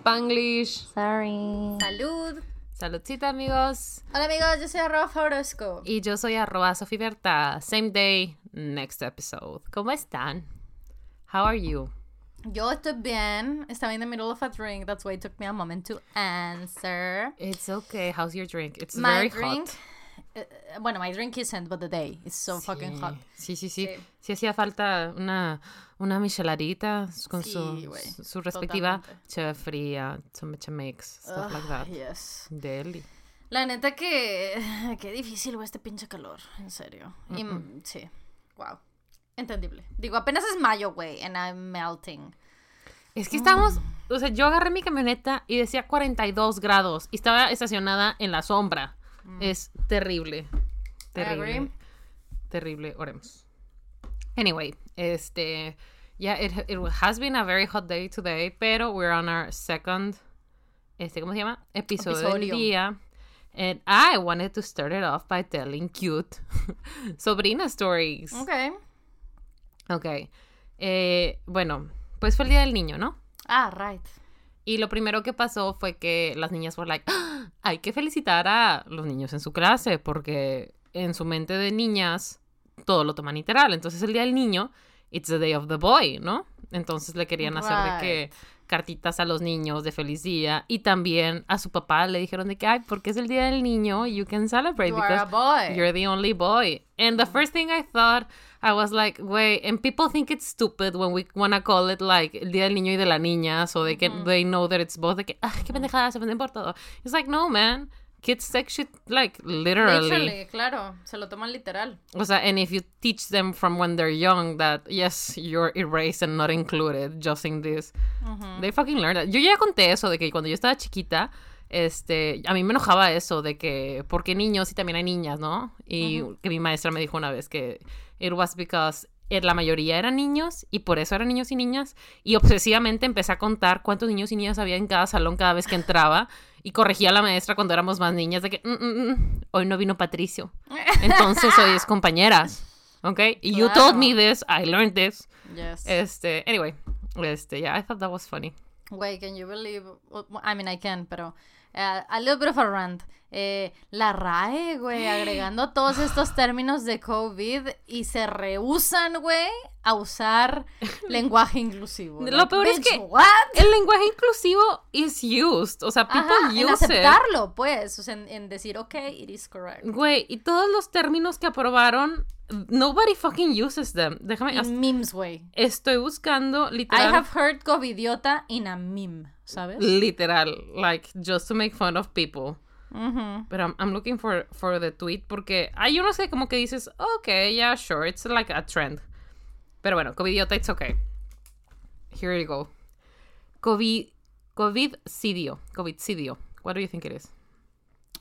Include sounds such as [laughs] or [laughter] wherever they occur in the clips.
Spanglish. Sorry. Salud. Saludcita, amigos. Hola amigos, yo soy arroba Favorosco. Y yo soy arroba Sofi Berta. Same day, next episode. ¿Cómo están? How are you? Yo estoy bien. Estaba in the middle of a drink. That's why it took me a moment to answer. It's okay. How's your drink? It's My very drink. hot. Eh, bueno, my drink isn't, but the day is so fucking hot. Sí, sí, sí. Sí. Sí hacía falta una, una micheladita con Sí, su, su, respectiva cheve fría, some mix, stuff like that. Ugh, yes. Deli. La neta que. [laughs] Qué difícil, güey, este pinche calor. En serio. Y, sí. Wow. Entendible. Digo, apenas es mayo, güey, and I'm melting. Es que estamos, o sea, yo agarré mi camioneta y decía 42 grados y estaba estacionada en la sombra. Es terrible. Terrible. Terrible. Oremos. Anyway, este, yeah, it, it has been a very hot day today, pero we're on our second, este, ¿cómo se llama? Episodio, del día. And I wanted to start it off by telling cute [laughs] sobrina stories. Ok. Ok. Eh, bueno, pues fue el Día del Niño, ¿no? Ah, right. Y lo primero que pasó fue que las niñas fueron like, "Ah, hay que felicitar a los niños en su clase, porque en su mente de niñas todo lo toman literal. Entonces el día del niño, it's the day of the boy, ¿no? Entonces le querían hacer de que cartitas a los niños de feliz día y también a su papá le dijeron de que, ay, porque es el día del niño, you can celebrate You because boy. you're the only boy. And the first thing I thought, I was like, wait, and people think it's stupid when we wanna call it like el día del niño y de la niña, so they can they know that it's both. Que, ah, qué pendejada, se venden por todo. It's like, no, man. Kids take shit like literally. Literally, claro. Se lo toman literal. O sea, and if you teach them from when they're young that yes, you're erased and not included just in this, they fucking learn that. Yo ya conté eso de que cuando yo estaba chiquita, este, a mí me enojaba eso de que, ¿por qué niños y también hay niñas, no? Y que mi maestra me dijo una vez que it was because eh, la mayoría eran niños y por eso eran niños y niñas. Y obsesivamente empecé a contar cuántos niños y niñas había en cada salón cada vez que entraba. [laughs] Y corregía a la maestra cuando éramos más niñas de que "Mm, mm, mm, hoy no vino Patricio. [laughs] Entonces hoy es compañeras. ¿Ok? You told me this, I learned this. Yes. Este, anyway, este, yeah, I thought that was funny. Güey, can you believe? I mean, I can, pero eh, a little bit of a rant. Eh, la RAE, güey, [gasps] agregando todos estos términos de COVID y se rehusan, güey, a usar [laughs] lenguaje inclusivo. Lo Like, peor es que what? el lenguaje inclusivo is used. O sea, people Ajá, en use it. aceptarlo, pues, o sea, en, en decir, ok, it is correct. Güey, y todos los términos que aprobaron, nobody fucking uses them. Déjame, memes, güey. estoy buscando I literal. have heard covidiota in a meme, ¿sabes? Literal, like, just to make fun of people. Ujú. Pero I'm, I'm looking for, for the tweet porque hay unos que como que dices, ok, yeah, sure, it's like a trend. Pero bueno, covidiota, it's okay. Here you go. COVID, COVIDcidio, COVIDcidio. What do you think it is?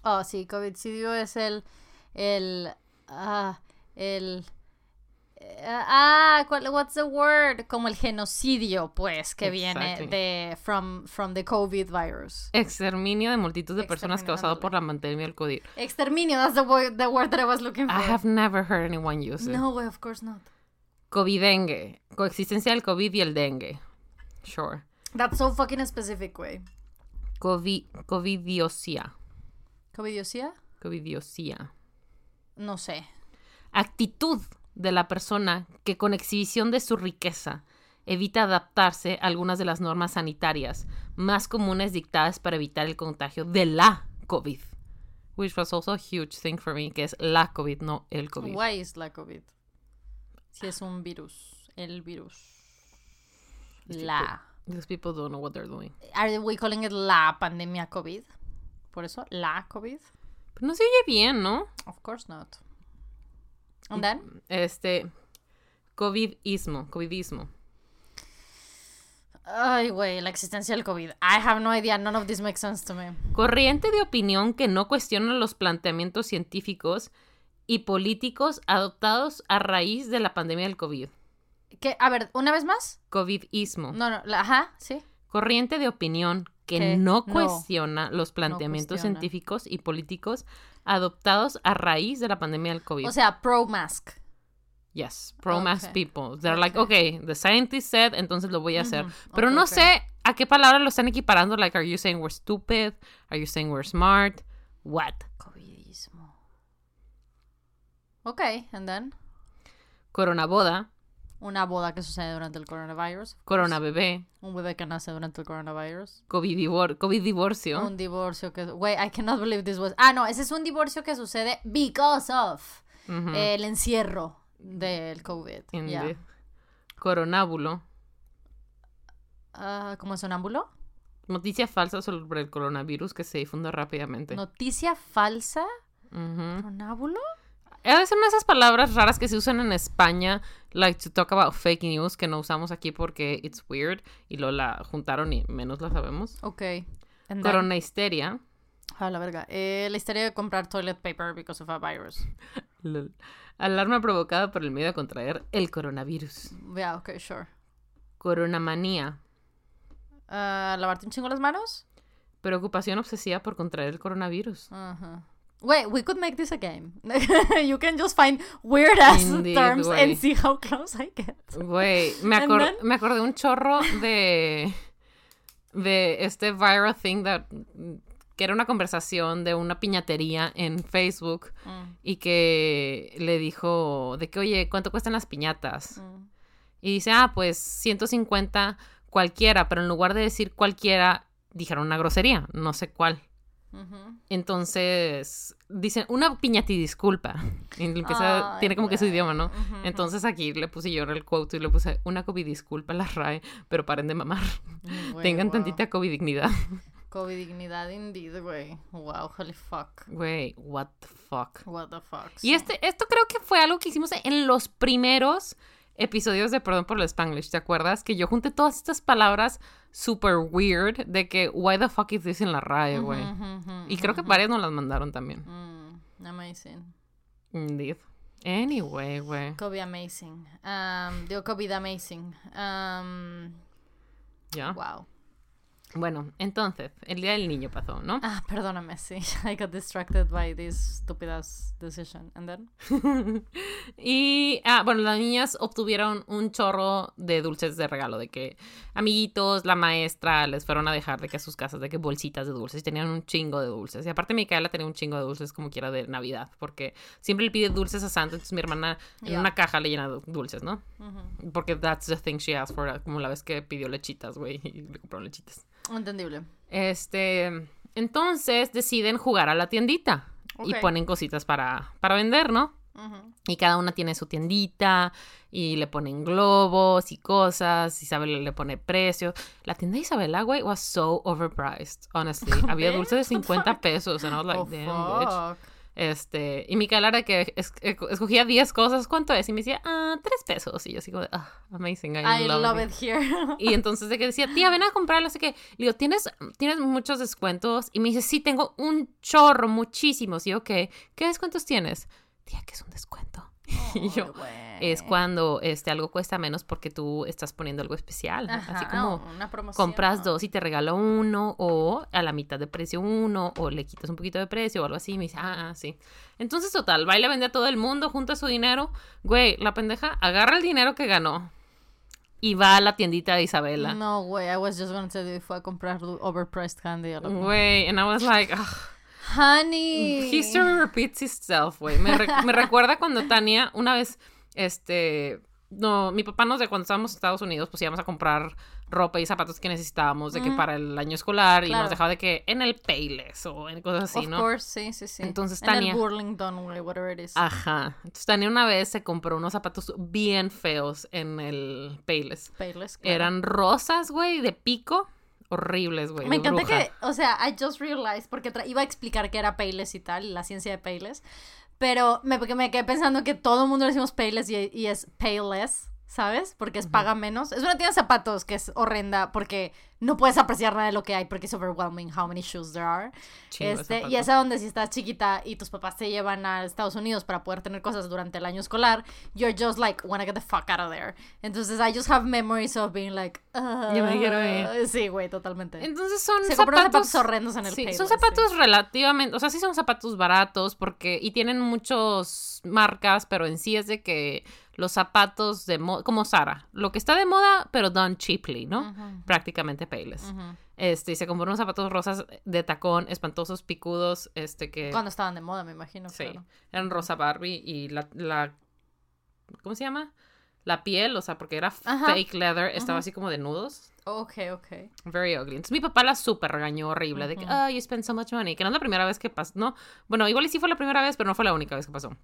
Oh, sí, covidcidio es el, el, ah, el, ah, ¿cuál- what's the word? Como el genocidio, pues, que viene de, from, from the COVID virus. Exterminio de multitud de personas causado por la pandemia del COVID. Exterminio, that's the word, the word that I was looking for. I have never heard anyone use it. No, way, of course not. Covidengue. Coexistencia del COVID y el dengue. Sure. That's so fucking specific, way. Covi, covidiosia. ¿Covidiosia? Covidiosia. No sé. Actitud de la persona que con exhibición de su riqueza evita adaptarse a algunas de las normas sanitarias más comunes dictadas para evitar el contagio de la COVID. Which was also a huge thing for me, que es la COVID, no el COVID. Why is la COVID? Si es un virus, el virus. La. Because people don't know what they're doing. Are we calling it la pandemia COVID? Por eso, la COVID? Pero no se oye bien, ¿no? Of course not. And then? Este, COVIDismo, COVIDismo. Ay, güey, la existencia del COVID. I have no idea. None of this makes sense to me. Corriente de opinión que no cuestiona los planteamientos científicos y políticos adoptados a raíz de la pandemia del COVID. ¿Qué? A ver, ¿una vez más? COVIDismo. No, no, la- ajá, sí. Corriente de opinión que no no. cuestiona los planteamientos cuestiona. científicos y políticos adoptados a raíz de la pandemia del COVID. O sea, pro-mask. yes, pro-mask people. They're like, okay, the scientist said, entonces lo voy a hacer. Pero no sé ¿a qué palabra lo están equiparando? Like, are you saying we're stupid? Are you saying we're smart? What? Covidismo. Ok, and then. Corona boda, Una boda que sucede durante el coronavirus. corona bebé, Un bebé que nace durante el coronavirus. COVID, divor- COVID divorcio, Un divorcio que... Wait, I cannot believe this was... Ah, no, ese es un divorcio que sucede because of el encierro del COVID. Yeah. coronábulo, Ah, ¿Cómo sonámbulo? noticia falsa sobre el coronavirus que se difunde rápidamente. Noticia falsa. Es una de esas palabras raras que se usan en España, like to talk about fake news, que no usamos aquí porque it's weird y lo la juntaron y menos la sabemos. Ok. And then- Corona histeria, A la verga. Eh, la historia de comprar toilet paper because of a virus. [laughs] lol. alarma provocada por el miedo a contraer el coronavirus. Yeah, ok, sure. Coronamanía, Ah, ¿Lavarte un chingo las manos? preocupación obsesiva por contraer el coronavirus. Ajá. Wait, we could make this a game. [laughs] you can just find weird ass Indeed, terms and see how close I get. Güey, me, acor- then- me acordé un chorro de de este viral thing that que era una conversación de una piñatería en Facebook Mm, y que le dijo de que, oye, ¿cuánto cuestan las piñatas? mm. Y dice, ah, pues 150 cualquiera, pero en lugar de decir cualquiera, dijeron una grosería, no sé cuál. Entonces, dicen, una piñati disculpa. Y le empieza, Ay, tiene como que su idioma, ¿no? Entonces aquí le puse yo el quote y le puse una COVID disculpa la RAE, pero paren de mamar. Güey, Tengan wow. tantita COVID dignidad. [laughs] COVID dignidad indeed, güey. Wow, holy fuck. Güey, what the fuck. What the fuck. Y sí. este, esto creo que fue algo que hicimos en los primeros episodios de Perdón por el Spanglish, ¿te acuerdas? Que yo junté todas estas palabras super weird de que why the fuck is this en la RAE, güey. Y creo que varias nos las mandaron también. Mm, amazing. Indeed. Anyway, güey. COVID amazing. Um, digo COVID amazing. Um, Ya. wow. Bueno, entonces, el día del niño pasó, ¿no? Ah, perdóname, sí. [laughs] I got distracted by this stupid ass decision. And then? [laughs] y, ah, bueno, las niñas obtuvieron un chorro de dulces de regalo, de que amiguitos, la maestra les fueron a dejar de que a sus casas, de que bolsitas de dulces, y tenían un chingo de dulces. Y aparte Micaela tenía un chingo de dulces como quiera de Navidad, porque siempre le pide dulces a Santa, entonces mi hermana en una caja le llena de dulces, ¿no? Porque that's the thing she asked for, como la vez que pidió lechitas, güey, y le compraron lechitas. Entendible. Este, entonces deciden jugar a la tiendita y ponen cositas para, para vender, ¿no? Y cada una tiene su tiendita y le ponen globos y cosas. Isabela le pone precio. La tienda de Isabela, güey, was so overpriced, honestly. [laughs] Había ¿Ves? dulces de 50 pesos. And I was like, Oh, damn, bitch. Este, y Micaela era que es- escogía 10 cosas. ¿Cuánto es? Y me decía, ah, 3 pesos. Y yo así como, ah, amazing. I, I love, love it. it here. [laughs] Y entonces de que decía, tía, ven a comprarlo, así que, le digo, ¿tienes, ¿tienes muchos descuentos? Y me dice, sí, tengo un chorro, muchísimos. Y yo, ¿qué? ¿Qué descuentos tienes? Tía, ¿qué es un descuento? [laughs] y yo, Ay, es cuando este, algo cuesta menos porque tú estás poniendo algo especial. Ajá, Así como una compras dos y te regalo uno, o a la mitad de precio uno, o le quitas un poquito de precio o algo así. Y me dice, ah, sí. Entonces, total, va y le vende a todo el mundo, junta su dinero. Güey, la pendeja agarra el dinero que ganó y va a la tiendita de Isabela. No, güey, I was just gonna tell you fue a comprar overpriced candy. Güey, and I was like, "Ugh, Honey. history repeats itself, güey. Me, re- me recuerda cuando Tania, una vez, este, no, mi papá nos de cuando estábamos en Estados Unidos, pues íbamos a comprar ropa y zapatos que necesitábamos de que para el año escolar y nos dejaba de que en el Payless o en cosas así, of ¿no? course, sí, sí, sí. Entonces, En el Tania- Burlington, güey, whatever it is. Ajá. Entonces Tania una vez se compró unos zapatos bien feos en el Payless. Payless, claro. Eran rosas, güey, de pico. Horribles, güey. Me encanta bruja. que, o sea, I just realized, porque iba a explicar qué era Payless y tal, y la ciencia de Payless, pero me, me quedé pensando que todo el mundo le decimos Payless y, y es Payless, ¿sabes? Porque es paga menos. Es una tienda de zapatos que es horrenda porque no puedes apreciar nada de lo que hay porque es overwhelming how many shoes there are. Chingo de Este, y es a donde si estás chiquita y tus papás te llevan a Estados Unidos para poder tener cosas durante el año escolar, you're just like, wanna get the fuck out of there. Entonces, I just have memories of being like, Ya me quiero "Ah". Sí, güey, totalmente. Entonces son Se zapatos, zapatos horrendos en el sí, son sí. zapatos relativamente, o sea, sí son zapatos baratos porque y tienen muchas marcas, pero en sí es de que los zapatos de moda, como Sara, lo que está de moda, pero done cheaply, ¿no? Prácticamente payless. Este, y se compró unos zapatos rosas de tacón, espantosos, picudos, este que... Cuando estaban de moda, me imagino. Sí, claro. eran rosa Barbie y la, la... ¿Cómo se llama? La piel, o sea, porque era Ajá. fake leather, estaba así como de nudos. Ok, ok. Very ugly. Entonces mi papá la súper regañó horrible de que, oh, you spend so much money. Que no es la primera vez que pasó. No, bueno, igual y sí fue la primera vez, pero no fue la única vez que pasó.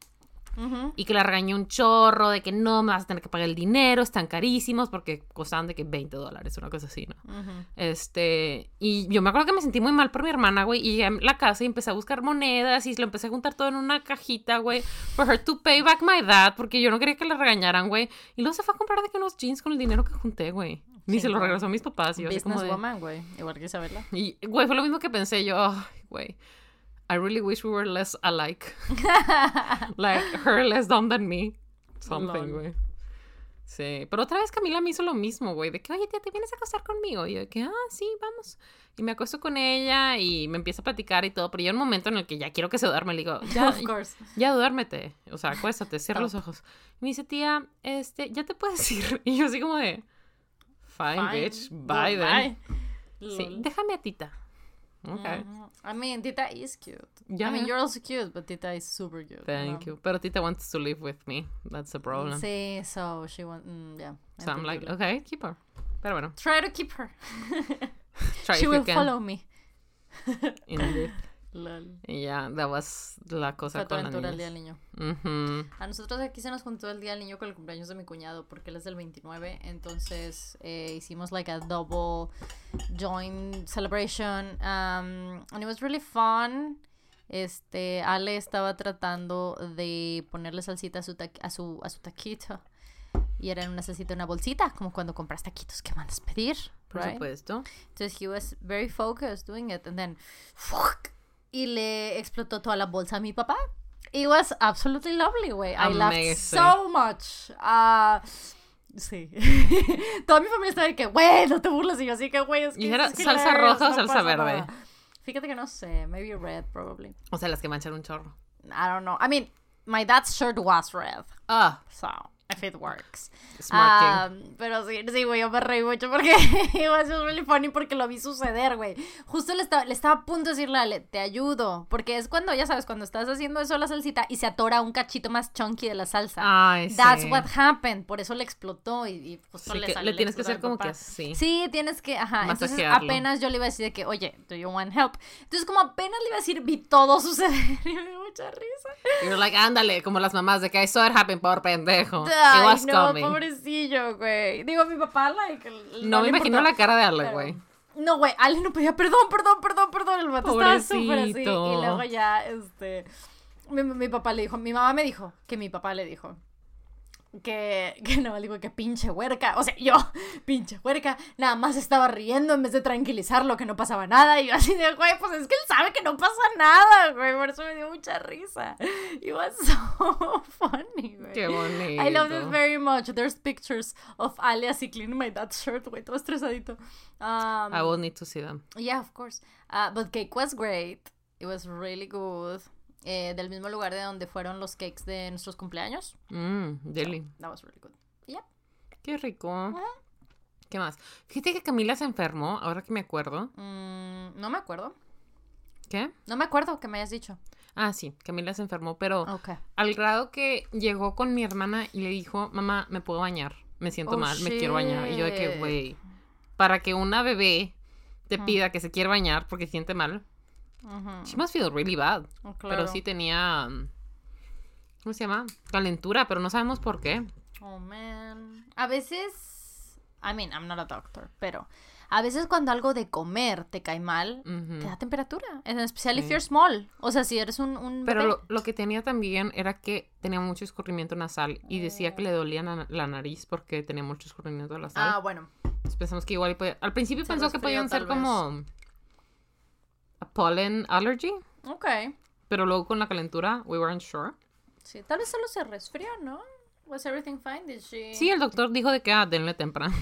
Y que la regañó un chorro de que no me vas a tener que pagar el dinero, están carísimos porque costaban de que 20 dólares, una cosa así, ¿no? Ujú. Este, y yo me acuerdo que me sentí muy mal por mi hermana, güey, y llegué a la casa y empecé a buscar monedas y lo empecé a juntar todo en una cajita, güey, for her to pay back my dad, porque yo no quería que la regañaran, güey. Y luego se fue a comprar de que unos jeans con el dinero que junté, güey. Ni se lo regresó a mis papás. Y yo así como de... Businesswoman, güey. Igual que Isabela. Y, güey, fue lo mismo que pensé yo, "Ay, güey. I really wish we were less alike. [laughs] like, her less dumb than me. Something, güey. Sí, pero otra vez Camila me hizo lo mismo, güey, de que, oye, tía, ¿te vienes a acostar conmigo? Y yo de que, ah, sí, vamos. Y me acuesto con ella y me empieza a platicar y todo, pero en un momento en el que ya quiero que se duerme, le digo, [laughs] ya, of course. ya duérmete, o sea, acuéstate, cierra los ojos. Y me dice, tía, este, ya te puedes ir. [laughs] Y yo así como de, fine, Fine. bitch, bye then. Bye. Sí, déjame a tita. Ok. Mhm. I mean, Tita is cute. Yeah, I mean, you're also cute, but Tita is super cute. Thank you. Pero Tita wants to live with me. That's the problem. Sí, so she wants, mm, yeah. So I'm like, entendible. okay, keep her. Pero bueno, Try to keep her. try [laughs] she will follow me. Indeed. [laughs] Lol. Y ya, that was la cosa Fue con la aventura el día niña. del niño. A nosotros aquí se nos juntó el día del niño con el cumpleaños de mi cuñado porque él es del 29, entonces eh, hicimos like a double joint celebration um, and it was really fun. Este, Ale estaba tratando de ponerle salsita a su, ta- a su, a su taquito y era en una salsita, una bolsita, como cuando compras taquitos que mandas pedir, Por right? supuesto. Entonces he was very focused doing it and then y le explotó toda la bolsa a mi papá. It was absolutely lovely, güey. I laughed so much. Ah, sí. [laughs] Toda mi familia estaba de que, güey, no te burles. Y yo así que, güey, es que ¿Y era salsa roja o salsa verde? nada". Fíjate que no sé. Maybe red, probably. O sea, las que manchan un chorro. I don't know. I mean, my dad's shirt was red. Ah, So, if it works. smart Ah, pero sí, sí, güey, yo me reí mucho porque [laughs] just really funny porque lo vi suceder, güey. Justo le estaba, le estaba a punto de decirle, Ale, te ayudo. Porque es cuando, ya sabes, cuando estás haciendo eso la salsita y se atora un cachito más chunky de la salsa. Ay, That's sí. what happened. Por eso le explotó y, y justo Sí, le que salió le tienes que hacer como que papá. así. Sí, tienes que, ajá. Entonces apenas yo le iba a decir de que, oye, do you want help? Entonces como apenas le iba a decir, vi todo [laughs] suceder y me dio mucha risa. You're like, ándale, como las mamás de que I saw it happen por pendejo. It Ay, was no, coming. pobrecillo, güey. Digo, mi papá, like, No, me imagino importó. la cara de Ale, Pero- güey. No, güey, Ale no pedía perdón, perdón, perdón, perdón. El vato estaba súper así. Y luego ya, este. Mi, mi papá le dijo, mi mamá me dijo, que mi papá le dijo. Que, que no, digo que pinche huerca, o sea, yo, [laughs] pinche huerca, nada más estaba riendo en vez de tranquilizarlo, que no pasaba nada, y yo así de, güey, pues es que él sabe que no pasa nada, güey, por eso me dio mucha risa. [laughs] It was so [laughs] funny, güey. Qué bonito. I love this very much. There's pictures of Ale así cleaning my dad's shirt, güey, todo estresadito. Um, I will need to see them. yeah, of course. Uh, but cake was great. It was really good. Eh, del mismo lugar de donde fueron los cakes de nuestros cumpleaños. Mmm, deli. That was really good. Yeah. Qué rico. ¿Qué más? Fíjate que Camila se enfermó, ahora que me acuerdo. Mm, no me acuerdo. ¿Qué? No me acuerdo que me hayas dicho. Ah, sí, Camila se enfermó, pero al grado que llegó con mi hermana y le dijo, mamá, ¿me puedo bañar? Me siento Oh, mal, me quiero bañar. Y yo de que, güey, para que una bebé te pida que se quiere bañar porque siente mal, Ujú. she must feel really bad. Oh, Pero claro. sí tenía, ¿cómo se llama? Calentura, pero no sabemos por qué. Oh, man. A veces. I mean, I'm not a doctor, pero. A veces cuando algo de comer te cae mal, te da temperatura. En especial if you're small. O sea, si eres un. un Pero lo, lo que tenía también era que tenía mucho escurrimiento nasal y decía que le dolía na- la nariz porque tenía mucho escurrimiento nasal. Ah, bueno. Entonces pensamos que igual podía- Al principio Se pensó que podían ser vez. A pollen allergy, Ok. pero luego con la calentura we weren't sure. Sí, tal vez solo se resfrió, ¿no? Was everything fine? Did she... Sí, el doctor dijo de que ah, denle temprano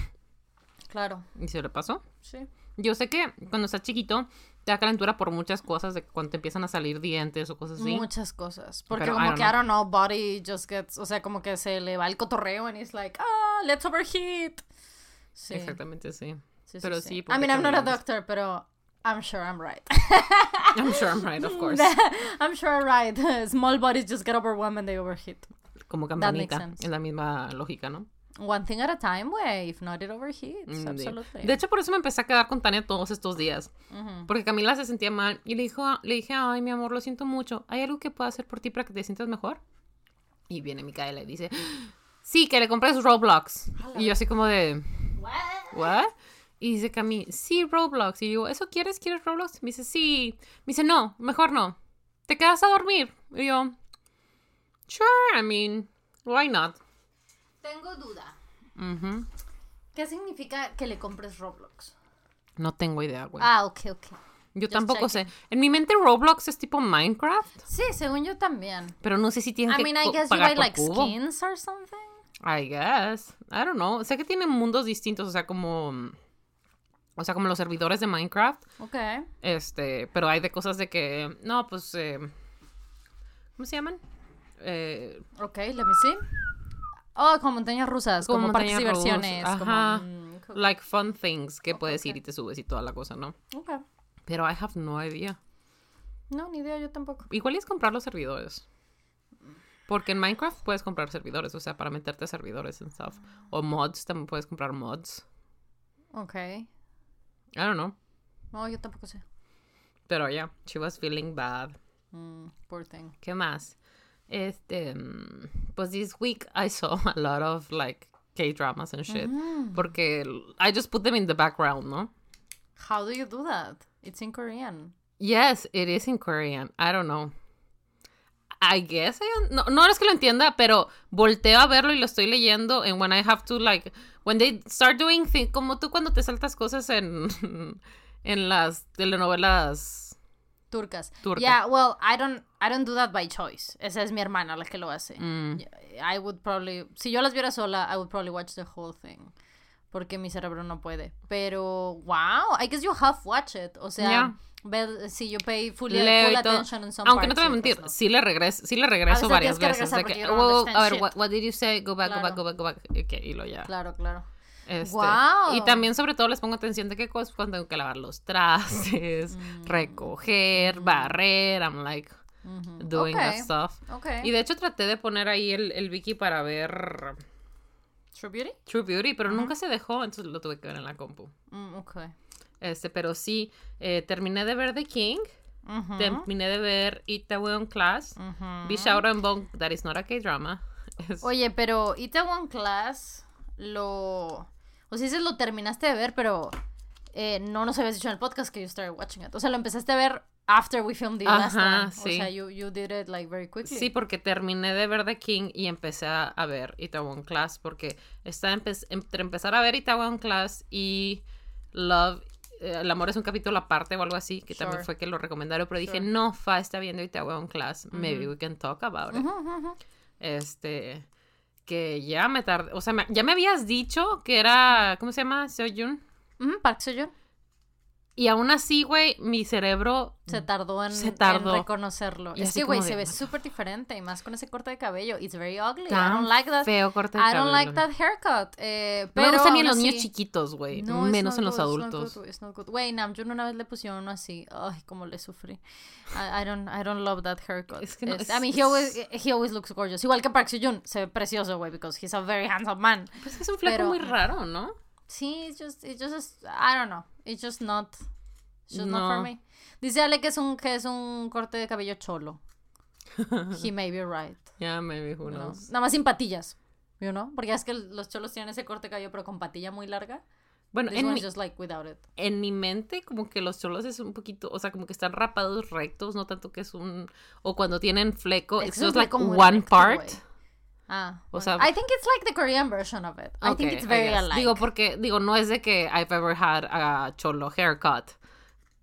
Claro, y se le pasó. sí. Yo sé que cuando estás chiquito te da calentura por muchas cosas, de cuando te empiezan a salir dientes o cosas así. Muchas cosas. Porque Pero, I como don't que, I don't know, body just gets, o sea, como que se le va el cotorreo and it's like, ah, let's overheat. Sí. Exactamente, sí. sí, sí, Pero sí. sí, I ponte mean, I'm not a doctor, pero I'm sure I'm right. I'm sure I'm right, of [laughs] course. I'm sure I'm right. [laughs] Small bodies just get overwhelmed and they overheat. Como campanita. Es la misma lógica, ¿no? One thing at a time, way. If not, it overheats. Mm. Absolutely. De hecho, por eso me empecé a quedar con Tania todos estos días. Porque Camila se sentía mal y le, dijo, le dije, ay, mi amor, lo siento mucho. ¿Hay algo que pueda hacer por ti para que te sientas mejor? Y viene Micaela y dice, sí, que le compres Roblox. Y yo así como de, ¿what? Y dice Cami, sí, Roblox. Y yo, ¿eso quieres? ¿Quieres Roblox? Me dice, sí. Me dice, no, mejor no. ¿Te quedas a dormir? Y yo, sure, I mean, why not? Tengo duda. ¿Qué significa que le compres Roblox? No tengo idea, güey. Ah, ok, ok. yo just tampoco sé. En mi mente Roblox es tipo Minecraft, Sí, según yo también. pero no sé si tienes I que mean, I guess you buy por like cubo. skins or something. I guess. I don't know. Sé que tienen mundos distintos, o sea, como. O sea, como los servidores de Minecraft. Ok. Este. Pero hay de cosas de que. No, pues. eh, ¿Cómo se llaman? Eh, Ok, let me see. Oh, con montañas rusas, Como como, montañas diversiones. ajá. Como, mm, co- like fun things que puedes ir y te subes y toda la cosa, ¿no? ok. Pero I have no idea. No, ni idea, yo tampoco. Igual es comprar los servidores. Porque en Minecraft puedes comprar servidores, o sea, para meterte a servidores and stuff. O mods, también puedes comprar mods. Ok. I don't know. No, yo tampoco sé. Pero yeah, she was feeling bad. Mm, poor thing. ¿Qué más? Este, mm, pues this week I saw a lot of like K-dramas and shit. Mm. Porque I just put them in the background, ¿no? How do you do that? It's in Korean. Yes, it is in Korean. I don't know. I guess I no, no es que lo entienda, pero volteo a verlo y lo estoy leyendo and when I have to like when they start doing things como tú cuando te saltas cosas en [laughs] en las telenovelas Turcas. Turcas. Yeah, well, I don't, I don't do that by choice. Esa es mi hermana la que lo hace. Mm. I would probably, si yo las viera sola, I would probably watch the whole thing. Porque mi cerebro no puede. Pero, wow, I guess you half watch it. O sea, Yeah. ver si yo pay full, full attention in some Aunque no te voy a parts mentir, sí le regreso, sí le regreso veces varias veces. De que, you don't "Whoa, understand a ver, shit". what, what did you say? Go back, go back, Claro. go back, go back. Ok, y lo ya. Claro, claro. Este, Guau. Y también, sobre todo, les pongo atención de qué cosas cuando tengo que lavar los trastes, Mm. recoger, barrer. I'm like Ujú. doing Ok, that stuff. Ok. Y de hecho, traté de poner ahí el, el Wiki para ver True Beauty? True Beauty, pero nunca se dejó, entonces lo tuve que ver en la compu. Mm, ok. Este, pero sí, eh, terminé de ver The King, terminé de ver Itaewon Class, ujú. vi Shout and Bone, that is not a K-drama. [laughs] Oye, pero Itaewon Class lo... O sea, dices lo terminaste de ver, pero eh, no nos habías dicho en el podcast que you started watching it. O sea, lo empezaste a ver after we filmed the last Ajá, one. sí. O sea, you, you did it like very quickly. Sí, porque terminé de ver The King y empecé a, ver Itaewon Class porque estaba empe- entre empezar a ver Itaewon Class y Love, eh, El amor es un capítulo aparte o algo así, que también fue que lo recomendaron, pero dije, no, Fa está viendo Itaewon Class, maybe we can talk about it. Este, que ya me tardé, o sea, me- ya me habías dicho que era, ¿cómo se llama? Seoyun. Ujú, Park Seo-joon Y aún así, güey, mi cerebro se tardó en, Se en tardó. reconocerlo. Y es que, güey, se ve súper diferente y más con ese corte de cabello. It's very ugly. I tan don't like that. feo corte de I don't like that haircut. Eh, No pero me gustan ni en los niños así- chiquitos, güey, No, menos en los good, not adultos. Güey, Namjoon una vez le pusieron uno así. Ay, cómo le sufrí. I, I don't, I don't love that haircut. Es que no, Es- es- I mean, he always, he always looks gorgeous. Igual que Park Seo-joon. Se ve precioso, güey, because he's a very handsome man. Pues es un fleco Pero- muy raro, ¿no? Sí, it's just, it's just, I don't know. It's just not, it's just not No. for me. Dice Ale que es un, que es un corte de cabello cholo. He [laughs] may be right. Yeah, maybe, who knows. Nada más sin patillas. You know? Porque es que los cholos tienen ese corte de cabello, pero con patilla muy larga. Bueno, This en mi, just like without it. en mi mente, como que los cholos es un poquito, o sea, como que están rapados rectos, no tanto que es un. O cuando tienen fleco, Es it's que es like one recto, part. güey. Ah, O sea- I think it's like the Korean version of it. I think Okay, it's very alike. Digo, porque, digo, no es de que I've ever had a cholo haircut,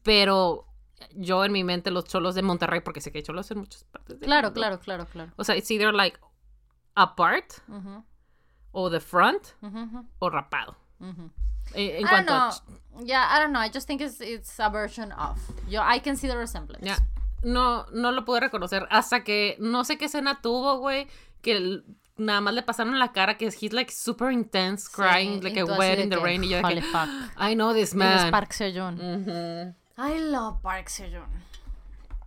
pero yo en mi mente los cholos de Monterrey, porque sé que hay cholos en muchas partes del claro, mundo. claro, claro, claro. O sea, it's either like apart, Ujú, o the front, ujú, ujú, o rapado. ujú. Eh, En I cuanto don't a know. Yeah, I don't know. I just think it's, it's a version of. Yo, I can see the resemblance. Ya. No, no lo pude reconocer hasta que no sé qué escena tuvo, güey, que nada más le pasaron la cara que he's like super intense, crying, Sí, like a wet in the que, rain. Y yo de "Holy que, fuck". [gasps] I know this es man. Park Seo-joon. I love Park Seo-joon.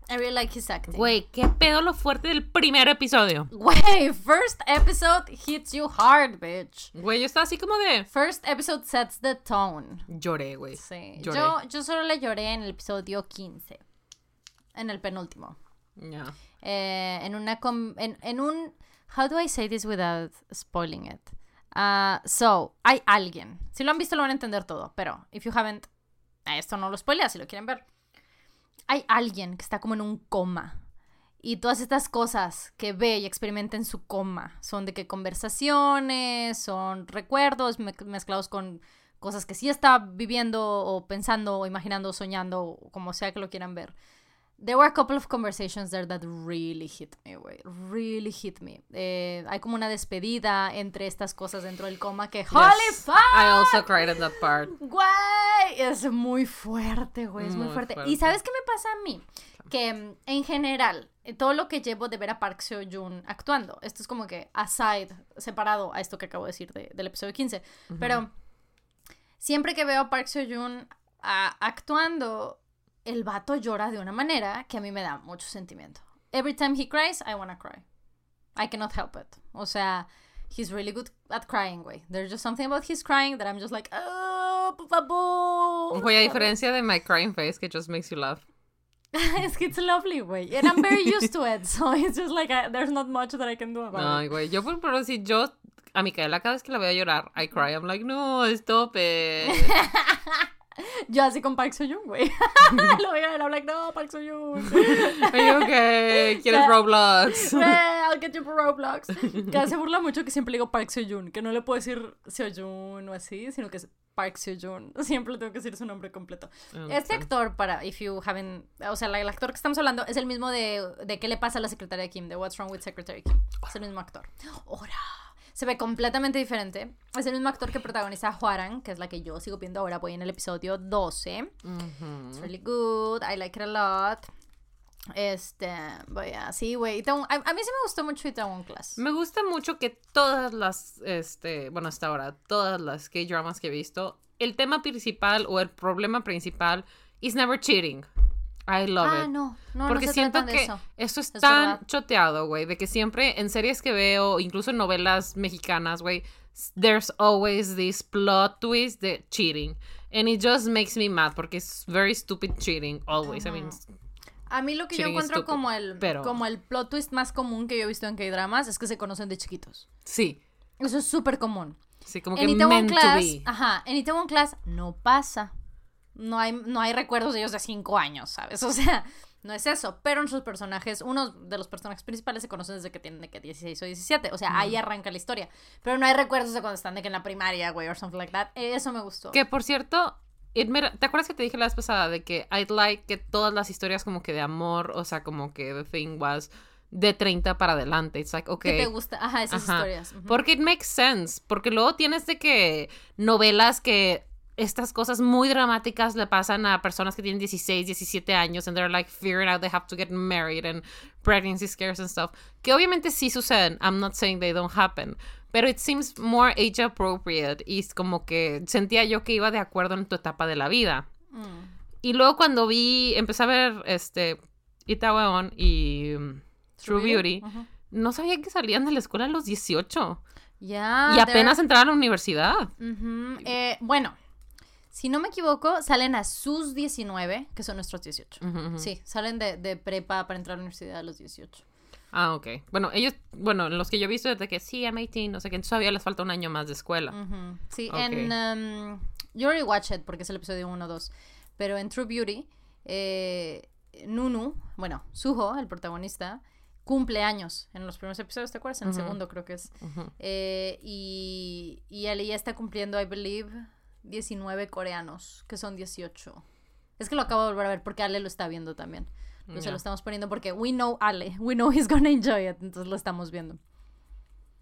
I really like his acting. Güey, qué pedo lo fuerte del primer episodio. Güey, first episode hits you hard, bitch. Güey, yo estaba así como de... First episode sets the tone. Lloré, güey. Sí. Lloré. Yo, yo solo le lloré en el episodio 15. En el penúltimo. Ya. Eh, en una com- en, en un how do I say this without spoiling it Ah, so hay alguien. Si lo han visto lo van a entender todo pero if you haven't esto no lo spoilea si lo quieren ver. Hay alguien que está como en un coma y todas estas cosas que ve y experimenta en su coma son de que conversaciones son recuerdos me- mezclados con cosas que sí está viviendo o pensando o imaginando o soñando como sea que lo quieran ver There were a couple of conversations there that really hit me, güey. Really hit me. Eh, hay como una despedida entre estas cosas dentro del coma que ¡Holy fuck! I also cried at that part. Güey, es muy fuerte, güey, es muy, Muy fuerte. fuerte. ¿Y sabes qué me pasa a mí? Que mm, en general, eh, todo lo que llevo de ver a Park Seo-joon actuando, esto es como que aside, separado a esto que acabo de decir de- del episodio 15, pero siempre que veo a Park Seo-joon ah, actuando, el vato llora de una manera que a mí me da mucho sentimiento. Every time he cries, I wanna cry. I cannot help it. O sea, he's really good at crying, güey. There's just something about his crying that I'm just like, oh, por favor. Güey, a diferencia de my crying face que just makes you laugh. [laughs] es que it's lovely, güey. And I'm very used to it, [laughs] so it's just like, I- there's not much that I can do about Ay, it. güey, yo por pero si yo a Micaela cada vez que la veo llorar, I cry. I'm like, no, stop it. [laughs] [laughs] Yo así con Park Seo-joon, güey. [laughs] Lo veo y I'm like, no, Park you [laughs] okay? ¿Quieres. Roblox? Güey, I'll get you for Roblox. Que se burla mucho que siempre le digo Park Seo-joon, que no le puedo decir Seo-joon o así, sino que es Park Seo-joon. Siempre le tengo que decir su nombre completo. Este actor, para, if you haven't, o sea, el actor que estamos hablando es el mismo de, de qué le pasa a la secretaria Kim, de What's Wrong with Secretary Kim. Es el mismo actor. [gasps] Ahora, se ve completamente diferente. Es el mismo actor que protagoniza a Huaran, que es la que yo sigo viendo ahora, voy en el episodio 12. Ujú. It's really good, I like it a lot. Este, voy a, sí, güey. A, a mí sí me gustó mucho Itaewon Class. Me gusta mucho que todas las, este, bueno, hasta ahora, todas las K-dramas que he visto, el tema principal o el problema principal is never cheating. I love Ah, it. no, no, Porque no se siento que eso. eso es, Es tan verdad. choteado, güey, de que siempre en series que veo, incluso en novelas mexicanas, güey, there's always this plot twist de cheating. And it just makes me mad porque es very stupid cheating, always. I mean, A mí lo que yo encuentro stupid, como el, pero- como el plot twist más común que yo he visto en K-dramas es que se conocen de chiquitos. sí, Eso es súper común. sí, como En que meant to Class, be. ajá, en Itaewon Class no pasa. No hay, no hay recuerdos de ellos de cinco años, ¿sabes? [laughs] O sea, no es eso. Pero en sus personajes, uno de los personajes principales se conocen desde que tienen de que 16 o 17. O sea, ahí arranca la historia. Pero no hay recuerdos de cuando están de que en la primaria, güey, or something like that. Eso me gustó. Que por cierto, ¿te acuerdas que te dije la vez pasada de que I'd like que todas las historias como que de amor, o sea, como que the thing was de 30 para adelante? It's like, okay. ¿Qué te gusta? Ajá, esas Ajá. historias. Porque it makes sense. Porque luego tienes de que novelas que estas cosas muy dramáticas le pasan a personas que tienen 16, 17 años and they're like figuring out they have to get married and pregnancy scares and stuff. Que obviamente sí suceden. I'm not saying they don't happen. Pero it seems more age appropriate y es como que sentía yo que iba de acuerdo en tu etapa de la vida. Mm. Y luego cuando vi, empecé a ver este Itaewon y um, True Beauty, no sabía que salían de la escuela a los 18 Ya. y apenas entraron a la universidad. Eh, bueno, si no me equivoco, salen a sus 19, que son nuestros 18. Ujú, ujú. Sí, salen de, de prepa para entrar a la universidad a los 18. Ah, ok. Bueno, ellos, bueno, los que yo he visto desde que sí, I'm 18, no sé qué, entonces todavía les falta un año más de escuela. Sí, en... um, you already watched it porque es el episodio 1 o 2. Pero en True Beauty, eh, Nunu, bueno, Suho, el protagonista, cumple años en los primeros episodios, ¿te acuerdas? En el segundo creo que es. Eh, y, y él ya está cumpliendo, I believe, 19 coreanos, que son 18. Es que lo acabo de volver a ver porque Ale lo está viendo también. Entonces lo estamos poniendo porque we know Ale, we know he's gonna enjoy it, entonces lo estamos viendo.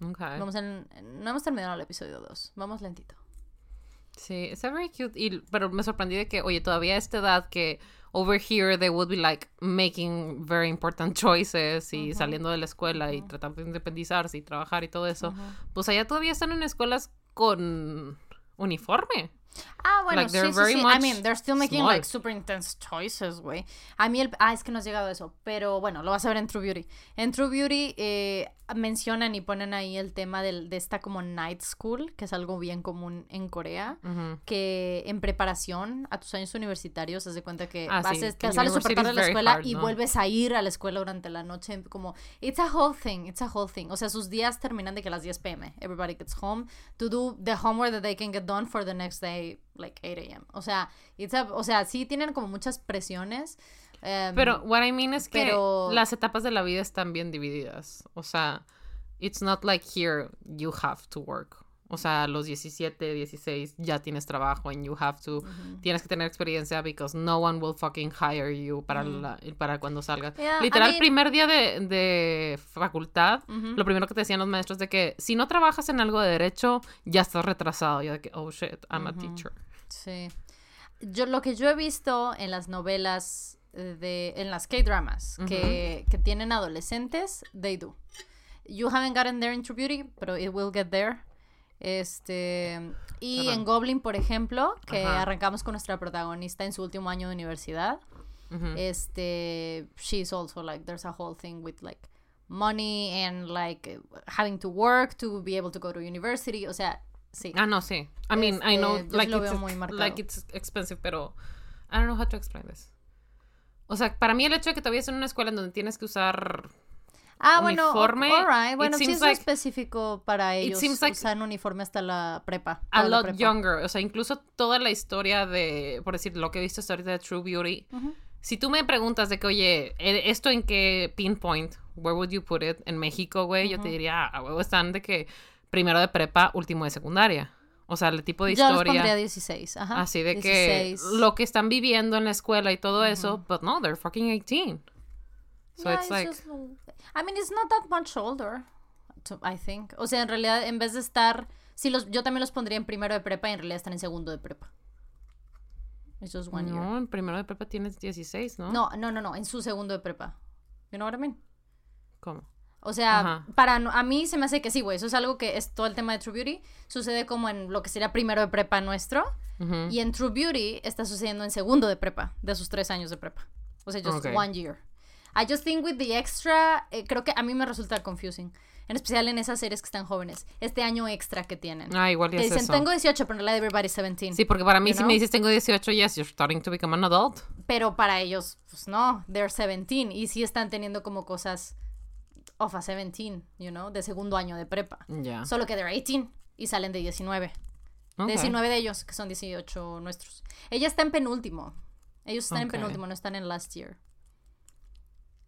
Ok. Vamos en, no hemos terminado el episodio 2, vamos lentito. Sí, está very cute. Y, pero me sorprendí de que, oye, todavía a esta edad que over here they would be like making very important choices y saliendo de la escuela y tratando de independizarse y trabajar y todo eso, pues allá todavía están en escuelas con uniforme. Ah, bueno, Like, sí, sí. I mean, they're still making small. like super intense choices, güey. A mí el... Ah, es que no has llegado a eso. Pero bueno, lo vas a ver en True Beauty. En True Beauty eh, mencionan y ponen ahí el tema del, de esta como night school, que es algo bien común en Corea. Que en preparación a tus años universitarios, haz de cuenta que Ah, vas sí, te sales university súper tarde de la escuela hard, y ¿no? vuelves a ir a la escuela durante la noche. Como, it's a whole thing, it's a whole thing. O sea, sus días terminan de que a las 10 pm. Everybody gets home to do the homework that they can get done for the next day, like 8 a.m. O sea, it's a- o sea, sí tienen como muchas presiones. Em, Pero what I mean es que pero- las etapas de la vida están bien divididas. O sea, it's not like here you have to work. O sea, a los 17, 16 ya tienes trabajo and you have to, tienes que tener experiencia because no one will fucking hire you para, la- para cuando salgas. Yeah, I Literal, mean- primer día de, de facultad, lo primero que te decían los maestros de que si no trabajas en algo de derecho, ya estás retrasado. Yo de que, oh shit, I'm a teacher. Sí. Yo lo que yo he visto en las novelas de en las K-dramas que, que tienen adolescentes, they do. You haven't gotten there in True Beauty, pero it will get there. Este y en Goblin, por ejemplo, que Ajá. arrancamos con nuestra protagonista en su último año de universidad. Este she's also like there's a whole thing with like money and like having to work to be able to go to university, o sea, sí. Ah, no, sí. I mean, I know, Este, like, it's, like it's expensive, pero I don't know how to explain this. O sea, para mí el hecho de que todavía es en una escuela en donde tienes que usar... Ah, bueno, uniforme, it Bueno, sí es like- específico para ellos like- usar uniforme hasta la prepa. A lot prepa. younger. O sea, incluso toda la historia de, por decir, lo que he visto hasta ahorita de True Beauty. Si tú me preguntas de que, oye, eh, ¿esto en qué pinpoint? Where would you put it? En México, güey, yo te diría, "Ah, a huevo están de que primero de prepa, último de secundaria. O sea, el tipo de Yo los historia. pondría 16, ajá. Así de 16. que lo que están viviendo en la escuela y todo eso, but no, they're fucking 18. So Yeah, it's it's like, just I mean, it's not that much older, I think. O sea, en realidad, en vez de estar... Sí, los, yo también los pondría en primero de prepa y en realidad están en segundo de prepa. It's just one year. no, en primero de prepa tienes 16, ¿no? No, no, no, no, en su segundo de prepa. You know what I mean? ¿Cómo? O sea, Ajá. para a mí se me hace que sí, güey. Eso es algo que es todo el tema de True Beauty. Sucede como en lo que sería primero de prepa nuestro. Y en True Beauty está sucediendo en segundo de prepa, de sus tres años de prepa. O sea, just one year. I just think with the extra, eh, creo que a mí me resulta confusing. En especial en esas series que están jóvenes. Este año extra que tienen. Ah, igual que es dicen, eso. tengo 18, pero en realidad everybody's 17. Sí, porque para mí si know? me dices tengo 18, yes, you're starting to become an adult. Pero para ellos, pues no, they're 17. Y sí están teniendo como cosas of a 17, you know, de segundo año de prepa. Ya. Solo que they're 18 y salen de 19. Ok. 19 de ellos, que son 18 nuestros. Ella está en penúltimo. Ellos están en penúltimo, no están en last year.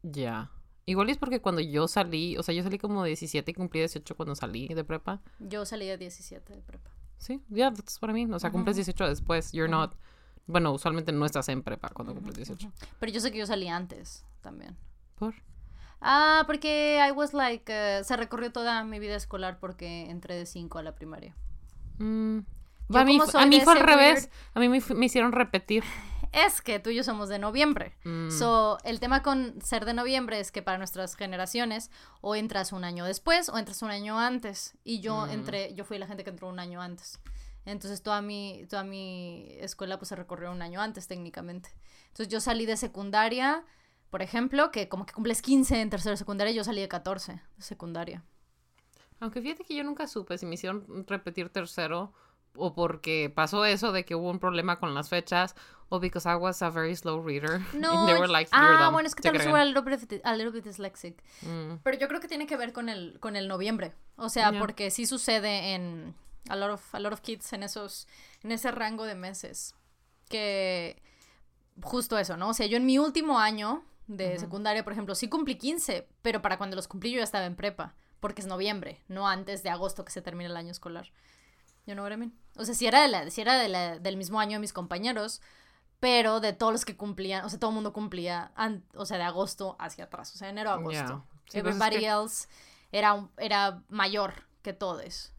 Ya. Igual es porque cuando yo salí, o sea, yo salí como 17 y cumplí 18 cuando salí de prepa. Yo salí de 17 de prepa. Sí, yeah, that's what I mean. O sea, cumples 18 después. You're not. Bueno, usualmente no estás en prepa cuando cumples 18. Pero yo sé que yo salí antes también. ¿Por? Ah, porque I was like. eh, se recorrió toda mi vida escolar porque entré de 5 a la primaria. Mm. Yo a mí, a mí fue al revés. weird- A mí me, me hicieron repetir. [sighs] Es que tú y yo somos de noviembre. Mm. So, el tema con ser de noviembre es que para nuestras generaciones o entras un año después o entras un año antes. Y yo Mm. entré, yo fui la gente que entró un año antes. Entonces toda mi, toda mi escuela pues se recorrió un año antes técnicamente. Entonces yo salí de secundaria, por ejemplo, que como que cumples 15 en tercera secundaria, yo salí de 14 de secundaria. Aunque fíjate que yo nunca supe si me hicieron repetir tercero o porque pasó eso de que hubo un problema con las fechas o because I was a very slow reader. [laughs] No, And they were like, "You're ah, dumb". bueno, es que tal vez a little bit, a little bit dyslexic. Mm. Pero yo creo que tiene que ver con el, con el noviembre. O sea, Ya. porque sí sucede en a lot of, a lot of kids en esos, en ese rango de meses. Que justo eso, ¿no? O sea, yo en mi último año de secundaria, por ejemplo, sí cumplí 15, pero para cuando los cumplí yo ya estaba en prepa. Porque es noviembre, no antes de agosto que se termina el año escolar. You know what I mean? O sea, si era, de la, si era de la- del mismo año de mis compañeros, pero de todos los que cumplían, o sea, todo el mundo cumplía, an- o sea, de agosto hacia atrás, o sea, enero a agosto. Yeah. Sí, pues es Everybody que- else era, un- era mayor que todos.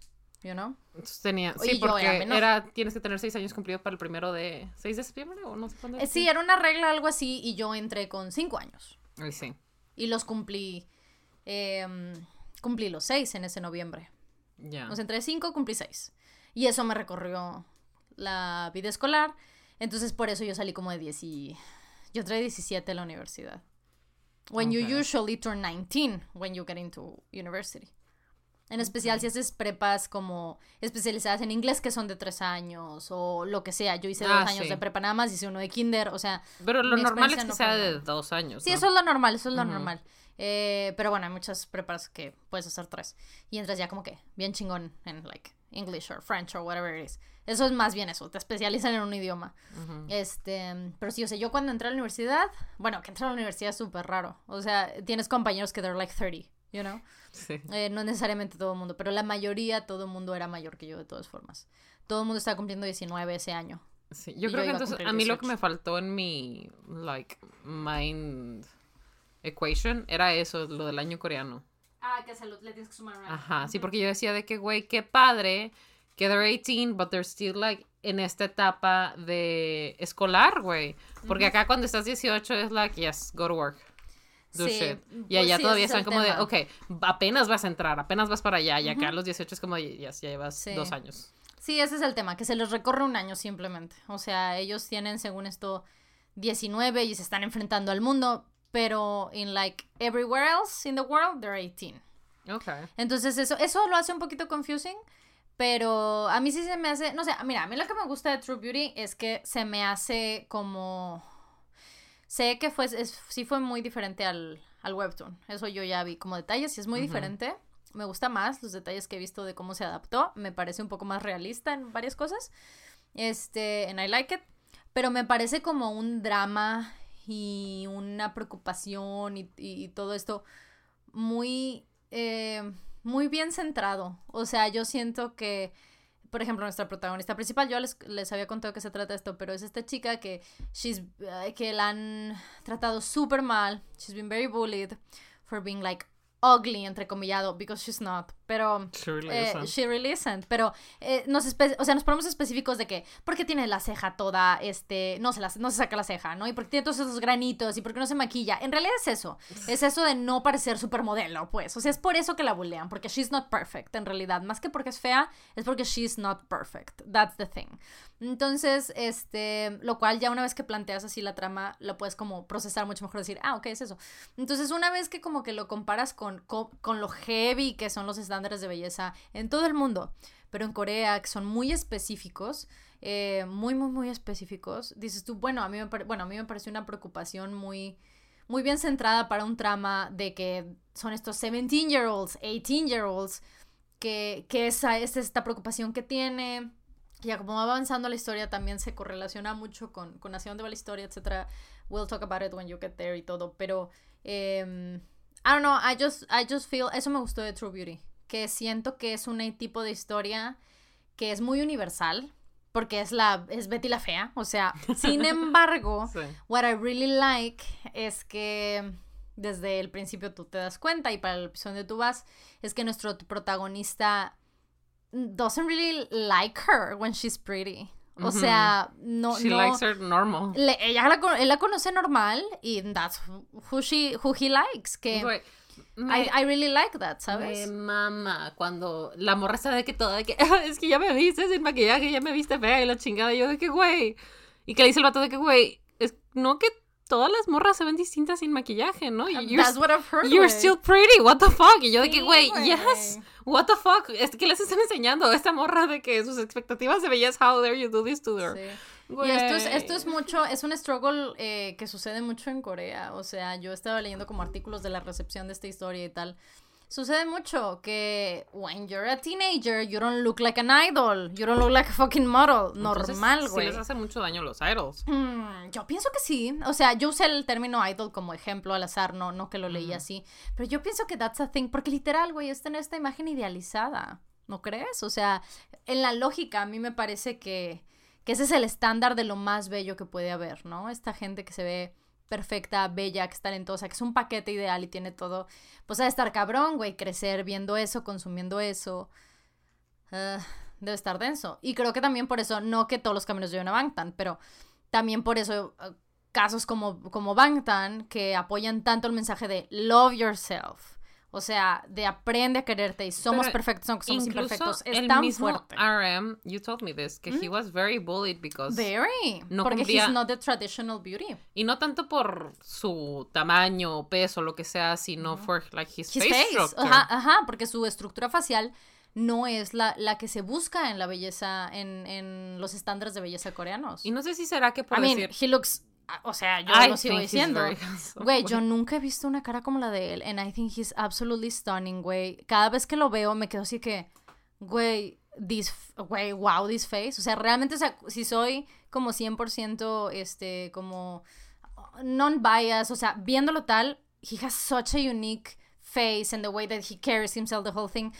You know? Entonces tenía, Oye, sí, porque era tienes que tener seis años cumplidos para el primero de 6 de septiembre o no sé cuándo. Eh, sí, era una regla, algo así, y yo entré con cinco años. Ay, sí. Y los cumplí, em, cumplí los seis en ese noviembre. Ya. O sea, entre cinco cumplí seis. Y eso me recorrió la vida escolar. Entonces, por eso yo salí como de 10 y... Yo entré 17 a la universidad. When you usually turn 19 when you get into university. En especial si haces prepas como especializadas en inglés que son de tres años o lo que sea. Yo hice Ah, dos años sí. de prepa nada más, hice uno de kinder, o sea... Pero lo normal es que no sea de dos años. Sí, ¿no? eso es lo normal, eso es lo Ujú. normal. Eh, pero bueno, hay muchas prepas que puedes hacer tres. Y entras ya como que bien chingón en, like, English or French or whatever it is. Eso es más bien eso, te especializan en un idioma. Ujú. Este, pero sí, o sea, yo cuando entré a la universidad, bueno, que entrar a la universidad es súper raro. O sea, tienes compañeros que they're like 30, you know? Sí. Eh, no necesariamente todo el mundo, pero la mayoría, todo el mundo era mayor que yo de todas formas. Todo el mundo estaba cumpliendo 19 ese año. Sí, yo creo yo que a entonces cumplir a mí lo que 18. me faltó en mi like mind equation era eso, lo del año coreano. Ah, que se lo, le tienes que sumar una. Ajá, sí, porque yo decía de que güey, qué padre que they're 18 but they're still like en esta etapa de escolar, güey. Porque acá cuando estás 18 es like yes, go to work. Do Sí, shit. Y pues allá todavía están como de, ok, apenas vas a entrar, apenas vas para allá. Y acá a los 18 es como, ya llevas Sí. dos años. Sí, ese es el tema, que se les recorre un año simplemente. O sea, ellos tienen, según esto, 19 y se están enfrentando al mundo, pero in like everywhere else in the world, they're 18. Ok. Entonces eso, eso lo hace un poquito confusing, pero a mí sí se me hace, no sé, mira, a mí lo que me gusta de True Beauty es que se me hace como... Sé que fue, es- sí fue muy diferente al, al webtoon, eso yo ya vi como detalles, y es muy diferente. Me gusta más los detalles que he visto de cómo se adaptó, me parece un poco más realista en varias cosas. Este, and I like it, pero me parece como un drama y una preocupación y, y- y todo esto muy, eh, muy bien centrado. O sea, yo siento que, por ejemplo, nuestra protagonista principal, yo les, les había contado que se trata esto, pero es esta chica que, she's, que la han tratado súper mal. She's been very bullied for being like ugly, entrecomillado, because she's not. Pero She really eh, isn't. she really isn't. Pero eh, nos, o sea, nos ponemos específicos de que, ¿por qué tiene la ceja toda, este, no se, la- no se saca la ceja, ¿no? Y por qué tiene todos esos granitos y por qué no se maquilla. En realidad es eso. Es eso de no parecer supermodelo, pues. O sea, es por eso que la bullean, porque she's not perfect, en realidad. Más que porque es fea, es porque she's not perfect. That's the thing. Entonces, este, lo cual ya una vez que planteas así la trama, lo puedes como procesar mucho mejor, decir, ah, ok, es eso. Entonces, una vez que como que lo comparas con, con, con lo heavy que son los estándares de belleza en todo el mundo, pero en Corea, que son muy específicos, eh, muy, muy, muy específicos, dices tú, bueno, a mí me, bueno, a mí me pareció una preocupación muy, muy bien centrada para un trama de que son estos 17-year-olds, 18-year-olds, que, que esa es esta preocupación que tiene. Ya como va avanzando la historia también se correlaciona mucho con, con hacia dónde va la historia, etcétera. We'll talk about it when you get there y todo, pero em, I don't know, I just, I just feel, eso me gustó de True Beauty, que siento que es un tipo de historia que es muy universal, porque es la, es Betty la fea, o sea, [laughs] sin embargo, Sí. What I really like es que desde el principio tú te das cuenta y para el episodio donde tú vas es que nuestro protagonista doesn't really like her when she's pretty. O sea, no, She no. likes her normal. le- ella la, él la conoce normal y that's who she who he likes. Que me- I really like that, Me ¿sabes? mama cuando la morra está de que toda de que [laughs] es que ya me viste sin maquillaje, ya me viste fea y la chingada. Y yo de que, güey. Y que le dice el vato de que, güey, es no que todas las morras se ven distintas sin maquillaje, ¿no? Y you're, That's what I've heard. you're still pretty, what the fuck. Y yo de que, güey. yes, what the fuck. Es que les están enseñando a esta morra de que sus expectativas de belleza, how dare you do this to her. Sí. Y esto es, esto es mucho, es un struggle eh, que sucede mucho en Corea. O sea, yo estaba leyendo como artículos de la recepción de esta historia y tal. Sucede mucho que when you're a teenager, you don't look like an idol. You don't look like a fucking model. Normal, Sí güey. les hace mucho daño los idols. Mm, yo pienso que sí. O sea, yo usé el término idol como ejemplo al azar, no, no que lo leí Ujú. así. Pero yo pienso que that's a thing, porque literal, güey, es tener esta imagen idealizada. ¿No crees? O sea, en la lógica, a mí me parece que, que ese es el estándar de lo más bello que puede haber, ¿no? Esta gente que se ve perfecta, bella, que es talentosa, que es un paquete ideal y tiene todo. Pues a estar cabrón, güey, crecer viendo eso, consumiendo eso. uh, debe estar denso. Y creo que también por eso, no que todos los caminos lleven a Bangtan, pero también por eso uh, casos como, como Bangtan, que apoyan tanto el mensaje de love yourself. O sea, de aprende a quererte y somos Pero perfectos aunque somos imperfectos. Es el tan mismo fuerte. RM, you told me this, que he was very bullied because Very. no porque cumplía- he's not the traditional beauty. y no tanto por su tamaño, peso, lo que sea, sino for like his, His face, face. structure. Ajá, ajá, porque su estructura facial no es la, la que se busca en la belleza, en, en los estándares de belleza coreanos. Y no sé si será que por I mean, decir he looks, o sea, yo I lo sigo diciendo. Güey, yo nunca he visto una cara como la de él. And I think he's absolutely stunning, güey. Cada vez que lo veo me quedo así que, güey, this, güey, wow, this face. O sea, realmente, o sea, si soy como 100%, este, como non-bias, o sea, viéndolo tal, he has such a unique face and the way that he carries himself, the whole thing.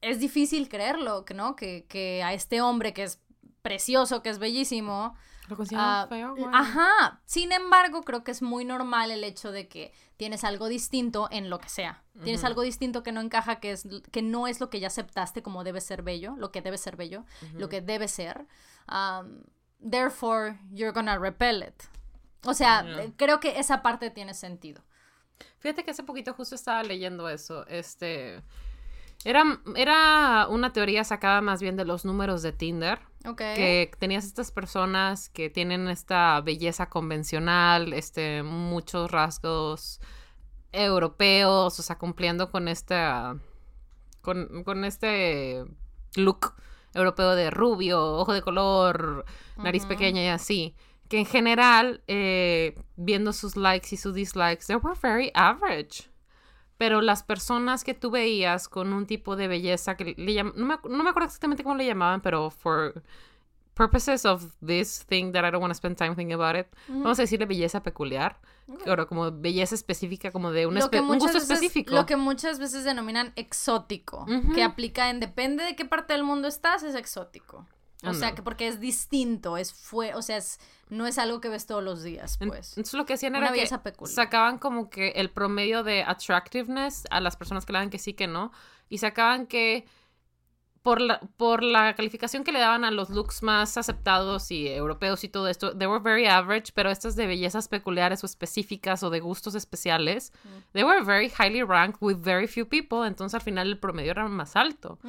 Es difícil creerlo, ¿no? Que, que a este hombre que es precioso, que es bellísimo, lo Ah, feo. Ajá. Sin embargo, creo que es muy normal el hecho de que tienes algo distinto en lo que sea. Tienes algo distinto que no encaja, que, es, que no es lo que ya aceptaste como debe ser bello, lo que debe ser bello, lo que debe ser. Um, therefore, you're gonna repel it. O sea, Yeah. eh, creo que esa parte tiene sentido. Fíjate que hace poquito justo estaba leyendo eso. Este. Era, era una teoría sacada más bien de los números de Tinder. Ok. Que tenías estas personas que tienen esta belleza convencional, este, muchos rasgos europeos, o sea, cumpliendo con esta. con, con este look europeo de rubio, ojo de color, nariz pequeña y así. Que en general, eh, viendo sus likes y sus dislikes, they were very average. Pero las personas que tú veías con un tipo de belleza que le no, me, no me acuerdo exactamente cómo le llamaban, pero for purposes of this thing that I don't want to spend time thinking about it, vamos a decirle belleza peculiar, o como belleza específica, como de un, espe- un gusto veces- específico. Lo que muchas veces denominan exótico, que aplica en depende de qué parte del mundo estás, es exótico. O sea, que porque es distinto, es fue, o sea, es, no es algo que ves todos los días, pues. Entonces lo que hacían era que belleza peculiar. sacaban como que el promedio de attractiveness a las personas que le daban que sí, que no, y sacaban que por la, por la calificación que le daban a los looks más aceptados y europeos y todo esto, they were very average, pero estas de bellezas peculiares o específicas o de gustos especiales, Mm. they were very highly ranked with very few people, entonces al final el promedio era más alto.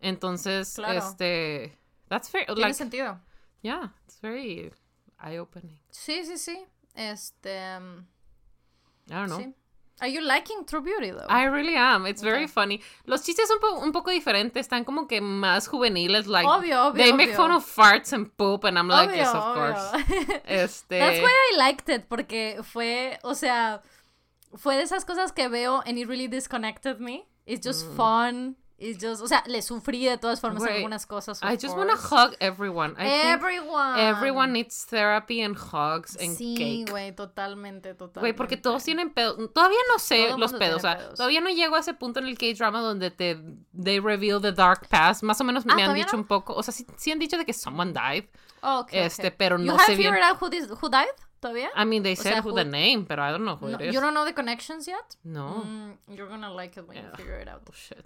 Entonces, Claro. este, that's fair, Tiene like, sentido. yeah, it's very eye-opening. Sí, sí, sí. Este. um, I don't know. Sí. Are you liking True Beauty, though? I really am. It's very funny. Los chistes son po- un poco diferentes. Están como que más juveniles. Like, Obvio, obvio, They make fun of farts and poop. And I'm like, Obvio, yes, of obvio. course. [laughs] Este. That's why I liked it, porque fue, o sea, fue de esas cosas que veo and it really disconnected me. It's just Mm. fun. It's just, o sea, le sufrí de todas formas algunas cosas. I just want to hug everyone. I Everyone. everyone needs therapy and hugs and Sí, cake. güey, totalmente, totalmente. Güey, porque todos tienen pedos. Todavía no sé Todo los pedos. O sea, pedos. todavía no llego a ese punto en el K-drama donde te they reveal the dark past. Más o menos Ah, me han ¿todavía dicho no? un poco. O sea, sí, sí han dicho de que someone died. Oh, okay, este, okay. pero You no have sé bien. figured out who, this- who died? ¿Todavía? I mean, they said sea, who who- the name, but I don't know who No, it is. you don't know the connections yet? No. Mm, you're gonna like it when you Yeah. figure it out. Oh, shit.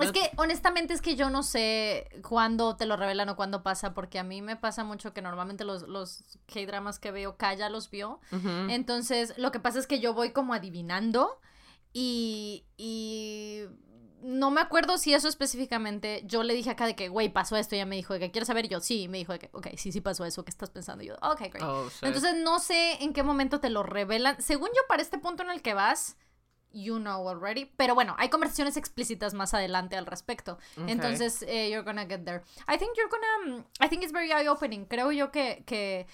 Es que honestamente es que yo no sé cuándo te lo revelan o cuándo pasa, porque a mí me pasa mucho que normalmente los, los K-dramas que veo, Kaya los vio. Entonces, lo que pasa es que yo voy como adivinando y, y no me acuerdo si eso específicamente, yo le dije acá de que, güey, pasó esto, y ella me dijo de que, ¿quieres saber? Yo, sí, y me dijo de que, ok, sí, sí pasó eso, ¿qué estás pensando? Y yo, ok, great. Oh. Entonces, no sé en qué momento te lo revelan. Según yo, para este punto en el que vas, you know already. Pero bueno, hay conversaciones explícitas más adelante al respecto. Entonces, eh, you're gonna get there. I think you're gonna. mm, I think it's very eye-opening. Creo yo que. que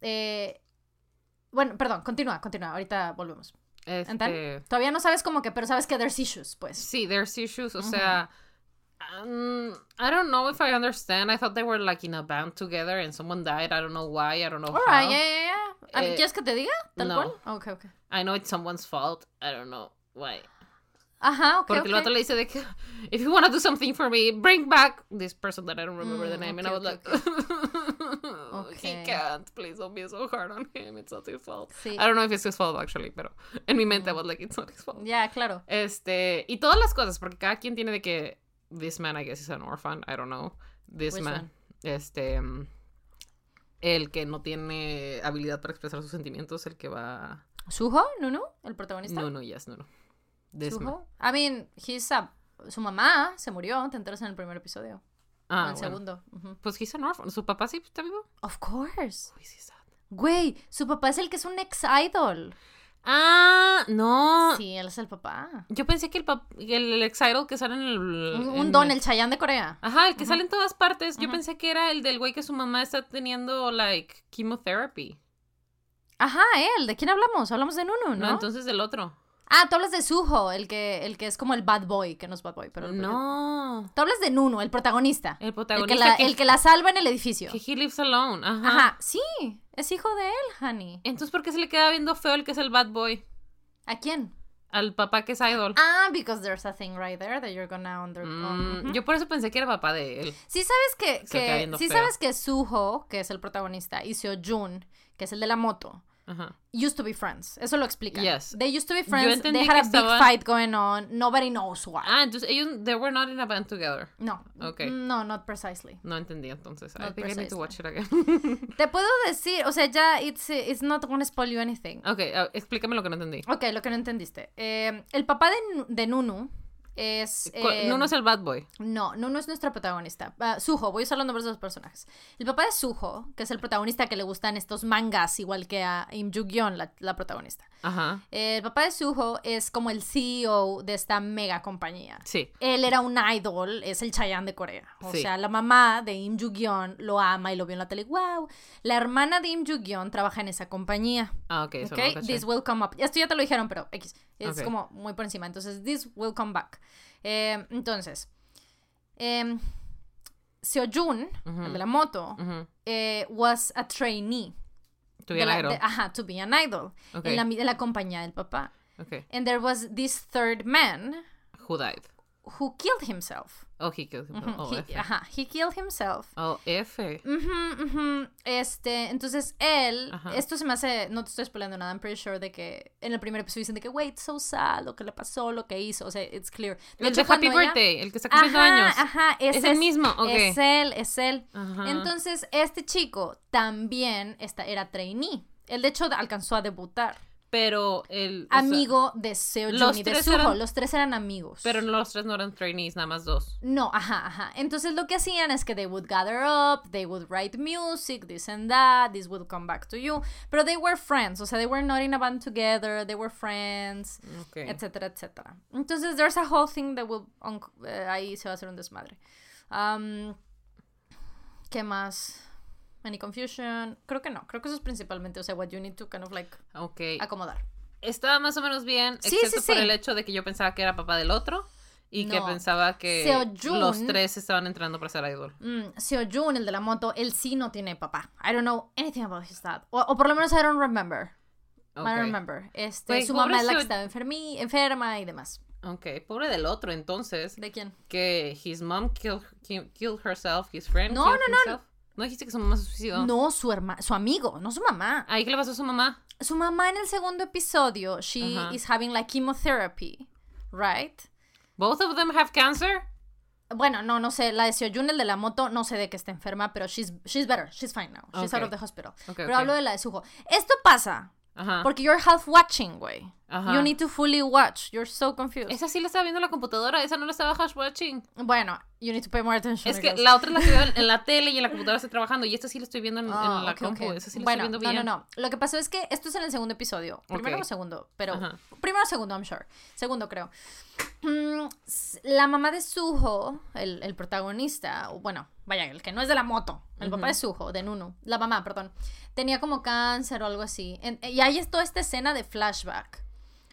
eh, bueno, perdón, continúa, continúa. Ahorita volvemos. Este, ¿Enten? Todavía no sabes como que, pero sabes que there's issues, pues. sí, there's issues. O sea, um, I don't know if I understand. I thought they were like in a band together and someone died. I don't know why. I don't know Alright, how. yeah, yeah, yeah. Eh, ¿Quieres que te diga? ¿Tal no. cual? Ok, ok. I know it's someone's fault. I don't know why. Ajá, ok. Porque el ok. vato le dice de que, if you want to do something for me, bring back this person that I don't remember the Mm, name. and I okay, was okay, like, Okay. [laughs] he can't. Please don't be so hard on him. It's not his fault. Sí. I don't know if it's his fault actually, pero en mi mente I was like, it's not his fault. Ya, claro. Este, y todas las cosas, porque cada quien tiene de que this man, I guess, is an orphan. I don't know. This Which man. one? Este. mm, El que no tiene habilidad para expresar sus sentimientos, el que va. ¿Suho? ¿Nunu? ¿El protagonista? No, no, yes, no, no. This. I mean, he's a... Su mamá se murió, te enteras en el primer episodio. o Ah, en el bueno. segundo. Pues he's an orphan. ¿Su papá sí está vivo? Of course. Uy, sí está. Güey, su papá es el que es un ex-idol. Ah, no. Sí, él es el papá. Yo pensé que el, pap- el, el ex-idol que sale en el. Un, en don, el Chayanne de Corea. Ajá, el que sale en todas partes. Yo pensé que era el del güey que su mamá está teniendo, like, chemotherapy. Ajá, él. ¿De quién hablamos? Hablamos de Nunu, No, ¿no? entonces del otro. Ah, tú hablas de Suho, el que, el que es como el bad boy, que no es bad boy, pero... el- No. Tú hablas de Nuno, el protagonista. El El que, protagonista la, que, el que la salva en el edificio. que he lives alone. Ajá. Ajá, sí, es hijo de él, honey. Entonces, ¿por qué se le queda viendo feo el que es el bad boy? ¿A quién? Al papá que es idol. Ah, because there's a thing right there that you're gonna under... Mm. Yo por eso pensé que era papá de él. Sí sabes que, que sí feo. sabes que Suho, que es el protagonista, y Seo-jun, que es el de la moto, Ajá. used to be friends. Eso lo explica. Yes. They used to be friends. They had a big estaban- fight going on. Nobody knows why. Ah, entonces ellos, they were not in a band together. No. Ok. No, not precisely. No entendí entonces. I Not think I need to precisely. watch it again. [laughs] Te puedo decir, o sea, ya it's, it's not gonna spoil you anything. ok, ah, explícame lo que no entendí. Ok, lo que no entendiste. Eh, el papá de, de Nunu es... Eh, Nuno es el bad boy. No, Nunu es nuestra protagonista. Ah, Suho, voy a usar los nombres de los personajes. El papá de Suho, que es el protagonista que le gustan estos mangas, igual que a Im Joo-gyeon, la, la protagonista. Ajá. Eh, el papá de Suho es como el CEO de esta mega compañía. Sí. Él era un idol, es el Chayanne de Corea. O Sí. sea, la mamá de Im Joo-gyeon lo ama y lo vio en la tele. ¡Wow! La hermana de Im Joo-gyeon trabaja en esa compañía. Ah, ok. Eso ¿Ok? no lo caché. this will come up. Esto ya te lo dijeron, pero X. Es Ok. como muy por encima. Entonces, this will come back. Eh, entonces, eh, Seo-jun, Ujú. el de la moto, Ujú. eh, was a trainee. To be an la- idol. de- ajá, to be an idol. Ok. En la, de la compañía del papá. Ok. And there was this third man Who died? who killed himself. Oh, he killed him. Ujú, Oh, he- F. ajá, he killed himself. Oh, F. Este, entonces él, Ajá. esto se me hace, no te estoy spoilando nada, I'm pretty sure de que en el primer episodio dicen de que, wait, so sad, lo que le pasó, lo que hizo, o sea, it's clear. De El de hecho, Happy cuando ella- Birthday, el que está cumpliendo Ajá, años. ajá, ese Es el mismo, ok. Es él, es él. Entonces, este chico también esta, era trainee. Él, de hecho, alcanzó a debutar. Pero el. sea, Amigo de Seo los y de Suho. eran- Los tres eran amigos. pero los tres no eran trainees, nada más dos. No, ajá, ajá. Entonces lo que hacían es que they would gather up, they would write music, this and that, this would come back to you. Pero they were friends, o sea, they were not in a band together, they were friends, Ok. etcétera, etcétera. Entonces there's a whole thing that will, eh, ahí se va a hacer un desmadre. Um, ¿Qué más? Any confusion? Creo que no, creo que eso es principalmente, o sea, what you need to kind of like Ok. acomodar. Estaba más o menos bien, Sí, excepto sí, por sí. el hecho de que yo pensaba que era papá del otro y que pensaba que Seo-jun- los tres estaban entrando para ser idol. Mm, Seo-jun, el de la moto, él sí no tiene papá. I don't know anything about his dad. O, o por lo menos I don't remember. I Ok. don't remember. Este, su mamá es la que pobre estaba enfermi- enferma y demás. Ok, pobre del otro entonces. ¿De quién? Que his mom killed, ki- killed herself, his friend No, killed no, no, himself. ¿No dijiste que su mamá se suicidó? No, su hermano, su amigo, no su mamá. Ahí qué le pasó a su mamá? Su mamá en el segundo episodio, she Ajá. is having like chemotherapy, right? Both of them have cancer? Bueno, no, no sé, la de Seojun, el de la moto, no sé de que está enferma, pero she's, she's better, she's fine now, she's out of the hospital. Ok, pero hablo de la de Suho. Esto pasa Ajá. porque you're half watching, güey. Ajá. You need to fully watch, you're so confused. Esa sí la estaba viendo en la computadora, esa no la estaba hash watching. Bueno, you need to pay more attention. Es que la otra la que veo [laughs] en, la tele y en la computadora estoy trabajando y esta sí la estoy viendo en, en Ah, la ok, compu. ok. Esa sí la bueno, estoy viendo no, bien. no, no. Lo que pasó es que esto es en el segundo episodio. Primero Ok. o segundo, pero Ajá. primero o segundo, I'm sure. Segundo, creo. Mm, la mamá de Suho, el, el protagonista, bueno, vaya, el que no es de la moto, el papá de Suho, de Nunu, la mamá, perdón, tenía como cáncer o algo así. En- y es toda esta escena de flashback.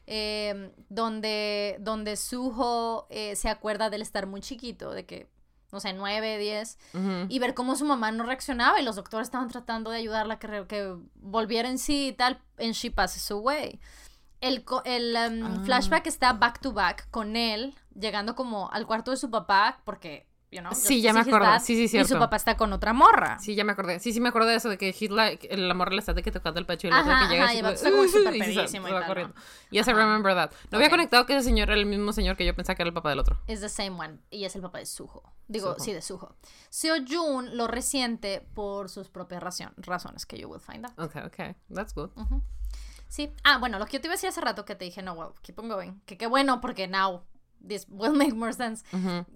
Eh, donde, donde Suho eh, se acuerda de él estar muy chiquito, de que, no sé, 9, 10, Ujú. y ver cómo su mamá no reaccionaba y los doctores estaban tratando de ayudarla a que, que volviera en sí y tal, and she passes away. El, el um, Ah. flashback está back to back con él, llegando como al cuarto de su papá, porque you know. Sí, ya me dad, Sí, sí, Y su papá está con otra morra. Sí, ya me acordé. Sí, sí me acordé de eso, de que like, el amor le está de que tocando el pecho y Ajá, que llega ajá, [laughs] y va ¿no? Yes, I remember that. No había Ok. conectado que ese señor era el mismo señor que yo pensaba que era el papá del otro. Es the same one. Y es el papá de Suho. Digo, Suho. sí, de Suho. Seo Jun lo resiente por sus propias racion- razones que you will find out. Okay, okay. That's good. Sí. Ah, bueno, lo que yo te iba a decir hace rato que te dije, no, well, keep on going. Que qué bueno, porque now this will make more sense.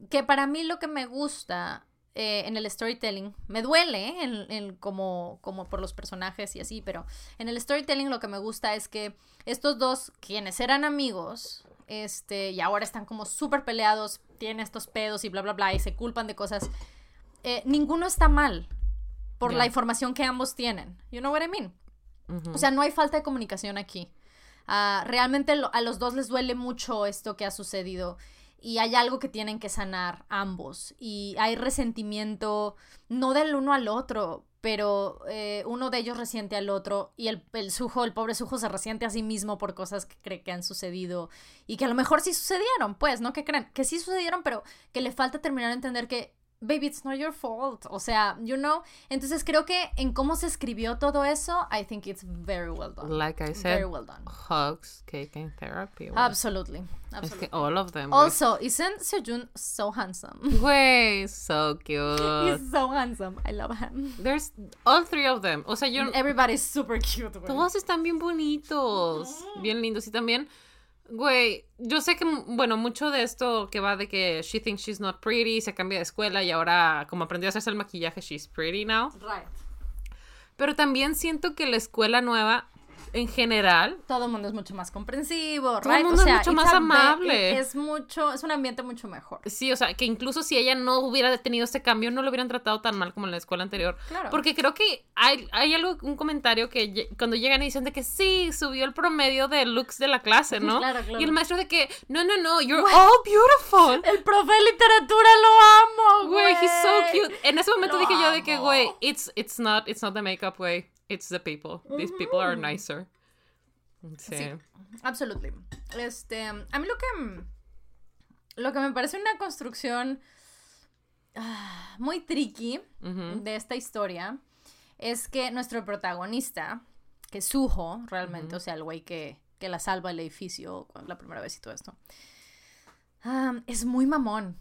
Que para mí lo que me gusta eh, en el storytelling, me duele en, en como, como por los personajes y así, pero en el storytelling lo que me gusta es que estos dos, quienes eran amigos, este, y ahora están como súper peleados, tienen estos pedos y bla, bla, bla, y se culpan de cosas, eh, ninguno está mal por la información que ambos tienen. You know what I mean? O sea, no hay falta de comunicación aquí. Ah, realmente a los dos les duele mucho esto que ha sucedido y hay algo que tienen que sanar ambos y hay resentimiento no del uno al otro, pero eh, uno de ellos resiente al otro y el, el sujo, el pobre sujo se resiente a sí mismo por cosas que cree que han sucedido y que a lo mejor sí sucedieron, pues, ¿no? Que creen que sí sucedieron, pero que le falta terminar de entender que baby, it's not your fault. O sea, you know. Entonces creo que en cómo se escribió todo eso, I think it's very well done. Like I Very said, well done. hugs, cake, and therapy. güey. Absolutely. Es Absolutely. que all of them. Also, isn't Sejun so handsome? [laughs] Güey, so [laughs] cute. He's so handsome. I love him. There's all three of them. O sea, yo. Everybody's super cute. güey. Todos están bien bonitos, bien lindos. Y también, güey, yo sé que, bueno, mucho de esto que va de que she thinks she's not pretty, se cambia de escuela y ahora, como aprendió a hacerse el maquillaje, she's pretty now. Right. Pero también siento que la escuela nueva, en general, Todo el mundo es mucho más comprensivo, Todo el right? mundo o es sea, mucho it's más amable. Es mucho, es un ambiente mucho mejor. sí, o sea, que incluso si ella no hubiera tenido este cambio, no lo hubieran tratado tan mal como en la escuela anterior. Claro. Porque creo que hay, hay algo, un comentario que cuando llegan y dicen de que sí, subió el promedio de looks de la clase, ¿no? [laughs] Claro, claro. Y el maestro de que, no, no, no, you're all beautiful. El profe de literatura lo amo, güey. Güey, he's so cute. En ese momento Lo dije yo de que, amo. güey, it's, it's not, it's not the makeup, güey. It's the people. These people are nicer. Sí. Sí. Absolutely. Este, a mí lo que lo que me parece una construcción ah, muy tricky Ujú. de esta historia es que nuestro protagonista, que es Suho, realmente, o sea, el güey que, que la salva el edificio la primera vez y todo esto, ah, es muy mamón.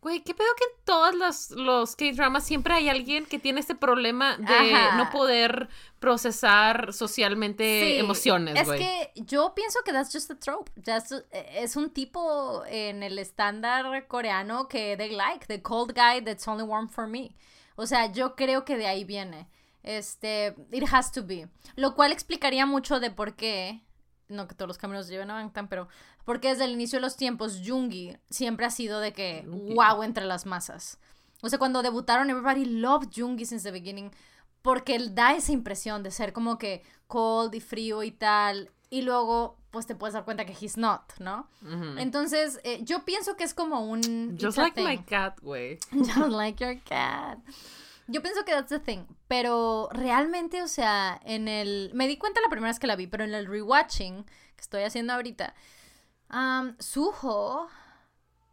Güey, ¿qué pedo que en todos los, los K-dramas siempre hay alguien que tiene este problema de Ajá. no poder procesar socialmente Sí, emociones, Es güey? que yo pienso que that's just a trope. That's- es un tipo en el estándar coreano que they like, the cold guy that's only warm for me. O sea, yo creo que de ahí viene. Este, it has to be. Lo cual explicaría mucho de por qué, no que todos los caminos lleven a Bangtan, pero porque desde el inicio de los tiempos Jungi siempre ha sido de que wow entre las masas. O sea, cuando debutaron, everybody loved Jungi since the beginning. Porque él da esa impresión de ser como que cold y frío y tal. Y luego, pues te puedes dar cuenta que he's not, ¿no? Ujú. Entonces, eh, yo pienso que es como un. Just like my thing. cat, güey. [laughs] Just like your cat. Yo pienso que that's the thing. Pero realmente, o sea, en el. Me di cuenta la primera vez que la vi, pero en el rewatching que estoy haciendo ahorita. Um, Suho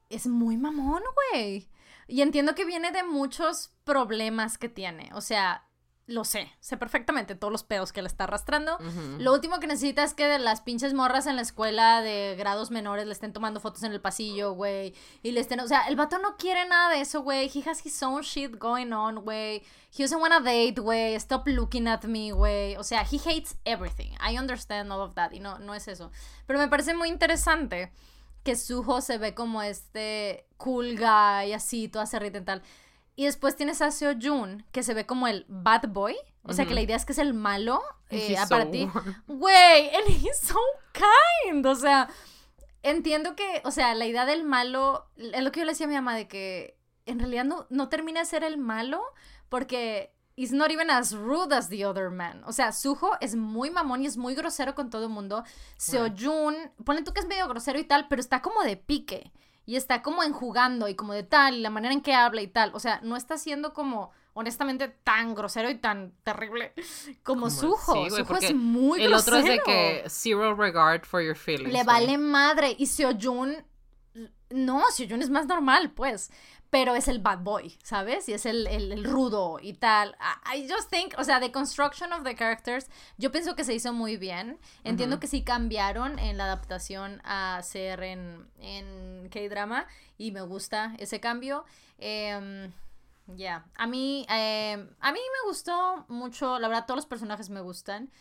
es muy mamón, güey. Y entiendo que viene de muchos problemas que tiene. O sea, lo sé. Sé perfectamente todos los pedos que le está arrastrando. Lo último que necesita es que de las pinches morras en la escuela de grados menores le estén tomando fotos en el pasillo, güey. Y le estén. O sea, el vato no quiere nada de eso, güey. He has his own shit going on, güey. He doesn't wanna date, güey. Stop looking at me, güey. O sea, he hates everything. I understand all of that. Y no, no es eso. Pero me parece muy interesante que Suho se ve como este cool guy, así, toda cerrita y tal. Y después tienes a Seo Jun, que se ve como el bad boy. O sea, que la idea es que es el malo eh, a. Güey, [laughs] and he's so kind. O sea, entiendo que, o sea, la idea del malo, es lo que yo le decía a mi mamá, de que en realidad no, no termina de ser el malo, porque he's not even as rude as the other man. O sea, Suho es muy mamón y es muy grosero con todo el mundo. Seojun, ponle tú que es medio grosero y tal, pero está como de pique. Y está como enjugando y como de tal, y la manera en que habla y tal. O sea, no está siendo como, honestamente, tan grosero y tan terrible [laughs] como Como- sí, güey, porque es muy El otro grosero. es de que zero regard for your feelings. Le güey. vale madre. Y Seojun No, Seo es más normal, pues. Pero es el bad boy, ¿sabes? Y es el, el, rudo y tal. I, just think, o sea, the construction of the characters, yo pienso que se hizo muy bien. Entiendo que sí cambiaron en la adaptación a ser en, en K-drama y me gusta ese cambio. Eh, ya, a mí, em, a mí me gustó mucho, la verdad todos los personajes me gustan.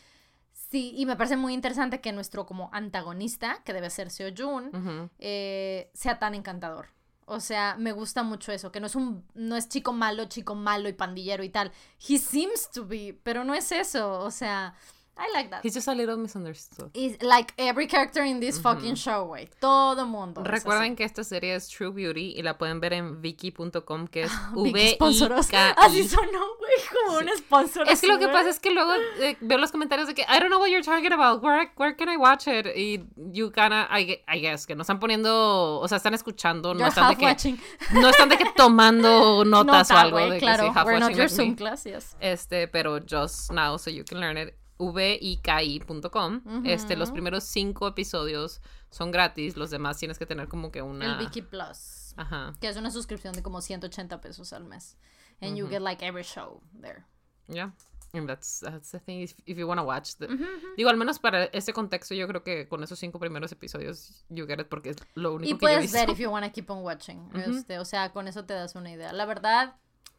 Sí, y me parece muy interesante que nuestro como antagonista, que debe ser Seo Jun, eh, sea tan encantador. O sea, me gusta mucho eso, que no es un no es chico malo, chico malo y pandillero y tal. He seems to be, pero no es eso, o sea, I like that. He's just a little misunderstood. It's like every character in this fucking show, güey. Todo mundo. Recuerden que esta serie es True Beauty y la pueden ver en viki.com, que es v i k [laughs] Así sonó, güey, como un sponsor. Es que lo que pasa es que luego eh, veo los comentarios de que I don't know what you're talking about. Where, where can I watch it? Y you kinda, I, I guess, que no están poniendo, o sea, están escuchando, no están de que no están de que [laughs] tomando notas o algo de claro. que sí, half We're not your Zoom class, yes. Este, pero just now so you can learn it viki.com. este, los primeros cinco episodios son gratis, los demás tienes que tener como que una... El Viki Plus. Ajá. Que es una suscripción de como 180 pesos al mes. And you get like every show there. Yeah. And that's, that's the thing if, if you want to watch. The... Digo, al menos para este contexto, yo creo que con esos cinco primeros episodios, you get it porque es lo único que yo he visto. Y puedes ver [laughs] if you want to keep on watching. este, o sea, con eso te das una idea. La verdad,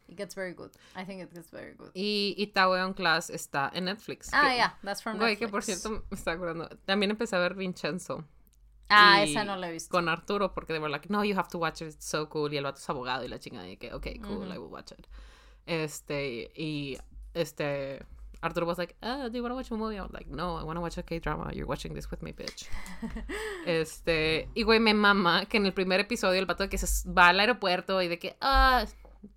It gets very good. I think it gets very good. Y Itaewon Class está en Netflix. Ah, yeah, that's from Netflix. que por cierto me está acordando. También empecé a ver Vincenzo. Ah, esa no la he visto. Con Arturo, porque de verdad, like, no, you have to watch it, it's so cool. Y el vato es abogado y la chingada. Y que, ok, cool, I will watch it. Este, y este. Arturo was like, oh, do you want to watch a movie? I was like, no, I want to watch a K-drama. You're watching this with me, bitch. [laughs] este, y güey, me mama que en el primer episodio el vato de que se va al aeropuerto y de que, ah,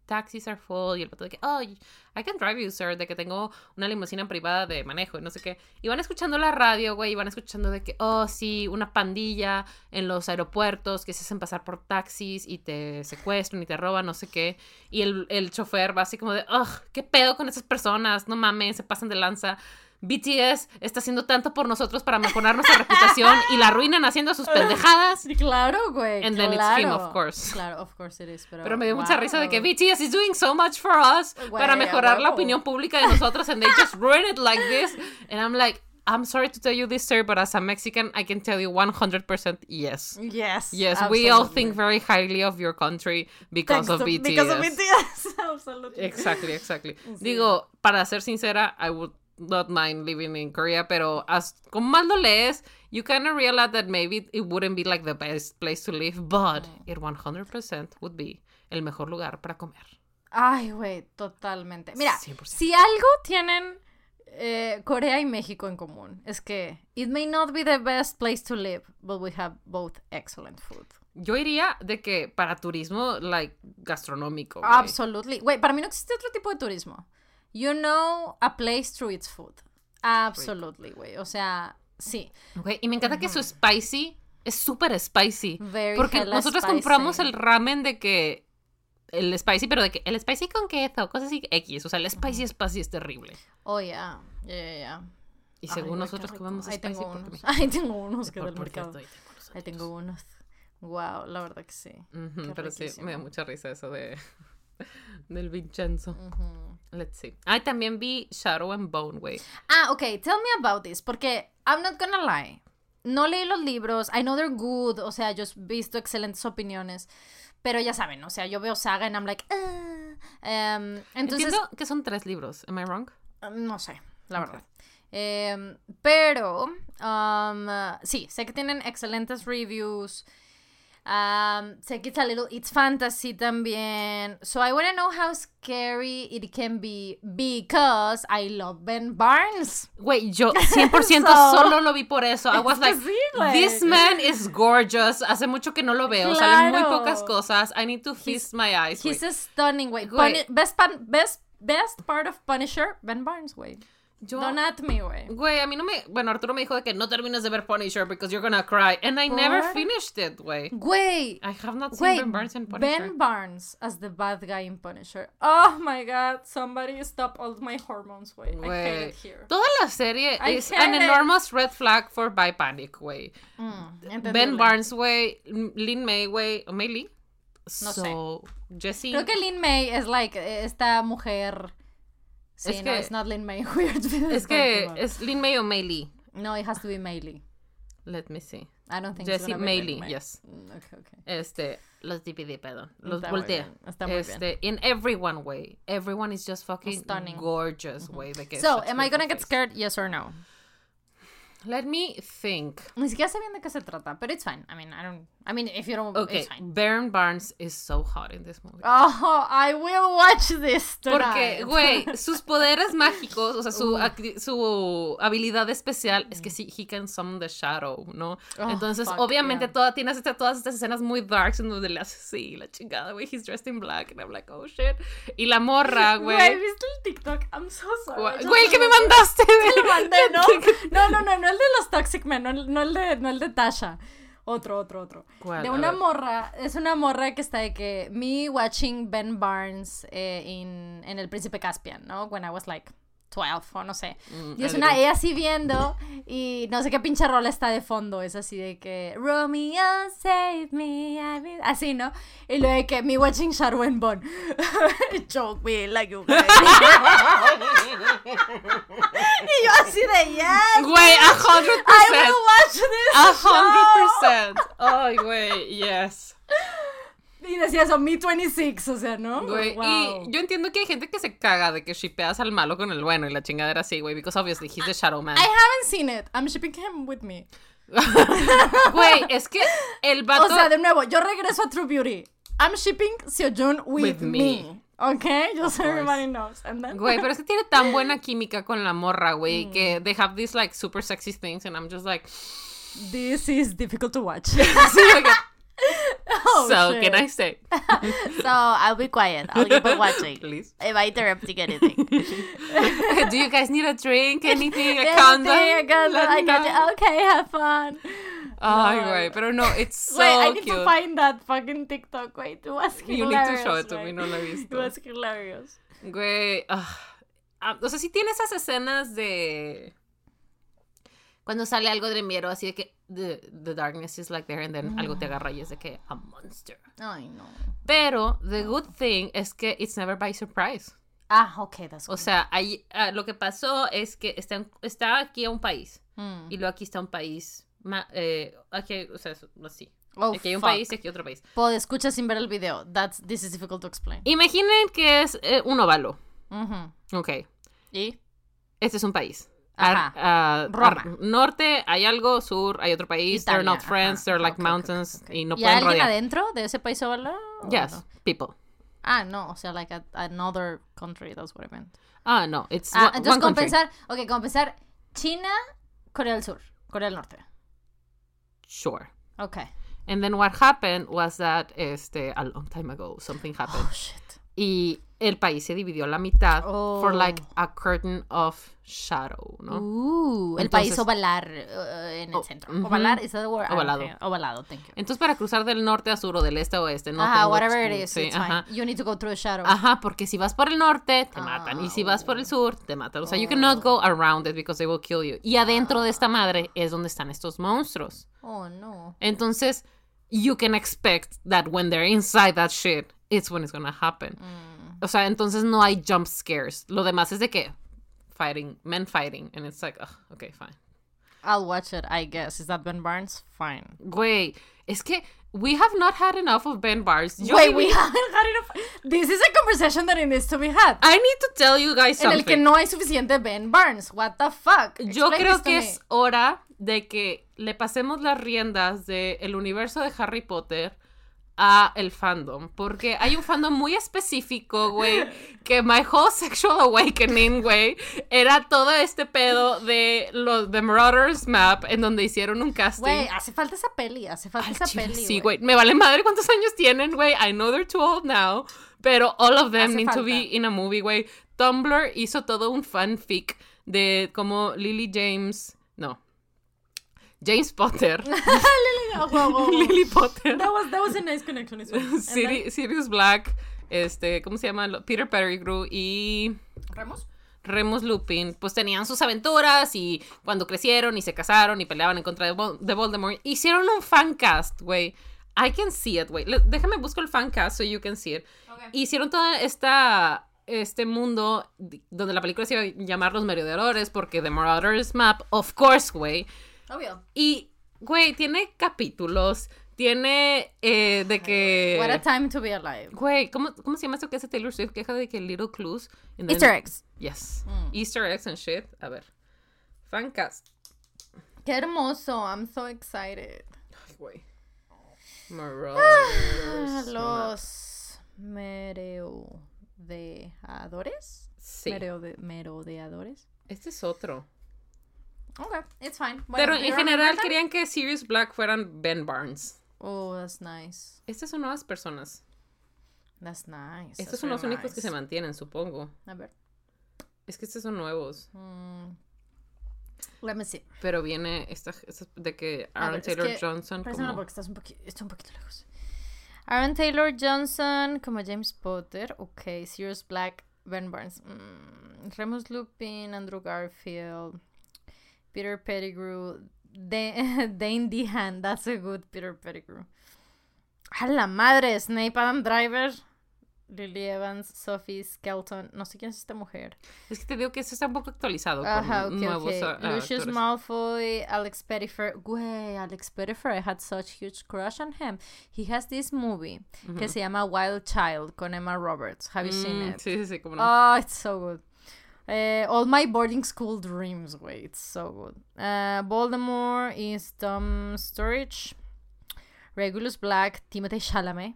taxis are full. Y el pato de que, oh, I can drive you, sir. De que tengo una limusina privada de manejo y no sé qué. Y van escuchando la radio, güey, y van escuchando de que, oh, sí, una pandilla en los aeropuertos que se hacen pasar por taxis y te secuestran y te roban, no sé qué. Y el, el chofer va así como de, oh, ¿qué pedo con esas personas? No mames, se pasan de lanza. BTS está haciendo tanto por nosotros para mejorar nuestra reputación y la arruinan haciendo sus pendejadas. [laughs] Claro, güey. And then it's him, of course. Claro, of course it is. Pero, pero me dio mucha risa de que BTS is doing so much for us para mejorar la opinión pública de nosotros and they just ruin it like this. And I'm like, I'm sorry to tell you this, sir, but as a Mexican, I can tell you 100% yes. Yes. Yes, absolutely. we all think very highly of your country because of BTS. Because of BTS, [laughs] absolutely. Exactly, exactly. Digo, para ser sincera, I would not mind living in Korea, pero as, más lo lees, you kind of realize that maybe it wouldn't be like the best place to live, but mm. it 100% would be el mejor lugar para comer. Ay, güey, totalmente. Mira, si algo tienen eh, Corea y México en común, es que it may not be the best place to live, but we have both excellent food. Yo iría de que para turismo, like, gastronómico. Absolutely. Güey, para mí no existe otro tipo de turismo. You know a place through its food. Absolutely, güey. O sea, sí. Okay. Y me encanta que su spicy es súper spicy. porque nosotros compramos el ramen de que el spicy, pero de que el spicy con queso, cosas así X. O sea, el spicy spicy es terrible. Oh, yeah. Yeah, yeah, Y según nosotros comemos Ahí spicy. Tengo unos. Ahí tengo unos que del mercado. Ahí tengo unos. Wow, la verdad que sí. pero sí, me da mucha risa eso de [laughs] del Vincenzo. Let's see. Ah, también vi Shadow and Bone, güey. Ah, ok. Tell me about this. Porque, I'm not gonna lie. No leí los libros. I know they're good. O sea, yo he visto excelentes opiniones. Pero ya saben, o sea, yo veo Saga and I'm like, ah. em, entonces... Entiendo que son tres libros. Am I wrong? Um, no sé, la verdad. Em, pero, um, sí, sé que tienen excelentes reviews. Um, sé que it's a little, it's fantasy también. So I want to know how scary it can be because I love Ben Barnes. Wait, yo [laughs] 100% solo lo vi por eso. I was like, this man is gorgeous. Hace mucho que no lo veo. Claro. Salen muy pocas cosas. I need to feast my eyes. He's a stunning, way. best, best, best part of Punisher, Ben Barnes, way. Yo, Don't at me, güey. güey, a mí no me. Bueno, Arturo me dijo de que no termines de ver Punisher because you're gonna cry. And I never finished it, güey. Güey. I have not seen Ben Barnes in Punisher. Ben Barnes as the bad guy in Punisher. Oh my god, somebody stop all my hormones, güey. I hate it here. Toda la serie I is an it. enormous red flag for bi panic, güey. Mm, Ben. Barnes, güey. Lin May, güey. ¿O May Lee? No sé. so, Jessie. Creo que Lin May es like esta mujer. Sí, Es no, que- it's not Lin May. [laughs] Weird. Es que es Lin May o May Lee. No, it has to be Maylee. Let me see. I don't think Jessie May Lee, May. yes. Mm, Okay, okay. Este, los DPD, perdón. Los Está muy voltea. bien, está muy bien. Este, in everyone way. Everyone is just fucking Stunning. gorgeous, way. de que So, am I gonna get face. scared? Yes or no? Let me think. Ni siquiera sé bien de qué se trata, but it's fine. I mean, I don't. I mean, if you don't, Okay, it's fine. Baron Barnes is so hot in this movie. Oh, I will watch this Porque, tonight. güey, [laughs] sus poderes mágicos, o sea, su, su habilidad especial es que sí, he can summon the shadow, ¿no? Oh, Entonces, fuck, obviamente, yeah. toda, tienes este- todas estas escenas muy darks en donde le hace así, la chingada, güey, he's dressed in black, and I'm like, oh shit. Y la morra, [laughs] güey. Güey, ¿viste el TikTok? I'm so sorry. Güey, ¿qué me mandaste? Te lo mandé, [laughs] ¿no? No, no, no, no el de los Toxic Men, no no el de, no el de Tasha. Otro, otro, otro. ¿Cuál? De una morra, es una morra que está de que me watching Ben Barnes eh, in- en El Príncipe Caspian, ¿no? When I was like 12 o no sé. Mm, Y es I una ella así viendo y no sé qué pinche rola está de fondo, es así de que Romeo save me, I will-" así, ¿no? Y luego de que me watching Sharon Bond. Choke me like you guys. [laughs] y yo así de yes. Güey, a hundred I percent. will watch this. A show." hundred percent. Ay, güey, yes. Y decía eso, me 26, o sea, ¿no? Güey, Wow. y yo entiendo que hay gente que se caga de que shipeas al malo con el bueno y la chingadera así, güey, because obviously he's the Shadow Man. I haven't seen it. I'm shipping him with me. [laughs] Güey, es que el vato... O sea, de nuevo, yo regreso a True Beauty. I'm shipping Seojun with, With me. me. Okay, just so course. everybody knows. And then Güey, pero es que tiene tan [laughs] buena química con la morra, güey, Mm. que they have these like super sexy things and I'm just like, this is difficult to watch. [laughs] sí, like, so can I say, [laughs] So I'll be quiet. I'll keep on watching. [laughs] please? Am I interrupting anything? [laughs] Do you guys need a drink, anything, a Anything, condom? Got, Let I got you. Okay, have fun. Ay, No. güey, pero no, it's so Wait, I need cute. to find that fucking TikTok. Wait, it was You need to show it to me, no lo he It visto. was hilarious. Güey, ah, ah, o sea, sí tiene esas escenas de cuando sale algo de miedo, así de que the, the darkness is like there and then algo te agarra y es de que a monster. Ay, no. Pero the good thing es que it's never by surprise. Ah, okay, that's O good. sea, ahí, ah, lo que pasó es que está, está aquí a un país Mm. y luego aquí está un país, ma- eh, aquí, o sea, así. Oh, aquí hay un fuck. país y aquí otro país. Pod, escucha sin ver el video. That's, this is difficult to explain. Imaginen que es eh, un óvalo. Ujú. Ok, ¿Y? este es un país. Ajá. Ar- ah, Roma. ar- norte hay algo, sur hay otro país. they're not friends, ajá. they're like mountains ok, ok. y no ¿Y pueden alguien rodear. adentro de ese país óvalo? o Yes, no? people. Ah, no, o sea, like a- another country, that's what I meant. Ah, no, it's Ah, one, entonces, one como country. ok, como pensar China, Corea del Sur, Corea del Norte. Sure. Ok. And then what happened was that este a long time ago something happened Oh, shit. Y el país se dividió a la mitad for Oh. like a curtain of shadow, ¿no? Uh, el Entonces- país ovalar uh, en el Oh, centro. ujú. Ovalar, is that the word? Ovalado. Ovalado, thank you. Entonces para cruzar del norte a sur o del este a oeste no Ajá, tengo whatever it is, sí, it's ajá. fine. You need to go through the shadow. Ajá, porque si vas por el norte, te matan. Y si vas por el oh. sur, te matan. O sea, you cannot go around it because they will kill you. Y adentro de esta madre es donde están estos monstruos. Oh, no. Entonces, you can expect that when they're inside that shit, it's when it's gonna happen. Mm. O sea, entonces no hay jump scares. Lo demás es de que fighting, men fighting. And it's like, ugh, okay, fine. I'll watch it, I guess. Is that Ben Barnes? Fine. Güey, es que we have not had enough of Ben Barnes. Yo Wait, we haven't had enough. This is a conversation that it needs to be had. I need to tell you guys En something. el que no hay suficiente Ben Barnes. What the fuck? Yo creo que me. es hora de que le pasemos las riendas del universo de Harry Potter a el fandom, porque hay un fandom muy específico, güey, [laughs] que my whole sexual awakening, güey, era todo este pedo de los The Marauders Map, en donde hicieron un casting. Güey, hace falta esa peli, hace falta Al esa chile, peli. Sí, güey. Me vale madre cuántos años tienen, güey. I know they're too old now. Pero all of them Hace need to be in a movie, güey. Tumblr hizo todo un fanfic de cómo Lily James, James Potter, [laughs] Oh, wow, wow, wow. Lily Potter, That was, that was a nice connection. as well. And then- Siri- Sirius Black, este, ¿cómo se llama? Peter Pettigrew y ¿Ramos? Remus Lupin, pues tenían sus aventuras y cuando crecieron y se casaron y peleaban en contra de, Vol- de Voldemort, hicieron un fancast, güey. I can see it, güey. Déjame buscar el fancast so you can see it. Okay. Hicieron todo esta, este mundo donde la película se iba a llamar Los Merodeadores porque The Marauders Map, of course, güey. Obvio. Y, güey, tiene capítulos, tiene eh, de que... What a time to be alive. Güey, ¿cómo, ¿cómo se llama esto que hace Taylor Swift? Queja de que Little Clues. then- Easter eggs. Yes. Mm. Easter eggs and shit. A ver. Fancast. Qué hermoso. I'm so excited. Ay, güey. Ah. Los merodeadores. Sí. Merode- merodeadores. Este es otro. Okay, it's fine. Bueno, Pero en general querían que Sirius Black fueran Ben Barnes. Oh, that's nice. Estas son nuevas personas. That's nice. Estos That's son los únicos que se mantienen, supongo. A ver. Es que estos son nuevos. Mm. Let me see. Pero viene esta, esta de que Aaron ver, es Taylor que- Johnson como... porque estás un poquito, está un poquito lejos. Aaron Taylor Johnson como James Potter. Ok. Sirius Black, Ben Barnes. Mm, Remus Lupin, Andrew Garfield, Peter Pettigrew, Da- [laughs] Dane Dehan. That's a good Peter Pettigrew. A la madre, Snape, Adam Driver, Lily Evans, Sophie Skelton. No sé quién es esta mujer. Es que te digo que esto está un poco actualizado con Ajá, ok, nuevos ok. ah, ah, Lucius. Malfoy, Alex Pettyfer. Güey, Alex Pettyfer, I had such huge crush on him. He has this movie que se llama Wild Child con Emma Roberts. Have you seen Mm, it? Sí, sí, sí, como no. Oh, it's so good. Eh, all my boarding school dreams, güey. It's so good. Uh, Voldemort is Tom Sturridge. Regulus Black, Timothy Chalamet.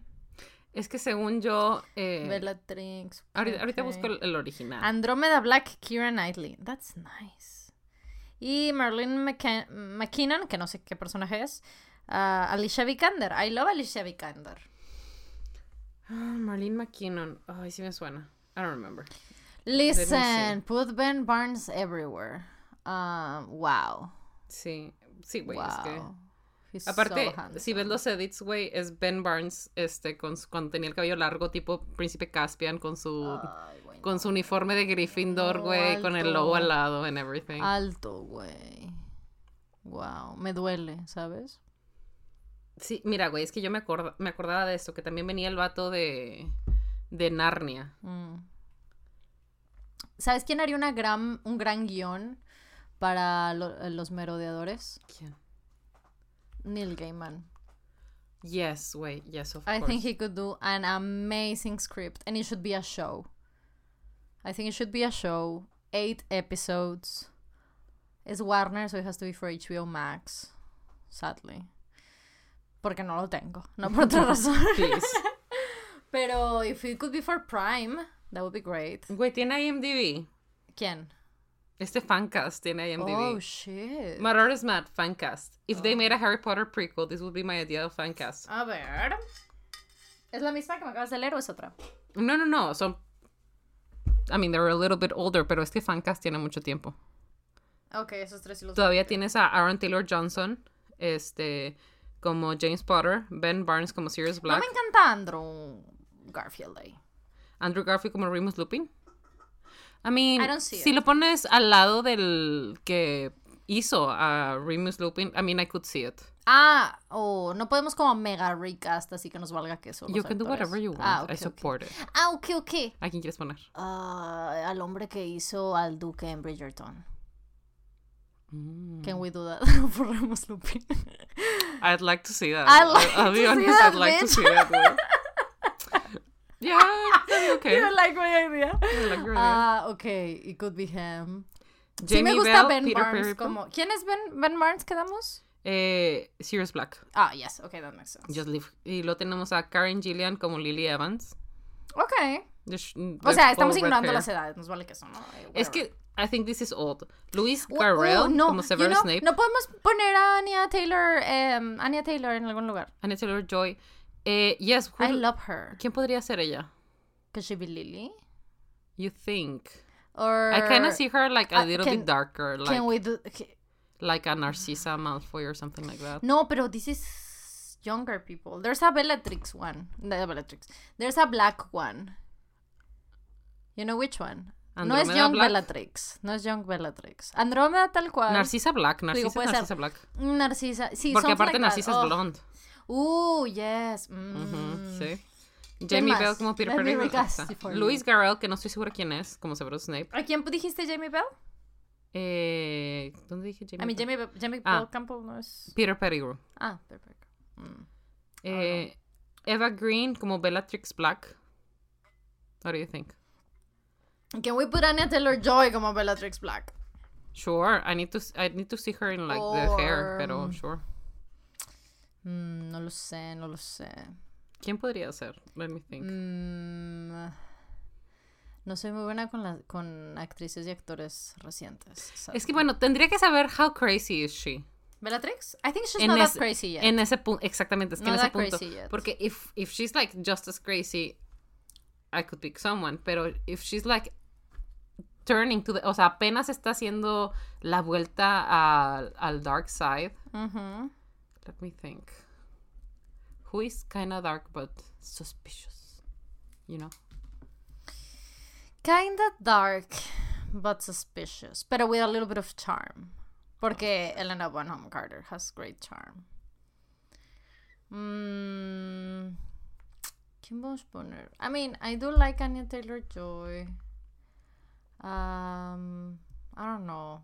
Es que según yo... eh, Bellatrix. ahorita, busco el, el original. Andromeda Black, Kira Knightley. That's nice. Y Marlene McK- McKinnon, que no sé qué personaje es. Ah, Alicia Vikander. I love Alicia Vikander. Ah, Marlene McKinnon. Ay, sí me suena. I don't remember. Listen, put Ben Barnes everywhere. Um, wow. Sí, sí, güey, wow. es que... He's Aparte, so si ves los edits, güey, es Ben Barnes, este, con, su- cuando tenía el cabello largo, tipo Príncipe Caspian, con su... Ay, con su uniforme de Gryffindor, No, güey, con el logo al lado and everything. Alto, güey. Wow. Me duele, ¿sabes? Sí, mira, güey, es que yo me, me acordaba de esto, que también venía el vato de, de Narnia. Mm. ¿Sabes quién haría una gran, un gran guion para lo- los merodeadores? ¿Quién? Neil Gaiman. Yes, güey, yes, of I course. think he could do an amazing script and it should be a show. I think it should be a show. Eight episodes. It's Warner, so it has to be for HBO Max. Sadly. Porque no lo tengo. No por otra [laughs] razón. [laughs] Pero if it could be for Prime, that would be great. Güey, tiene IMDb. ¿Quién? Este fancast tiene IMDb. Oh, shit. Marauders Mad fancast. If they made a Harry Potter prequel, this would be my ideal fancast. A ver. ¿Es la misma que me acabas de leer o es otra? No, no, no, son... I mean, they're a little bit older, pero este fancast tiene mucho tiempo. Ok, esos tres sí los Todavía tienes a Aaron Taylor Johnson, este, como James Potter, Ben Barnes como Sirius No Black, me encanta Andrew Garfield ahí. Andrew Garfield como Remus Lupin. I mean, I don't see si it. lo pones al lado del que hizo a Remus Lupin, I mean, I could see it. Ah, oh, no podemos como mega recast así que nos valga queso. los You can do whatever you want. Ah, ok, I support it. Ah, ok, ok. ¿A quién quieres poner? Ah, al hombre que hizo al duque en Bridgerton. Mm. Can we do that? [laughs] For Ramos Lupin. I'd like to see that. I'd like I'll to see honest, that, I'd like to see that. Yeah, that'd be okay. [laughs] You like my idea? I like your idea. Ah, ok. It could be him. sí Jamie me gusta Bell, Ben Peter Barnes Pettigrew, como... ¿Quién es Ben, ben Barnes quedamos? eh, Sirius Black. Ah, yes. Ok, that makes sense. Just leave. Y lo tenemos a Karen Gillian como Lily Evans. Ok. The sh- O sea, estamos ignorando las edades. Nos vale queso, ¿no? Eh, Es que I think this is old. Luis Oh, Garrel oh, no, como you Severus know, Snape. No podemos poner a Anya Taylor, em, Anya Taylor en algún lugar. Anya Taylor-Joy. Eh, yes, who- I love her. ¿quién podría ser ella? Could she be Lily? You think? Or I kind of see her like a Uh, little can- bit darker, like Can we do? like a Narcissa Malfoy or something like that. No, pero this is younger people. There's a Bellatrix one. No, Bellatrix. There's a black one. You know which one? no es Young Black? Bellatrix. No es Young Bellatrix. Andrómeda tal cual. Narcisa Black, Narcisa, ser. Narcisa Black. Narcisa. Sí, Porque aparte like Narcisa that. es Oh. Uh, yes. Mm. Sí. ¿Quién Jamie? Bell como Peter Let me Pettigrew. recast está. for you. Louis Garrel, que no estoy segura quién es, como Severus Snape. ¿A quién dijiste Jamie Bell? Eh, ¿Dónde dije Jamie A mí Bell? Jamie, Jamie Ah. Bell Campbell no es... Peter Pettigrew. Ah, perfecto. Mm. Eh, Eva Green como Bellatrix Black. What do you think? Can we put Anya Taylor-Joy como Bellatrix Black? Sure, I need to I need to see her in like the hair, Or- pero sure. Mm, no lo sé, no lo sé. ¿Quién podría ser? Let me think. Mm, no soy muy buena con, la- con actrices y actores recientes. Es que bueno, tendría que saber how crazy is she. ¿Bellatrix? I think she's En not ese- that crazy yet. En ese punto, exactamente, es que Not en ese punto. Porque if, if she's like just as crazy, I could pick someone. Pero if she's like turning to the. O sea, apenas está haciendo la vuelta al, al dark side. Let me think. Who is kind of dark but suspicious? You know? Kinda dark, but suspicious. but with a little bit of charm. Porque Elena Bonham Carter has great charm. Mm, ¿Quién vamos a poner? I mean, I do like Anya Taylor Joy. Um, I don't know.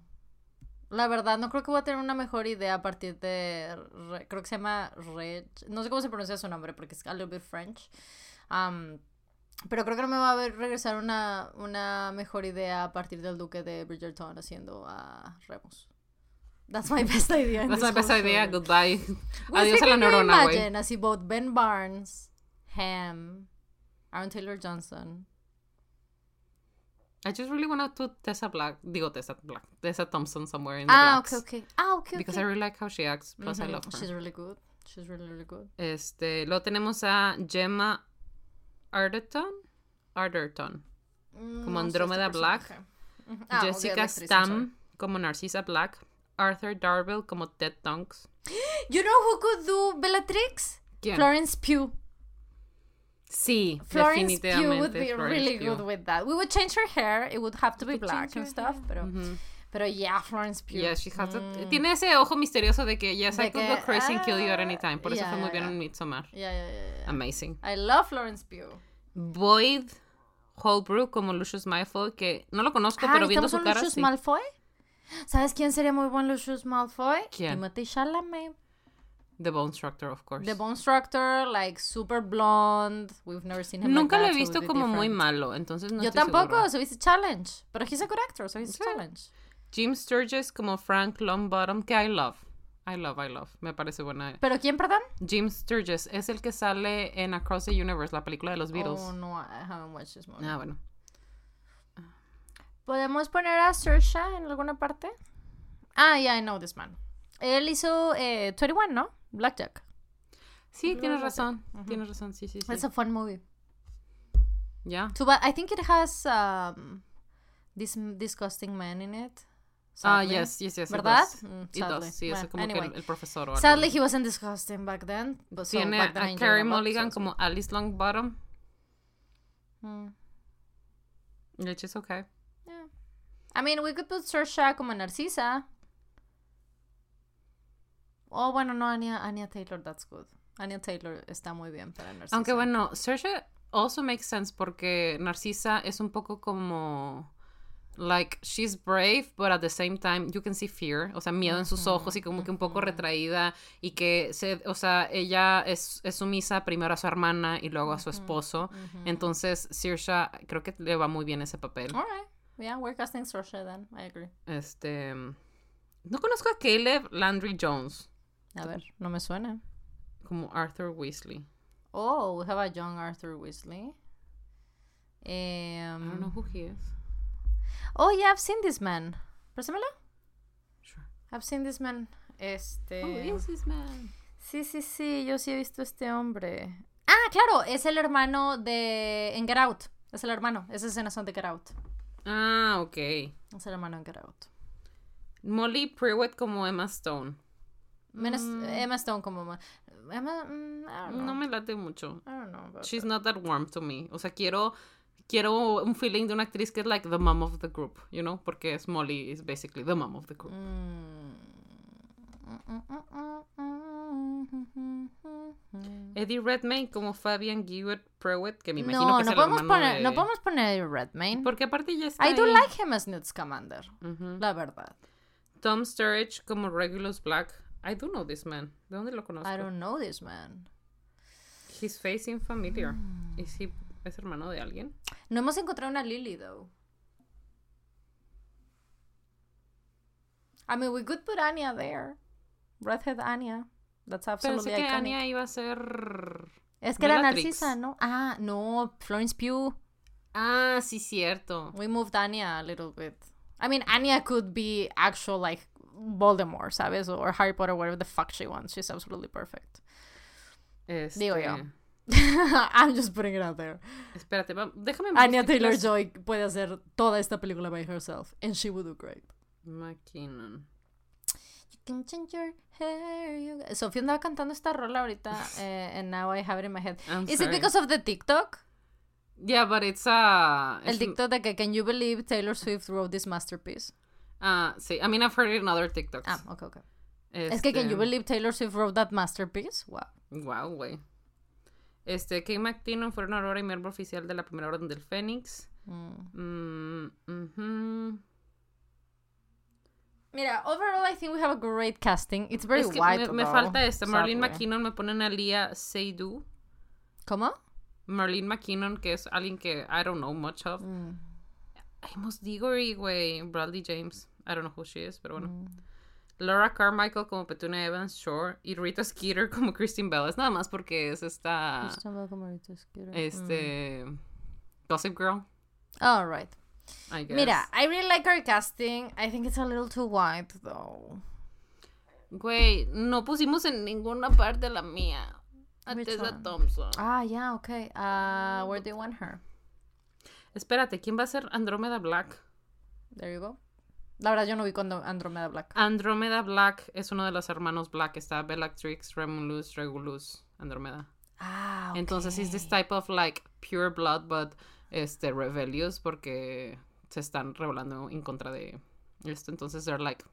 La verdad, no creo que voy a tener una mejor idea a partir de. Re- creo que se llama Reg. No sé cómo se pronuncia su nombre porque es a little bit French. Um, pero creo que no me va a ver regresar una, una mejor idea a partir del Duque de Bridgerton haciendo a Remus. That's my [laughs] best idea. That's my best idea. story. Goodbye. [laughs] Adiós a la neurona, güey. Así both Ben Barnes, Ham, Aaron Taylor Johnson. I just really want to put Tessa Black. Digo Tessa Black. Tessa Thompson somewhere in the Ah, blacks. okay, okay. Ah, okay, Because okay. I really like how she acts. Plus, I love her. She's really good. She's really, really good. Este, luego tenemos a Gemma Arterton. Arterton. Mm, Como no sé Andrómeda Black. Ah, Jessica actriz. Stamm como Narcissa Black. Arthur Darvill como Ted Tonks. [gasps] You know who could do Bellatrix? ¿Quién? Florence Pugh. Sí, Florence Pugh would be Florence really Pugh. good with that. We would change her hair. It would have to be could black and stuff. hair. Pero, pero yeah, Florence Pugh. Yeah, she has Mm. Tiene ese ojo misterioso de que yes, I De could que, go crazy and kill you at any ah, time. Por eso yeah, fue muy bien en Midsommar. Yeah, yeah, yeah. Amazing. I love Florence Pugh. Boyd Holbrook como Lucius Malfoy, que no lo conozco, Ah, pero viendo ¿estamos su cara Lucius sí. Malfoy? ¿Sabes quién sería muy buen Lucius Malfoy? ¿Quién? Timothy Chalamet. The Bone Structor, of course. The Bone Structor, like super blonde. We've never seen him Nunca like lo he visto como muy malo, entonces no Yo estoy tampoco, segura. so a challenge. But he's a good actor, so he's a Sí. challenge. Jim Sturgis como Frank Longbottom, que I love. I love, I love. Me parece buena. ¿Pero quién, perdón? Jim Sturgis es el que sale en Across the Universe, la película de los Beatles. Oh, no, I haven't watched this movie. Ah, bueno. ¿Podemos poner a Saoirse en alguna parte? Ah, yeah, I know this man. Él hizo eh, 21, ¿no? Blackjack. Sí, Creo tienes que- razón. Tienes razón, sí, sí, sí. It's a fun movie. Ya. Too bad. I think it has um, this disgusting man in it. Ah, sadly. yes, yes, yes. it ¿Verdad? does. Mm, It does, sadly. Sí, es Well, como que anyway. el, el profesor o algo. Sadly, he wasn't disgusting back then. But so Tiene back then a Carrie but Mulligan so- como Alice Longbottom, Mm, which is okay. yeah. I mean, we could put Saoirse como Narcisa. Oh, bueno, no, Anya, Anya Taylor, that's good. Anya Taylor está muy bien para Narcisa. Aunque bueno, Saoirse also makes sense porque Narcisa es un poco como like she's brave but at the same time you can see fear, o sea, miedo en sus ojos y como que un poco retraída y que se, o sea, ella es, es sumisa primero a su hermana y luego a su esposo. Entonces, Saoirse creo que le va muy bien ese papel. Alright. Yeah, we're casting Saoirse then. I agree. Este no conozco a Caleb Landry Jones A ver, no me suena. como Arthur Weasley. Oh, we have a young Arthur Weasley. I don't know Um, who he is. oh, yeah, I've seen this man. Préstamelo. Sure. I've seen this man. Este. Who is this man? Sí, sí, sí, yo sí he visto a este hombre. Ah, claro, es el hermano de. En Get Out. Es el hermano. Esas escenas son de Get Out. Ah, ok. Es el hermano en Get Out. Molly Pruitt como Emma Stone. Menos Emma Stone como... ma- Emma... mm, I don't know. No me late mucho. I don't know. about She's that. not that warm to me. O sea, quiero quiero un feeling de una actriz que es like the mom of the group, you know, porque es Molly is basically the mom of the group. Mm. Eddie Redmayne como Fabian Gewert Pruitt, que me imagino No, que es no el podemos, hermano poner, de... no podemos poner a Eddie Redmayne. Porque aparte ya está I do ahí. like him as Newt Scamander. Ujú. La verdad. Tom Sturridge como Regulus Black. I do know this man. ¿De dónde lo conozco? I don't know this man. His face seems familiar. Mm. ¿Y si es hermano de alguien? No hemos encontrado una Lily, though. I mean, we could put Anya there. Redhead Anya. That's absolutely que iconic. Anya iba a ser... Es que era. Narcisa, ¿no? Ah, no. Florence Pugh. Ah, sí, cierto. We moved Anya a little bit. I mean, Anya could be actual, like, Voldemort, ¿sabes? Or Harry Potter, whatever the fuck she wants. She's absolutely perfect. Este... Digo yo. [laughs] I'm just putting it out there. Espérate, va- déjame... Anya buscar las- Taylor-Joy puede hacer toda esta película by herself. And she would do great. McKinnon. You can change your hair. You... Sofía andaba cantando esta rola ahorita. [laughs] eh, and now I have it in my head. I'm Is sorry. it because of the TikTok? Yeah, but it's uh... El TikTok de que Can you believe Taylor Swift wrote this masterpiece? Ah, sí. I mean, I've heard it in other TikToks. Ah, ok, ok. Es que Can you believe Taylor Swift wrote that masterpiece? Wow. Wow, güey. Este, Kate McKinnon fue una aurora y miembro oficial de la primera orden del Fénix. Mm. Mm, ujú. Mira, overall I think we have a great casting. It's very Es que white. me, me falta esta. Marlene. McKinnon me ponen a Lia Seydoux. ¿Cómo? Marlene McKinnon, que es alguien que I don't know much of. Mm. Amos Diggory, güey. Bradley James. I don't know who she is, pero bueno. Mm. Laura Carmichael como Petunia Evans Shore. Y Rita Skeeter [laughs] como Christine Bell. Es nada más porque es esta. Kristen Bell como Rita Skeeter. Este. Gossip Girl, Mm. All right. I guess. Mira, I really like her casting. I think it's a little too white, though. Güey, no pusimos en ninguna parte la mía. A Tessa? Thompson. Ah, yeah, okay. Uh, where do you want her? Espérate, ¿quién va a ser Andromeda Black? There you go. La verdad, yo no vi cuando Andromeda Black. Andromeda Black es uno de los hermanos Black. Está Bellatrix, Remulus, Regulus, Andromeda. Ah, Entonces, es this okay. type of like pure blood, but este rebellious porque se están rebelando en contra de esto. Entonces, they're like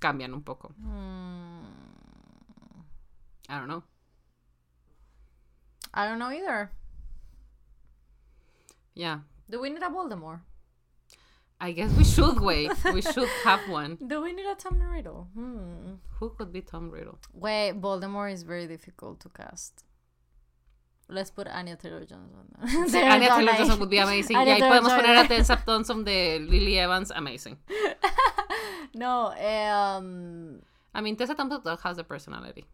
cambian un poco. Mm, I don't know. I don't know either. Yeah. Do we need a Voldemort? I guess we should wait. we should have [laughs] one. Do we need a Tom Riddle? Hmm. Who could be Tom Riddle? Wait, Voldemort is very difficult to cast. Let's put Anya Taylor-Johnson. [laughs] Sí, Anya Taylor-Johnson would be amazing. [laughs] Anya y ahí podemos poner a Tessa Thompson de Lily Evans. Amazing. No, um... I mean, Tessa Thompson has the personality.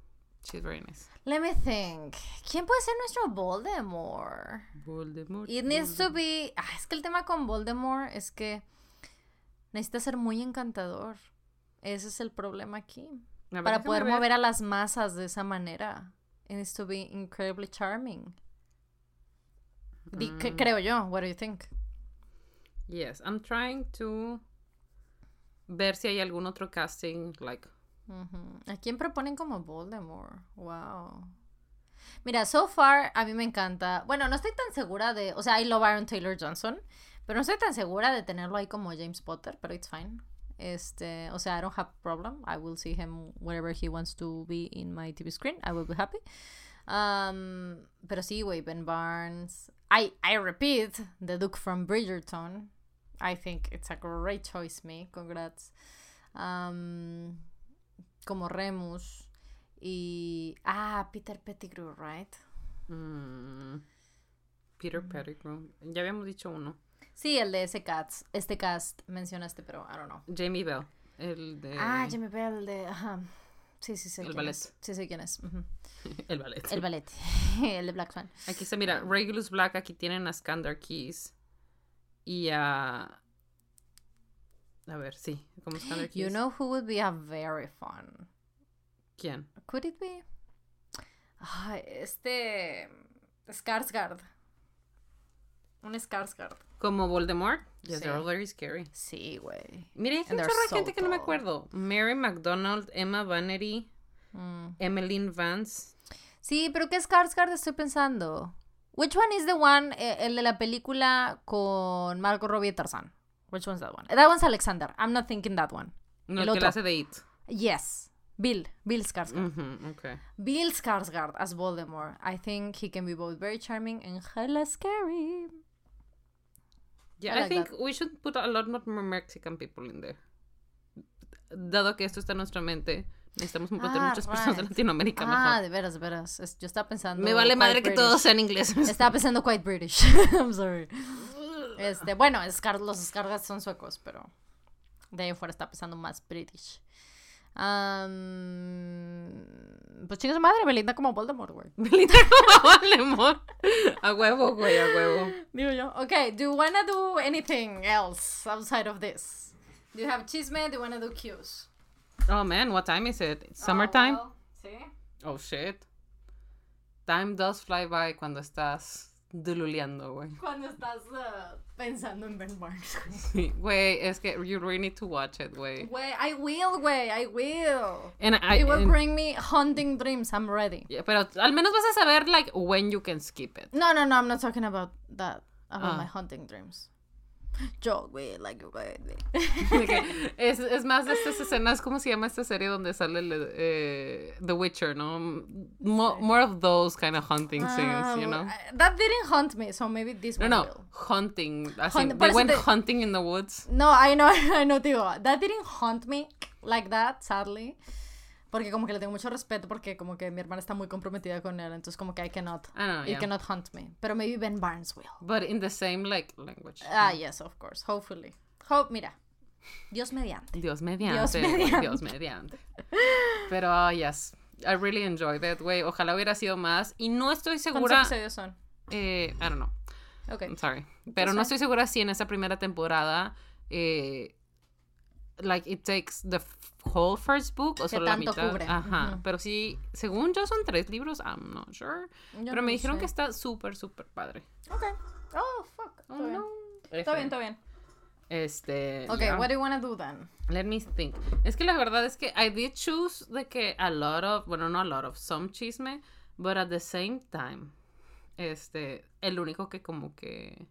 She's very nice. Let me think. ¿Quién puede ser nuestro Voldemort? Voldemort. It needs to be. Ah, es que el tema con Voldemort es que necesita ser muy encantador. Ese es el problema aquí. Ver, Para poder ver. mover a las masas de esa manera. It needs to be incredibly charming. Mm. creo yo. What do you think? Yes, I'm trying to ver si hay algún otro casting, like, ¿A quién proponen como Voldemort? Wow. Mira, so far a mí me encanta. Bueno, no estoy tan segura de. O sea, I love Aaron Taylor Johnson. Pero no estoy tan segura de tenerlo ahí como James Potter, pero it's fine. Este, o sea, I don't have problem. I will see him wherever he wants to be in my TV screen. I will be happy. Um, pero sí, güey, Ben Barnes. I, I repeat, the Duke from Bridgerton. I think it's a great choice, me. Congrats. Um, como Remus. Y. Ah, Peter Pettigrew, right? mm, Peter Pettigrew. Ya habíamos dicho uno. Sí, el de ese cast. Este cast mencionaste, pero I don't know. Jamie Bell. El de. Ah, Jimmy Bell, el de. Ajá. Sí, sí, sé El quién ballet. es. Sí, sé quién es. [laughs] el ballet. El ballet. [laughs] el de Black Swan. Aquí está, mira, Regulus Black, aquí tienen a Skander Keys. Y a. A ver, sí, como Skander Keys. You know who would be a very fun. ¿Quién? Could it be? Ay, este. Skarsgård. Un Skarsgård. Como Voldemort. Yes, Sí. they're all very scary. Sí, güey. Mira, hay de so gente que no me acuerdo. Mary McDonald, Emma Vanity, Mm. Emmeline Vance. Sí, pero ¿qué Skarsgård estoy pensando? Which one is the one, eh, el de la película con Margot Robbie y Tarzan? Which one's that one? That one's Alexander. I'm not thinking that one. No, El el que otro. hace de It. Yes. Bill. Bill Skarsgård. Ujú, okay. Bill Skarsgård as Voldemort. I think he can be both very charming and hella scary. Yeah, I I, like think we should put a lot more Mexican people in there. Dado que esto está en nuestra mente, necesitamos meter Ah, muchas personas de right. Latinoamérica Ah, mejor. de veras, de veras. Yo estaba pensando. Me vale madre que British. todos sean ingleses. Estaba pensando quite British. [laughs] I'm sorry. Este, bueno, Scar- los Skarsgård son suecos, pero de ahí afuera está pensando más British. Um, pues chinga su madre, Belinda como Voldemort, güey. [laughs] Belinda como Voldemort. A huevo, güey, a huevo. Digo yo. Okay, do you wanna do anything else outside of this? Do you have chisme? Do you wanna do cues? Oh man, what time is it? It's summertime? Oh, well, sí. Oh shit. Time does fly by cuando estás dululeando, güey. Cuando estás uh, pensando en Ben Barnes. Sí, Güey, es que you really need to watch it, güey. Güey, I will, güey, I will. And I, It will and- bring me haunting dreams. I'm ready. Yeah, pero al menos vas a saber, like, when you can skip it. No, no, no, I'm not talking about that. About Ah. my haunting dreams. Yo, güey, like, güey. Que [laughs] es, es más de estas escenas, ¿cómo se llama esta serie donde sale el, eh, The Witcher, no? Mo- more of those kind of hunting scenes, you know? Ah, That didn't haunt me, so maybe this No, one no, will. hunting. As Hunt- in, they went te- hunting in the woods. No, I know, [laughs] I know, digo, that didn't haunt me like that, sadly. Porque como que le tengo mucho respeto porque como que mi hermana está muy comprometida con él, entonces como que I cannot, I know, yeah. cannot haunt me. Pero maybe Ben Barnes will. But in the same, like, language. Ah, yes, of course, hopefully. Hope, mira, Dios mediante. Dios mediante. Dios mediante. Pero, ah, yes, I really enjoyed it, güey. Ojalá hubiera sido más. Y no estoy ¿Cuántos segura... episodios son? Eh, I don't know. Ok. I'm sorry. Pero no estoy segura si en esa primera temporada, eh, like, it takes the whole first book o ¿Qué solo la mitad. cubre? Ajá. Ujú. Pero sí, según yo son tres libros, I'm not sure. Yo Pero no me dijeron sé. que está súper, súper padre. Ok. Oh, fuck. Oh, no. Está bien, está bien. Este. Ok, yeah. what do you wanna do then? Let me think. Es que la verdad es que I did choose de que a lot of, bueno, no a lot of, some chisme, but at the same time, este, el único que como que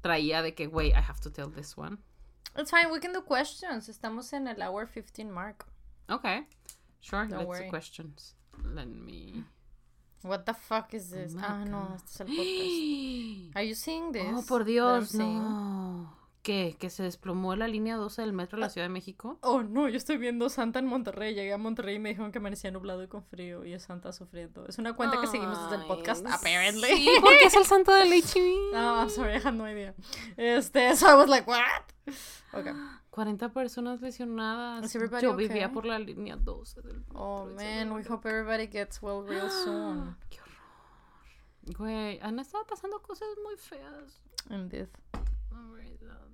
traía de que, wait, I have to tell this one. It's fine, we can do questions. Estamos en el hour 15 mark. Okay, sure, Don't let's worry. do questions. Let me. What the fuck is this? my ah, no, God. este es el podcast. [gasps] Are you seeing this? Oh, por Dios, no. ¿Qué? ¿Que se desplomó la línea 12 del metro de la Ciudad de México? Oh, no, yo estoy viendo Santa en Monterrey. Llegué a Monterrey y me dijeron que amanecía nublado y con frío. Y es Santa sufriendo. Es una cuenta que seguimos desde el podcast, Ay, apparently. Sí, porque es el santo del [laughs] HIV. No, I'm sorry, I had no idea. Este, so I was like, what? Okay. 40 personas lesionadas. Yo vivía okay? por la línea 12 del metro. Oh, man, we hope everybody gets well real [gasps] soon. Qué horror. Güey, han estado pasando cosas muy feas. Indeed. La verdad.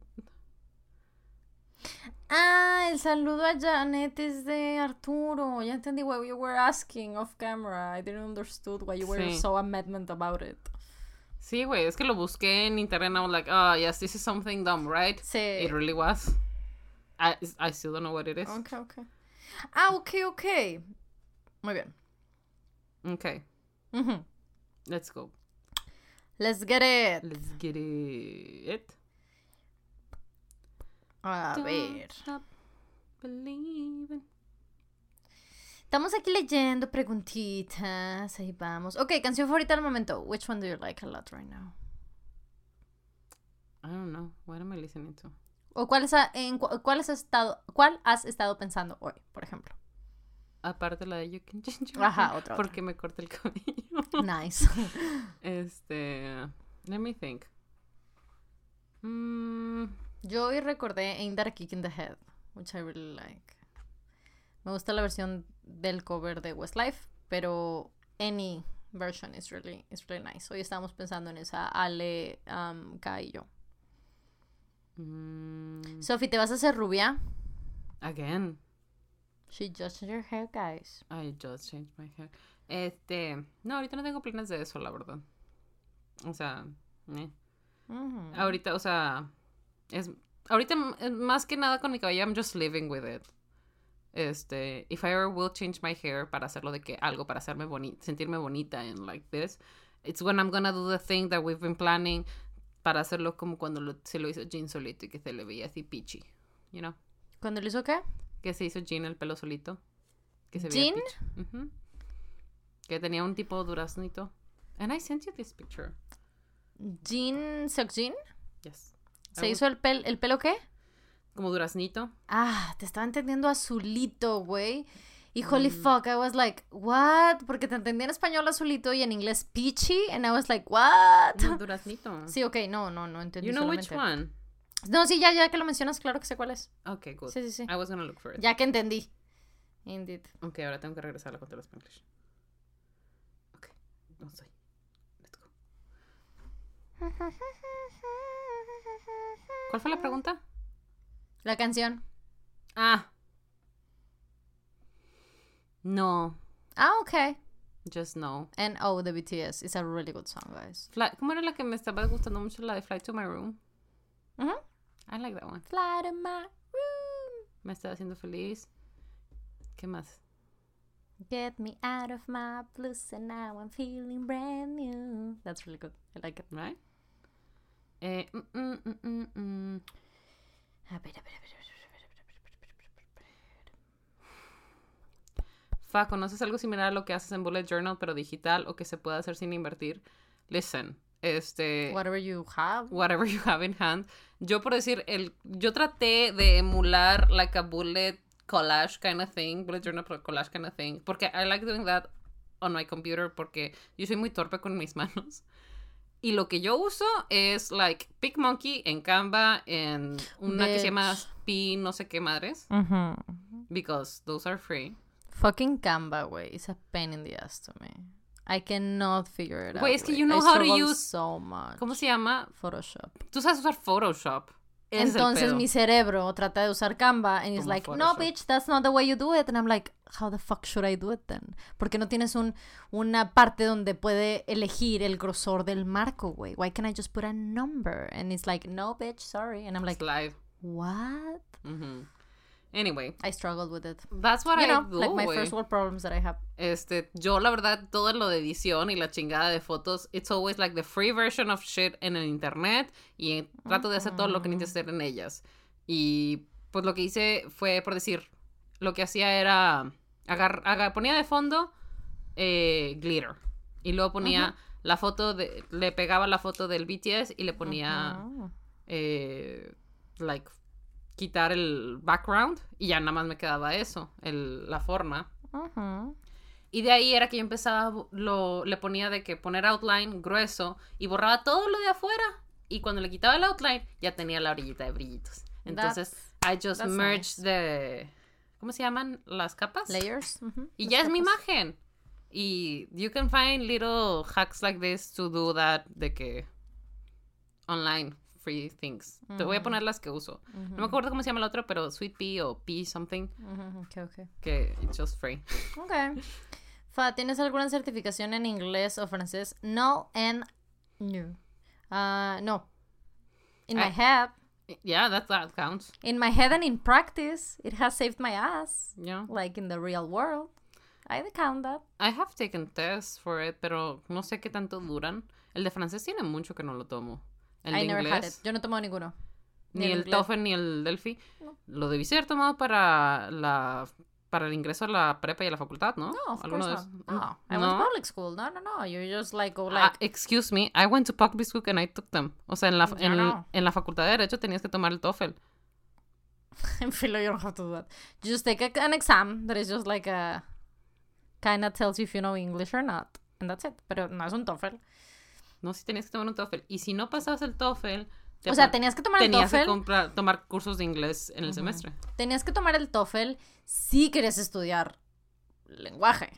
Ah, el saludo a Janet es de Arturo. Ya entendí what you were asking off camera. I didn't understood why you were Sí. so amendment about it. Sí, güey, es que lo busqué en internet and I was like, oh, yes, this is something dumb, right? Sí. It really was. I, I still don't know what it is. Okay, okay. Ah, ok, ok. Muy bien. Okay, Ujú. let's go. Let's get it. Let's get it. A Don't ver. stop believing. Estamos aquí leyendo preguntitas. Ahí vamos. Ok, canción favorita del momento. Which one do you like a lot right now? I don't know. What am I listening to? ¿O cuál, es a- en cu- cuál, has estado, cuál has estado pensando hoy, por ejemplo? Aparte la de You Can Change Your Ajá, Mind, otra, otra. Porque me corta el cabello. Nice. [laughs] Este. Let me think. Mm, Yo hoy recordé Ain't That a Kick in the Head, which I really like. Me gusta la versión del cover de Westlife, pero any version is really, is really nice. Hoy estábamos pensando en esa Ale, um, y yo. mm, Sophie, ¿te vas a hacer rubia? again. She just your hair, guys. I just changed my hair. Este. No, ahorita no tengo planes de eso, la verdad. O sea. eh. Ujú. Ahorita, o sea, es ahorita eh, más que nada con mi cabello I'm just living with it. Este, if I ever will change my hair para hacerlo de que algo para hacerme bonita, sentirme bonita and like this, it's when I'm gonna do the thing that we've been planning para hacerlo como cuando lo- se lo hizo Jean solito y que se le veía así peachy, you know, ¿Cuándo lo hizo qué? que se hizo Jean el pelo solito, que se veía peachy. Ujú. Que tenía un tipo duraznito. And I sent you this picture. Jean Seokjin. Yes. ¿Se hizo el, pel el pelo qué? Como duraznito. Ah, te estaba entendiendo azulito, güey. Y Mm. holy fuck, I was like, what? Porque te entendí en español azulito y en inglés peachy. And I was like, what? No, duraznito. [laughs] Sí, ok, no, no, no entendí. You know which solamente. one? No, sí, ya, ya que lo mencionas, claro que sé cuál es. Okay, good. Sí, sí, sí. I was gonna look for it. Ya que entendí. Indeed. Ok, ahora tengo que regresar a la contra Spanglish. Ok, no estoy. Let's go. [laughs] ¿Cuál fue la pregunta? La canción. Ah. No, Ah, ok. just no. And oh, the BTS. It's a really good song, guys. Fly- ¿Cómo era la que me estaba gustando mucho? La de Fly to My Room. Ujú. I like that one. Fly to my room. Me está haciendo feliz. ¿Qué más? Get me out of my blues and now I'm feeling brand new. That's really good. I like it. Right? Eh, mm, mm, mm. A ver, a ver, a ver. Fa, ¿conoces algo similar a lo que haces en Bullet Journal, pero digital o que se puede hacer sin invertir? Listen, este, Whatever you have. whatever you have in hand. Yo por decir, el, yo traté de emular like a bullet collage kind of thing, bullet journal pero collage kind of thing, porque I like doing that on my computer porque yo soy muy torpe con mis [laughs] manos. Y lo que yo uso es like PicMonkey en Canva, en una que se llama Bitch. P no sé qué madres, because those are free. Fucking Canva, güey. It's a pain in the ass to me. I cannot figure it out. Güey, es que you know I how to use- so much. ¿Cómo se llama? Photoshop. Tú sabes usar Photoshop. Es Entonces mi cerebro trata de usar Canva and it's Como like, no, bitch, that's not the way you do it. And I'm like, how the fuck should I do it then? Porque no tienes un, una parte donde puede elegir el grosor del marco, güey. Why can't I just put a number? And it's like, no, bitch, sorry. And I'm like, Slide. what? Ujú. Anyway, I struggled with it. that's what you I know, do, like my first world problems that I have. Este, yo la verdad, todo lo de edición y la chingada de fotos, it's always like the free version of shit en el internet y trato de hacer todo lo que necesito hacer en ellas. Y pues lo que hice fue, por decir, lo que hacía era, agar, agar- ponía de fondo eh, glitter y luego ponía la foto de, le pegaba la foto del BTS y le ponía, eh, like, quitar el background y ya nada más me quedaba eso, el, la forma. Y de ahí era que yo empezaba, lo, le ponía de que poner outline grueso y borraba todo lo de afuera. Y cuando le quitaba el outline, ya tenía la orillita de brillitos. Entonces, I just merged nice. the... ¿Cómo se llaman? Las capas. Layers. Y las ya es mi imagen. Y you can find little hacks like this to do that de que online free things. Te voy a poner las que uso. No me acuerdo cómo se llama el otro, pero Sweet Pea o Pea something Ujú, Ok, ok. que it's just free. [laughs] Ok. Fa, ¿tienes alguna certificación en inglés o francés? No and no. Ah, no. In my I- head. Yeah, that that counts. In my head and in practice, it has saved my ass. Yeah. Like in the real world. I count that. I have taken tests for it, pero no sé qué tanto duran. El de francés tiene mucho que no lo tomo. El de I never had it. inglés, Yo no tomo ninguno. ni Ni el el inglés. TOEFL ni el Delphi. No. Lo debí ser tomado para la para el ingreso a la prepa y a la facultad, ¿no? No, of course not. No, I went to public school. No, no, no. You just like go Ah, like. excuse me, I went to public school and I took them. O sea, en la, en, no. en la facultad de Derecho tenías que tomar el TOEFL. In Philo, you don't have to do that. You just take a- an exam that is just like a. Kind of tells you if you know English or not. And that's it. Pero no es un TOEFL. No, sí tenías que tomar un TOEFL. Y si no pasabas el TOEFL, te O sea, tenías que tomar el tenías que TOEFL. comprar, tomar cursos de inglés en el semestre. Tenías que tomar el TOEFL si querías estudiar lenguaje.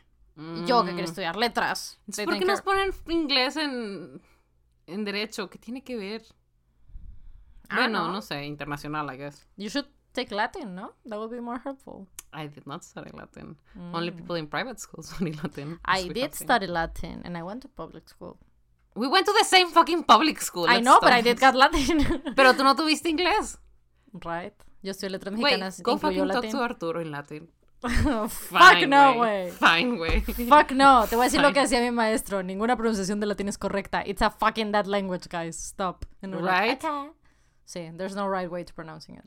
Yo que Mm. quería estudiar letras. Entonces, ¿Por qué nos ponen inglés en, en derecho? ¿Qué tiene que ver? Ah, bueno, no. no sé, internacional, I guess. You should take Latin, ¿no? That would be more helpful. I did not study Latin. Only people in private schools [laughs] study Latin. Mm. I did study Latin and I went to public school. We went to the same fucking public school. I know, but. I did got Latin. [laughs] Pero tú no tuviste inglés. right. Yo estoy letras Wait, mexicanas. go incluyó fucking talk latín. to Arturo in Latin. [laughs] Fuck Fine, no, güey. Fine, güey. Fuck no. Te voy a decir lo que decía mi maestro. Ninguna pronunciación de latín es correcta. It's a fucking dead language, guys. Stop. And like, Right? "Okay." Sí, there's no right way to pronouncing it.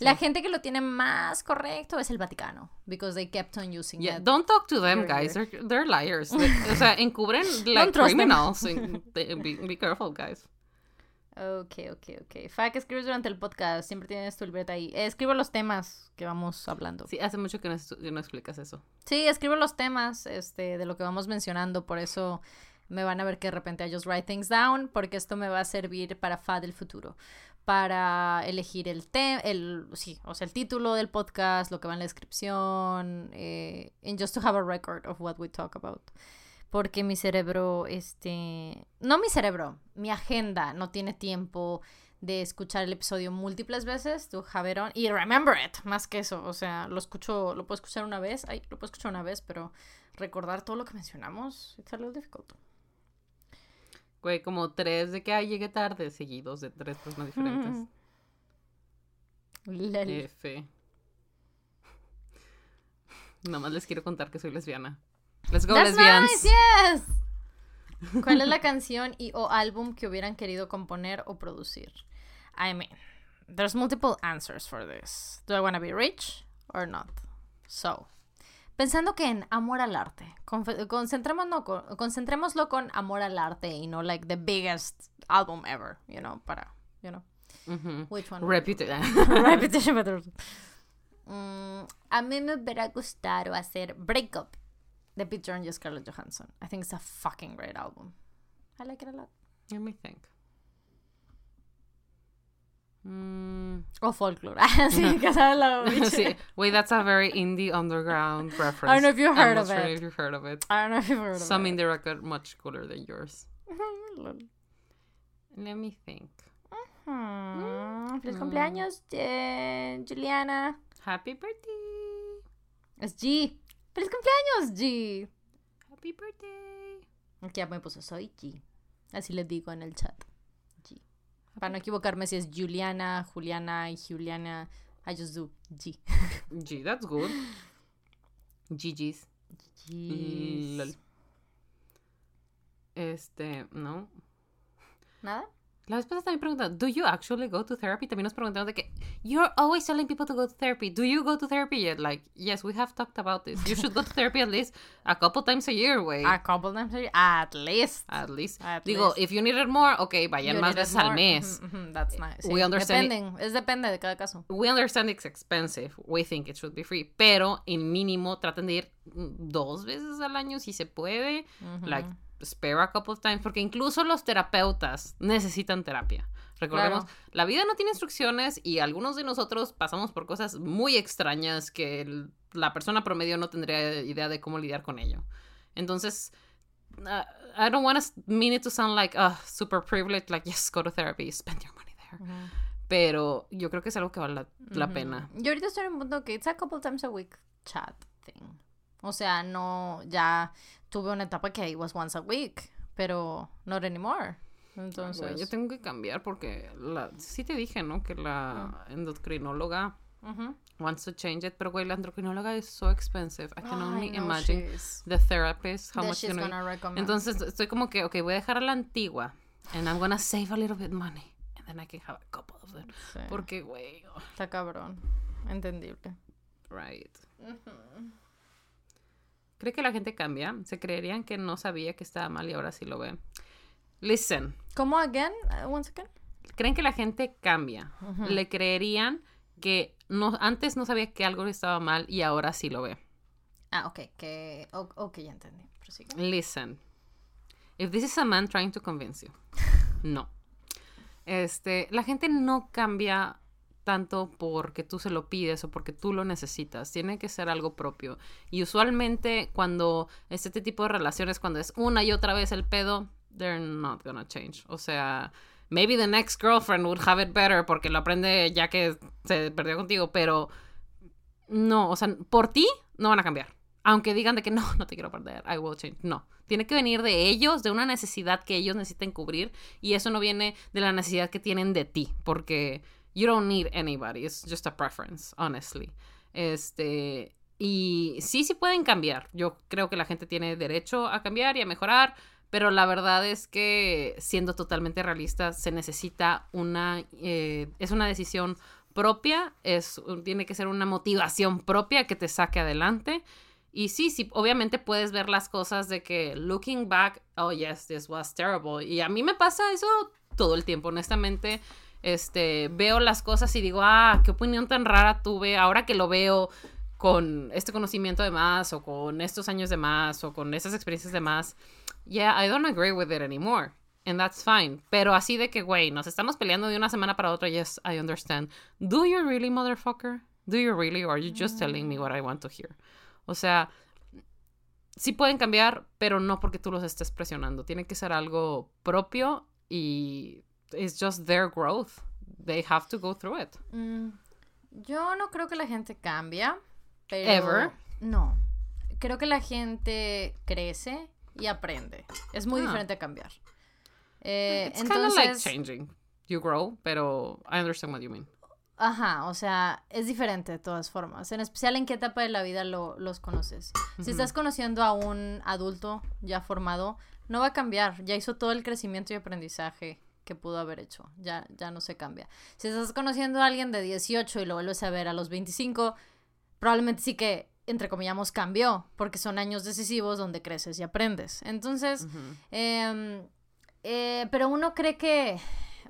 La gente que lo tiene más correcto es el Vaticano. Because they kept on using Yeah, it. don't talk to them, guys. They're, they're liars. O sea, [laughs] encubren like criminals. [laughs] Be, be careful, guys. Ok, ok, ok. Fa, ¿qué escribes durante el podcast? Siempre tienes tu libreta ahí. Eh, escribo los temas que vamos hablando. Sí, hace mucho que no, que no explicas eso. Sí, escribo los temas este, de lo que vamos mencionando, por eso me van a ver que de repente I just write things down, porque esto me va a servir para FA del futuro, para elegir el tema, el, sí, o sea, el título del podcast, lo que va en la descripción, eh, and just to have a record of what we talk about. Porque mi cerebro, este, no mi cerebro, mi agenda no tiene tiempo de escuchar el episodio múltiples veces, to have it on, y remember it, más que eso, o sea, lo escucho, lo puedo escuchar una vez, ay, lo puedo escuchar una vez, pero recordar todo lo que mencionamos, it's a little difficult. Güey, como tres de que ay, llegué tarde, seguidos de tres personas diferentes. [laughs] Lel. F. Nada más les quiero contar que soy lesbiana. Let's go, That's lesbians. nice, yes. [laughs] ¿Cuál es la canción y o álbum que hubieran querido componer o producir? I mean, there's multiple answers for this. Do I want to be rich or not? So, pensando que en amor al arte, confe- concentrémonos con, concentrémoslo con amor al arte y no like the biggest album ever, you know, para, you know, which one? Reputed. [laughs] [laughs] Repetition better. Mm, a mí me hubiera gustado hacer Breakup de Pete y Scarlett Johansson. I think it's a fucking great album. I like it a lot. Let me think. Mm, O Folklore. [laughs] sí, que sabe la [laughs] sí. Wait, that's a very indie underground [laughs] reference. I don't know if you've I'm heard not of sure it. if you've heard of it. I don't know if you've heard of Some it. indie record much cooler than yours. Let me think. Hmm, Feliz cumpleaños, eh, Juliana. Happy birthday. Es G. Feliz cumpleaños, G. Happy birthday. Ya me puso soy G. Así le digo en el chat. Para no equivocarme si es Juliana, Juliana y Juliana. I just do G. G, that's good. GG's. Lol. Este, no. ¿Nada? La vez pasada también preguntaron, ¿Do you actually go to therapy? También nos preguntaron de que, You're always telling people to go to therapy. Do you go to therapy yet? Like, yes, we have talked about this. You should go to therapy at least a couple times a year, güey. A couple times a year, at least. At least. At Digo, least. if you needed more, okay, vayan You más need it veces al mes. That's nice. We sí. understand it. Dependen, es depende de cada caso. We understand it's expensive. We think it should be free. Pero, en mínimo, traten de ir dos veces al año si se puede. Like, spare a couple of times. Porque incluso los terapeutas necesitan terapia. Recordemos, Claro. la vida no tiene instrucciones y algunos de nosotros pasamos por cosas muy extrañas que el- la persona promedio no tendría idea de cómo lidiar con ello. Entonces, uh, I don't want to mean it to sound like uh, super privileged, like, yes, go to therapy, spend your money there. Pero yo creo que es algo que vale la, la pena. Yo ahorita estoy en un punto que it's a couple times a week chat thing. O sea, no, ya tuve una etapa que it was once a week, pero not anymore. Entonces, Güey, yo tengo que cambiar porque la, sí te dije, ¿no? Que la endocrinóloga Ujú. wants to change it, pero güey, la endocrinóloga es so expensive. I can only no, imagine the therapist how that much she's gonna recommend. Entonces estoy como que, ok, voy a dejar a la antigua and I'm gonna save a little bit money and then I can have a couple of them. Sí, Porque, güey, oh, está cabrón. Entendible. right. ¿Cree que la gente cambia? ¿Se creerían que no sabía que estaba mal y ahora sí lo ve? Listen, ¿Cómo again? Uh, once again? ¿creen que la gente cambia? ¿Le creerían que no, antes no sabía que algo estaba mal y ahora sí lo ve? Ah, ok, que... Ok, ya entendí. Prosigue. Listen. If this is a man trying to convince you. [laughs] No. Este, la gente no cambia tanto porque tú se lo pides o porque tú lo necesitas. Tiene que ser algo propio. Y usualmente cuando este tipo de relaciones, cuando es una y otra vez el pedo, they're not gonna change. O sea, maybe the next girlfriend would have it better porque lo aprende ya que se perdió contigo, pero no, o sea, por ti no van a cambiar. aunque digan de que no, [laughs] no te quiero perder, I will change. No, tiene que venir de ellos, de una necesidad que ellos necesiten cubrir y eso no viene de la necesidad que tienen de ti, porque you don't need anybody, it's just a preference, honestly. Este, y sí, sí pueden cambiar. Yo creo que la gente tiene derecho a cambiar y a mejorar, pero la verdad es que siendo totalmente realista se necesita una, eh, es una decisión propia, es, tiene que ser una motivación propia que te saque adelante y sí, sí, obviamente puedes ver las cosas de que looking back, oh yes, this was terrible. Y a mí me pasa eso todo el tiempo, honestamente. Este, veo las cosas y digo, ah, qué opinión tan rara tuve. Ahora que lo veo con este conocimiento de más, o con estos años de más, o con esas experiencias de más, yeah, I don't agree with it anymore. And that's fine. Pero así de que, güey, nos estamos peleando de una semana para otra, yes, I understand. Do you really, motherfucker? Do you really? Or are you just telling me what I want to hear? O sea, sí pueden cambiar, pero no porque tú los estés presionando. Tiene que ser algo propio y it's just their growth. They have to go through it. Mm, yo no creo que la gente cambia, pero Ever. no. Creo que la gente crece y aprende. Es muy Ah. diferente a cambiar. Eh, It's of like entonces, changing. You grow, pero I understand what you mean. Ajá, o sea, es diferente de todas formas. En especial en qué etapa de la vida lo- los conoces. Si estás conociendo a un adulto ya formado, no va a cambiar. Ya hizo todo el crecimiento y aprendizaje que pudo haber hecho. Ya, ya no se cambia. Si estás conociendo a alguien de 18 y lo vuelves a ver a los 25, probablemente sí que, entre comillamos, cambió, porque son años decisivos donde creces y aprendes. Entonces, eh, pero uno cree que,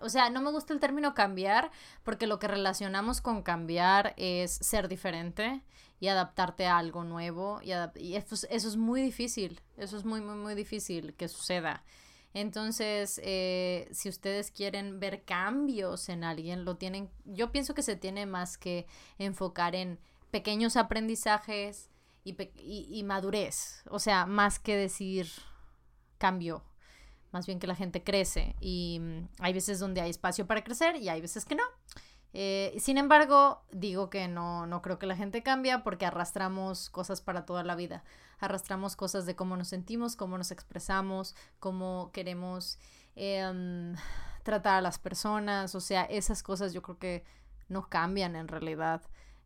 o sea, no me gusta el término cambiar porque lo que relacionamos con cambiar es ser diferente y adaptarte a algo nuevo y, y eso, es, eso es muy difícil, eso es muy, muy, muy difícil que suceda. Entonces, eh, si ustedes quieren ver cambios en alguien, lo tienen, yo pienso que se tiene más que enfocar en pequeños aprendizajes y, y- y madurez, o sea, más que decir cambio, más bien que la gente crece y mm, hay veces donde hay espacio para crecer y hay veces que no. Eh, sin embargo, digo que no, no creo que la gente cambia porque arrastramos cosas para toda la vida. Arrastramos cosas de cómo nos sentimos, cómo nos expresamos, cómo queremos em, tratar a las personas. O sea, esas cosas yo creo que no cambian en realidad.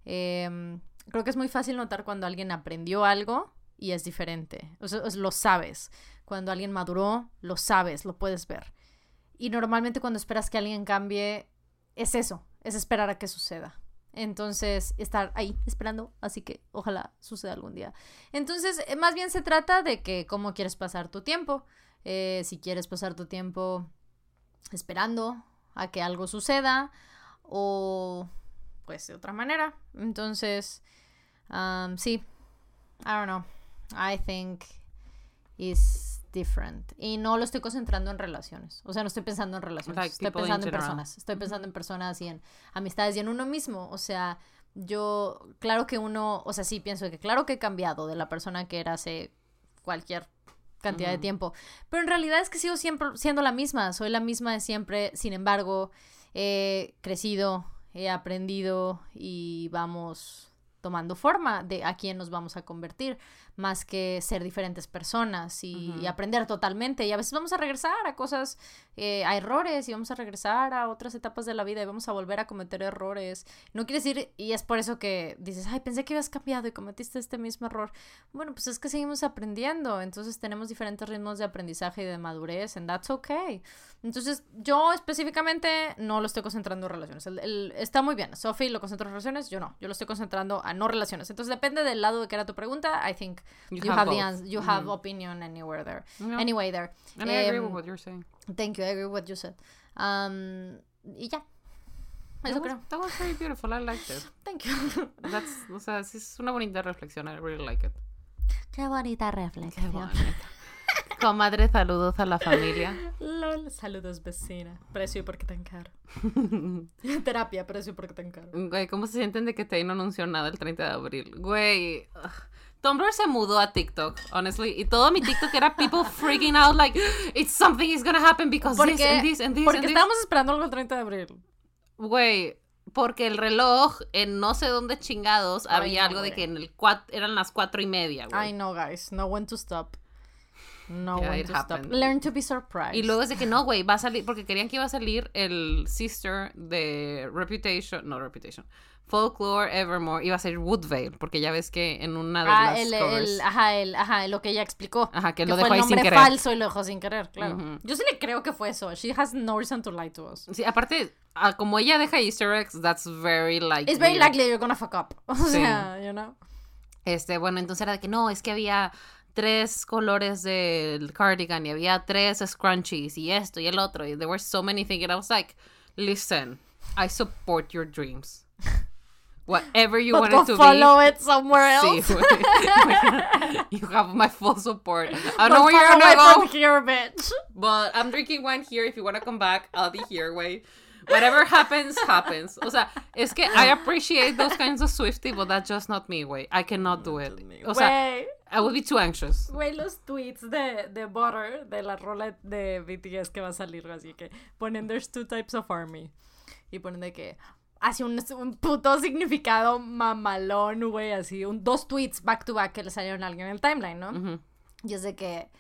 Em, creo que es muy fácil notar cuando alguien aprendió algo y es diferente. O sea, lo sabes. Cuando alguien maduró, lo sabes, lo puedes ver. Y normalmente cuando esperas que alguien cambie, es eso, es esperar a que suceda. Entonces, estar ahí esperando, así que ojalá suceda algún día. Entonces, eh, más bien se trata de que cómo quieres pasar tu tiempo. Eh, si quieres pasar tu tiempo esperando a que algo suceda o pues de otra manera. Entonces, um, sí, I don't know. I think is different. Y no lo estoy concentrando en relaciones. O sea, no estoy pensando en relaciones. Like estoy pensando en personas. Estoy pensando en personas y en amistades y en uno mismo. O sea, yo, claro que uno, o sea, sí pienso que claro que he cambiado de la persona que era hace cualquier cantidad de tiempo. Pero en realidad es que sigo siempre siendo la misma. Soy la misma de siempre. Sin embargo, he crecido, he aprendido y vamos tomando forma de a quién nos vamos a convertir, más que ser diferentes personas y, aprender totalmente. Y a veces vamos a regresar a cosas, eh, a errores y vamos a regresar a otras etapas de la vida y vamos a volver a cometer errores. No quiere decir, y es por eso que dices, ay, pensé que habías cambiado y cometiste este mismo error. Bueno, pues es que seguimos aprendiendo, entonces tenemos diferentes ritmos de aprendizaje y de madurez, and that's okay. Entonces, yo específicamente no lo estoy concentrando en relaciones. El- el- está muy bien. Sophie lo concentra en relaciones, yo no. Yo lo estoy concentrando a no relaciones. Entonces, depende del lado de que era tu pregunta. I think you, have, the both. ans- you have Mhm. opinion anywhere there. Anyway there. And I agree Em, with what you're saying. Thank you. I agree with what you said. Um, y ya. That Eso was, creo. that was very beautiful. I liked it. [laughs] Thank you. [laughs] That's, o sea, es una bonita reflexión. I really like it. Qué bonita Qué reflexión. bonita. [laughs] Comadre, saludos a la familia. Lol, saludos vecina. Precio porque tan caro. Terapia, precio porque tan caro. Güey, ¿cómo se sienten de que Tay no anunció nada el 30 de abril? Güey, ugh. Tumblr se mudó a TikTok, honestly. Y todo mi TikTok era people freaking out like, it's something is gonna happen because this and this and this porque and this. estábamos esperando algo el 30 de abril. Güey, porque el reloj en no sé dónde chingados Ay, había no, algo de güey. que en el cuat eran las cuatro y media, güey. I know, guys. Know when to stop. Know Yeah, when to stop. Learn to be surprised. Y luego es de que no, güey, va a salir, porque querían que iba a salir el sister de Reputation, no Reputation, Folklore Evermore, iba a ser Woodvale, porque ya ves que en una de Ah, las el, covers- el, ajá, el, ajá, lo que ella explicó. Ajá, que que lo fue dejó el ahí sin querer. falso y lo dejó sin querer, claro. Yo sí le creo que fue eso. She has no reason to lie to us. Sí, aparte, ah, como ella deja easter eggs, that's very like It's very likely you're gonna fuck up. [laughs] O Sí. sea, you know. Este, bueno, entonces era de que no, es que había tres colores del cardigan y había tres scrunchies y esto y el otro y there were so many things and I was like, listen, I support your dreams. [laughs] Whatever you want it to follow it somewhere else. [laughs] Sí, you have my full support. I don't know where you're gonna from go, here, bitch. but I'm drinking wine here. If you wanna come back, I'll be here, güey. Whatever happens, happens. O sea, es que I appreciate those kinds of Swifty, but that's just not me, güey. I cannot do it. O sea, I would be too anxious. güey, los tweets de, de Butter, de la rola de BTS que va a salir, así que ponen There's two types of army. Y ponen de que hace un, un puto significado mamalón, güey, así, un, dos tweets back to back que le salieron a alguien en el timeline, ¿no? Y es de que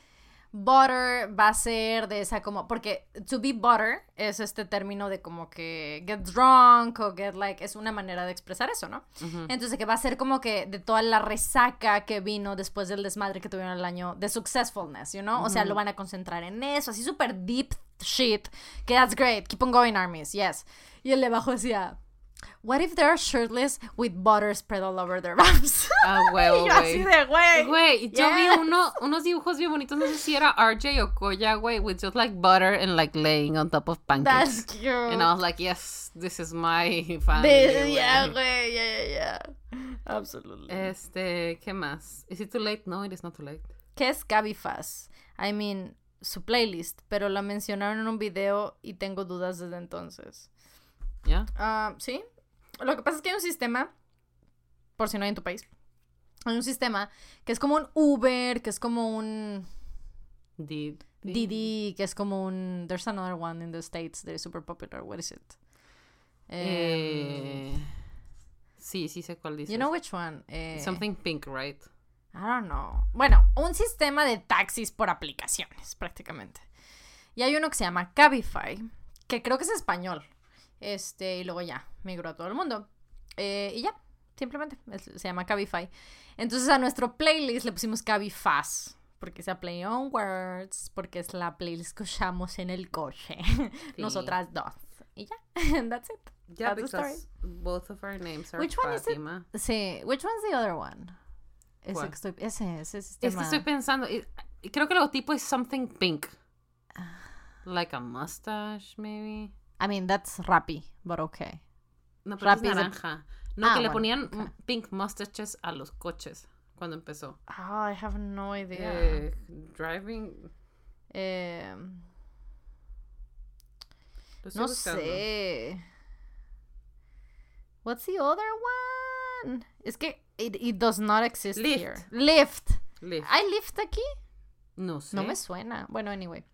butter va a ser de esa como porque to be butter es este término de como que get drunk o get like es una manera de expresar eso, ¿no? Entonces que va a ser como que de toda la resaca que vino después del desmadre que tuvieron el año de successfulness, you know? O sea, lo van a concentrar en eso, así súper deep shit, que that's great, keep on going armies, yes. Y el de abajo decía What if they're shirtless with butter spread all over their [laughs] arms? Ah, huevo, y yo así güey. de, güey. Güey, yo vi uno, unos dibujos bien bonitos, no sé si era RJ o Koya, güey, with just like butter and like laying on top of That's pancakes. cute. And I was like, yes, this is my [laughs] family. Güey. yeah, güey, yeah, yeah, yeah. Absolutely. Este, ¿qué más? Is it too late? No, it is not too late. ¿Qué es Cabifaz? I mean, su playlist, pero la mencionaron en un video y tengo dudas desde entonces. ¿Ya? Ah, ¿Sí? Lo que pasa es que hay un sistema, por si no hay en tu país, hay un sistema que es como un Uber, que es como un Did. Didi, que es como un... There's another one in the States that is super popular. What is it? Eh, Eh, sí, sí sé cuál dice. you know which one? Eh, Something pink, right? I don't know. Bueno, un sistema de taxis por aplicaciones, prácticamente. Y hay uno que se llama Cabify, que creo que es español. Este, y luego ya, migró a todo el mundo. Eh, y ya, simplemente, se llama Cabify. Entonces a nuestro playlist le pusimos Cabifaz, porque sea Play on Words, porque es la playlist que usamos en el coche. [laughs] Nosotras dos. Y ya, [laughs] that's it. Yeah, That's the story. because both of our names are Which one is it? Fatima. Sí, which one's the other one? Ese, que estoy, ese, ese Es sistema. que estoy pensando, creo que el logotipo es something pink. Ah. Like a mustache, maybe. I mean, that's Rappi, but okay. No, pero es Rappi es de- naranja. No, Ah, que le ponían pink mustaches a los coches cuando empezó. Oh, I have no idea. Eh, driving. Eh, estoy no buscando. sé. What's the other one? Es que it, it does not exist Lyft. here. Lyft. Lyft. ¿Hay Lyft aquí? No sé. No me suena. Bueno, anyway.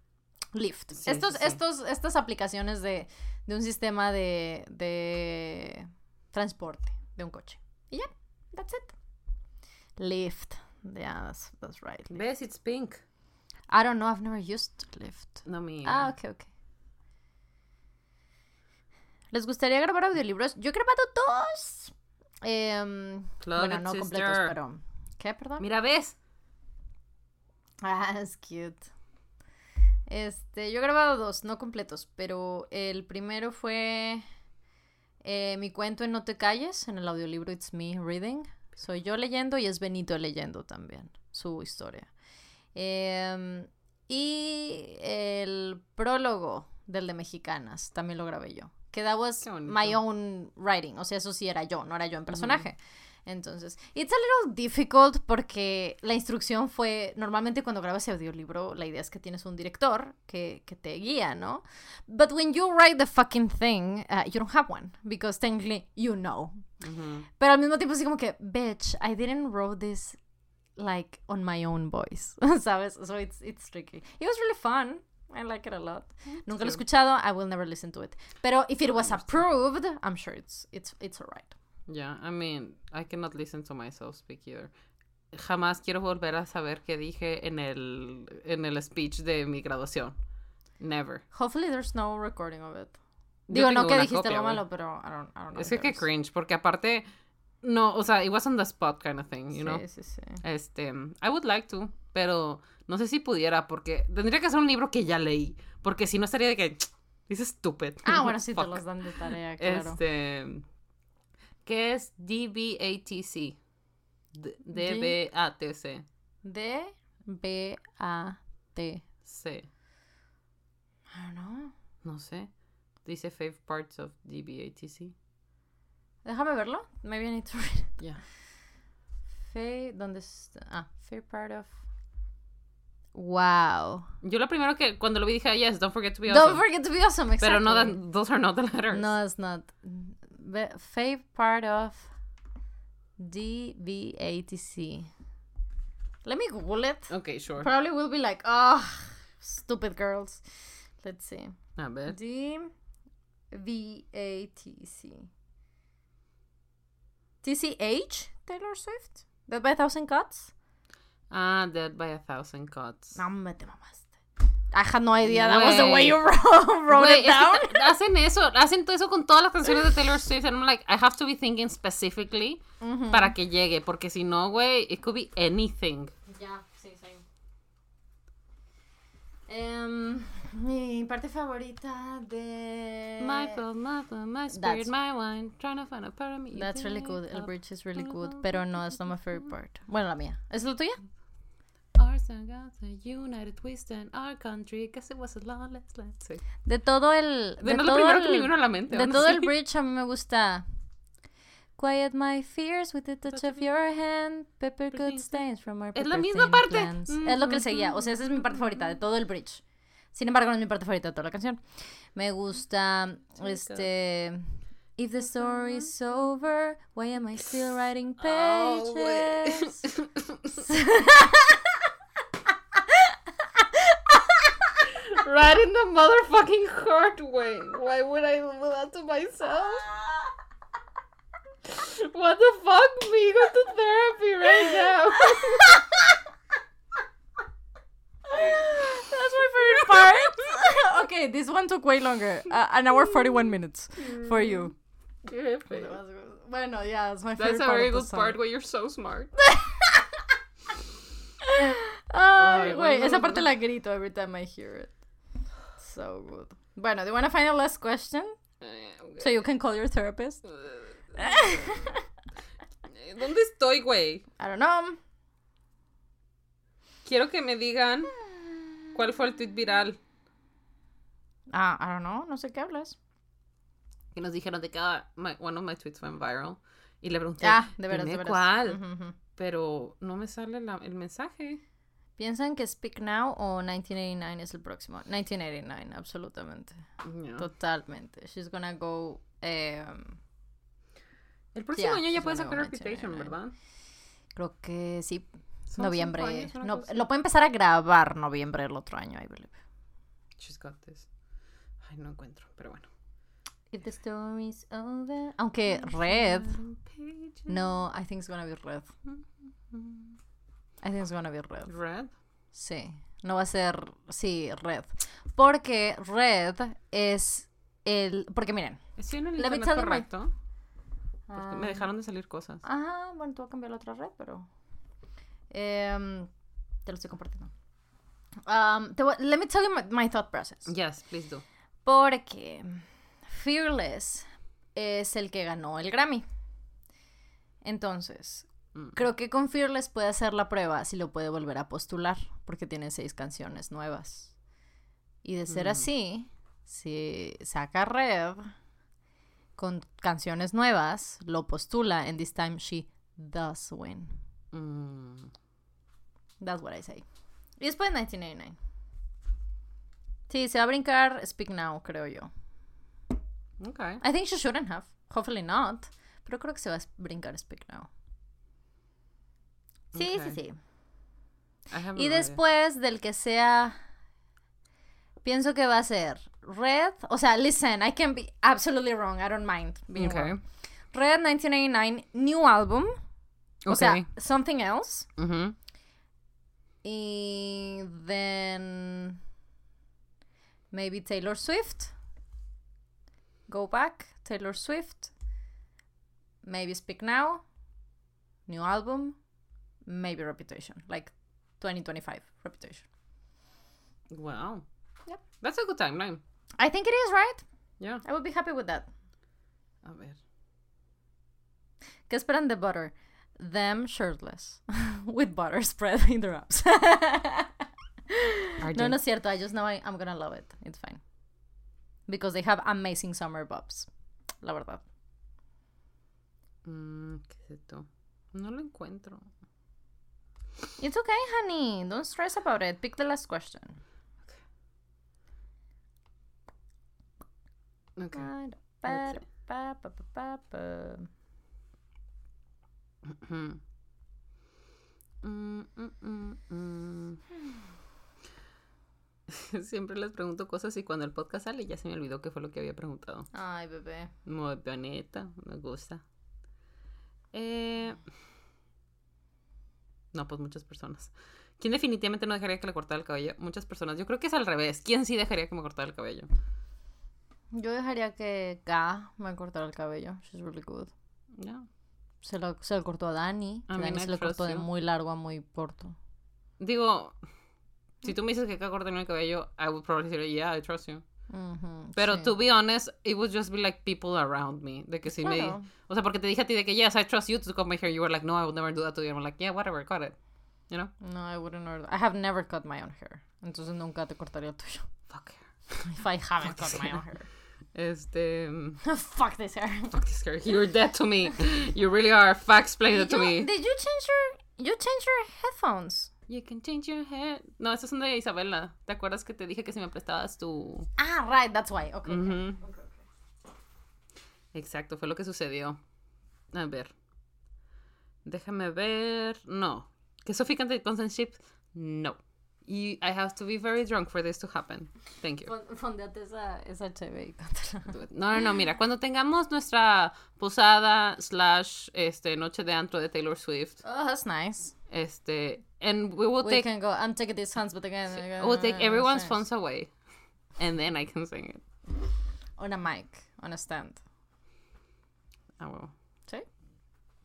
Lyft. Sí, estos, sí, sí. estos, estas aplicaciones de, de un sistema de, de transporte de un coche. Y ya, that's it. Lyft. Yeah, that's, that's right. Lyft. ¿Ves? It's pink. I don't know, I've never used Lyft. No me. Ah, ok, ok. ¿Les gustaría grabar audiolibros? Yo he grabado dos. Love bueno, no completos, pero... ¿Qué, perdón? Mira, ¿ves? Ah, es cute. Este, yo he grabado dos, no completos, pero el primero fue eh, mi cuento en No te calles, en el audiolibro It's Me Reading. Soy yo leyendo y es Benito leyendo también su historia. Em, y el prólogo del de Mexicanas, también lo grabé yo. Que that was my own writing, o sea, eso sí era yo, no era yo en personaje. Entonces, it's a little difficult porque la instrucción fue, normalmente cuando grabas audiolibro, la idea es que tienes un director que, que te guía, ¿no? But when you write the fucking thing, uh, you don't have one, because technically you know. Ujú. Pero al mismo tiempo así como que, bitch, I didn't wrote this like on my own voice, [laughs] ¿sabes? So it's, it's tricky. It was really fun. I like it a lot. Nunca lo he escuchado. I will never listen to it. Pero if it was approved, I'm sure it's it's it's alright. Yeah, I mean, I cannot listen to myself speak either. Jamás quiero volver a saber qué dije en el, en el speech de mi graduación. Never. Hopefully there's no recording of it. Yo Digo, no que dijiste copia, güey. malo, pero I don't, I don't know. Es que qué cringe, porque aparte, no, o sea, it was on the spot kind of thing, you know? Sí, sí, sí. Este, I would like to, pero no sé si pudiera, porque tendría que ser un libro que ya leí, porque si no estaría de que, this is stupid. Ah, [laughs] bueno, sí te los dan de tarea, claro. Este, ¿qué es DBATC? DBATC. D B A T. C. I don't know. No sé. Dice five parts of DBATC. Déjame verlo. Maybe I need to read. [laughs] it. Ya. Fe, ¿dónde está? Ah, fair part of. Wow. Yo lo primero que cuando lo vi dije, "Ah, yes, don't forget to be Don't awesome. forget to be awesome, exactly. Pero no, that, those are not the letters. No, it's not. Be- Fav part of DVATC. Let me Google it. Ok, sure. Probably will be like, oh, stupid girls. Let's see. A ver. DVATC. TCH? Taylor Swift? Dead by a Thousand Cuts? Ah, Dead by a Thousand Cuts. No, me te mamaste. I had no idea that was the way you [laughs] wrote, wrote Güey, it es down. que ta- hacen eso, hacen todo eso con todas las canciones de Taylor Swift. And I'm like, I have to be thinking specifically para que llegue, porque si no, güey, it could be anything. Ya, sí, sí. Em, mi parte favorita de... My blood, my blood, my spirit, That's- my wine, trying to find a part of me. That's really good. El bridge is really good. Pero no, es not my favorite part. Bueno, la mía. ¿Es la tuya? A united our country, it was a lawless land. Sí. De todo el... De, no, lo todo primero el, que me vino a la mente. de todo el bridge a mí me gusta... Quiet my fears with the touch of your hand. Pepper good stains from our Es la misma parte. plans. Es lo que le seguía. O sea, esa es mi parte favorita de todo el bridge. Sin embargo, no es mi parte favorita de toda la canción. Me gusta este... If the story's over, why am I still writing Oh, [laughs] [laughs] right in the motherfucking heart, güey. Why would I do that to myself? What the fuck? Me go to therapy right now. That's my favorite part. okay, this one took way longer. Uh, an hour 41 minutes for you. Bueno, yeah, it's my favorite That's a part very good part where you're so smart. Ay, Ay, güey, esa parte la grito every time I hear it. So good. Bueno, do you want to find a last question? So you can call your therapist? ¿Dónde estoy, güey? I don't know. Quiero que me digan cuál fue el tweet viral Ah, I don't know, no sé qué hablas. que nos dijeron de que ah, my- one of my tweets went viral. Y le pregunté, Ah, de veras, de "Dime veras. cuál? Ujú, ujú. Pero no me sale la- el mensaje. ¿Piensan que Speak Now o 1989 es el próximo? 1989, absolutamente. Totalmente. She's gonna go. em, El próximo año ya puede bueno, sacar Reputation. ¿verdad? creo que sí. Son Noviembre. años, No, lo puede empezar a grabar noviembre del otro año, I believe. She's got this. Ay, no encuentro, pero bueno. If the story's over. Aunque Red. No, I think it's gonna be Red. I think it's gonna be Red. Red. Sí. No va a ser. Sí, Red. Porque Red es el. Porque miren. Estoy en el Let me internet tell you my- correcto. Porque ah, me dejaron de salir cosas. Ajá, bueno, tú vas a cambiar la otra red, pero. em, te lo estoy compartiendo. Um, te voy- let me tell you my, my thought process. Yes, please do. Porque Fearless es el que ganó el Grammy. Entonces. Creo que con Fearless puede hacer la prueba si lo puede volver a postular, porque tiene seis canciones nuevas. Y de ser Mm. así, si saca Red con canciones nuevas, lo postula, and this time she does win. Mm. That's what I say. Y después 1989. Sí, se va a brincar Speak Now, creo yo. Okay. I think she shouldn't have. Hopefully not. Pero creo que se va a brincar Speak Now. Sí, Okay. sí, sí. Y después del que sea Pienso que va a ser Red. O sea, listen, I can be absolutely wrong. I don't mind being Okay. wrong. Red 1989, new album. O sea, Okay. something else. Ujú. Y then maybe Taylor Swift. Go back, Taylor Swift. Maybe Speak Now. New album. Maybe Reputation. Like 2025 Reputation. Wow. Yep. That's a good timeline. I think it is, right? Yeah. I would be happy with that. A ver. ¿Qué esperan de Butter? Them shirtless. [laughs] with butter spread in their abs. No, no es cierto. I just know I, I'm gonna love it. It's fine. Because they have amazing summer bobs. La verdad. Mm, ¿Qué es esto? No lo encuentro. It's okay, honey. Don't stress about it. Pick the last question. Okay. Mm, mm, mm, mm. [laughs] Siempre les pregunto cosas y cuando el podcast sale ya se me olvidó qué fue lo que había preguntado. Ay, bebé. Muy bonita, me gusta. Eh... No, pues muchas personas. ¿Quién definitivamente no dejaría que le cortara el cabello? Muchas personas. Yo creo que es al revés. ¿Quién sí dejaría que me cortara el cabello? Yo dejaría que Ga me cortara el cabello. She's really good. Ya. Se lo, se lo cortó a Dani. Mean, Dani se lo cortó de muy largo a muy corto. Digo, si tú me dices que acá cortarme el cabello, I would probably say, yeah, I trust you. Ujú, Pero sí. to be honest, it would just be like people around me. De que si Claro. me. O sea, porque te dije a ti de que, yes, I trust you to cut my hair. You were like, no, I would never do that to you. I'm like, yeah, whatever, cut it. You know? No, I wouldn't order. I have never cut my own hair. Entonces nunca te cortaría el tuyo. [laughs] Fuck hair. If I haven't cut my own hair. Este. mm, [laughs] Fuck this hair. [laughs] Fuck this hair. You're dead to me. You really are. Fuck, explain it to me. did you change your you changed your headphones? You can change your hair. No, esas son de Isabela. ¿Te acuerdas que te dije que si me prestabas tu. Ah, right, that's why. Okay. Ujú. Exacto, fue lo que sucedió. A ver. Déjame ver. No. ¿Que Sophie canta Constant Ship? No. Y I have to be very drunk for this to happen. Thank you. Fon- Fondeate esa, esa it. No, no, no, mira, cuando tengamos nuestra posada slash este noche de antro de Taylor Swift, Oh, that's nice. Este, and we will We take can go. I'm taking these hands, but again, we'll take everyone's phones away, and then I can sing it. on a mic, on a stand. Ah, I will. Sí.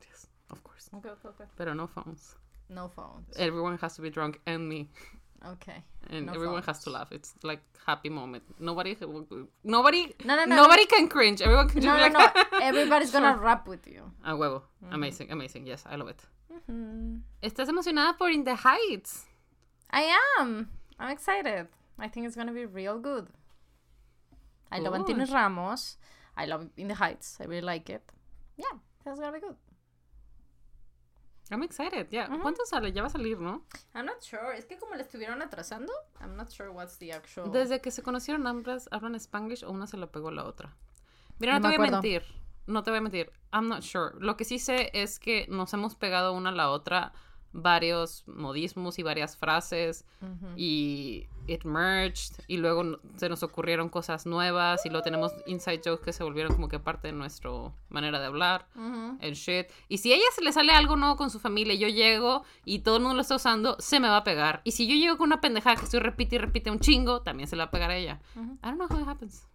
yes, of course. Okay, okay, okay. Pero no phones. No phones. Everyone has to be drunk, and me. Okay. and No everyone has to laugh. It's like happy moment. Nobody, nobody, No, no, no. nobody can cringe. Everyone can No, no, like, no. [laughs] Everybody's gonna rap with you. A huevo. Mm-hmm. Amazing, amazing. Yes, I love it. Mhm. ¿Estás emocionada por In the Heights? I am. I'm excited. I think it's gonna be real good. I love Anthony Good. Ramos. I love In the Heights. I really like it. Yeah, that's gonna be good. I'm excited. Yeah. ¿Cuánto sale? Ya va a salir, ¿no? I'm not sure. Es que como le estuvieron atrasando, I'm not sure what's the actual. Desde que se conocieron ambas hablan Spanglish o una se lo pegó a la otra. Mira, No no, te voy a acuerdo. mentir. No te voy a mentir. I'm not sure. Lo que sí sé es que nos hemos pegado una a la otra varios modismos y varias frases y it merged y luego se nos ocurrieron cosas nuevas y luego tenemos inside jokes que se volvieron como que parte de nuestra manera de hablar el shit y si a ella se le sale algo nuevo con su familia yo llego y todo el mundo lo está usando se me va a pegar y si yo llego con una pendejada que estoy repite y repite un chingo también se le va a pegar a ella Ujú. I don't know how it happens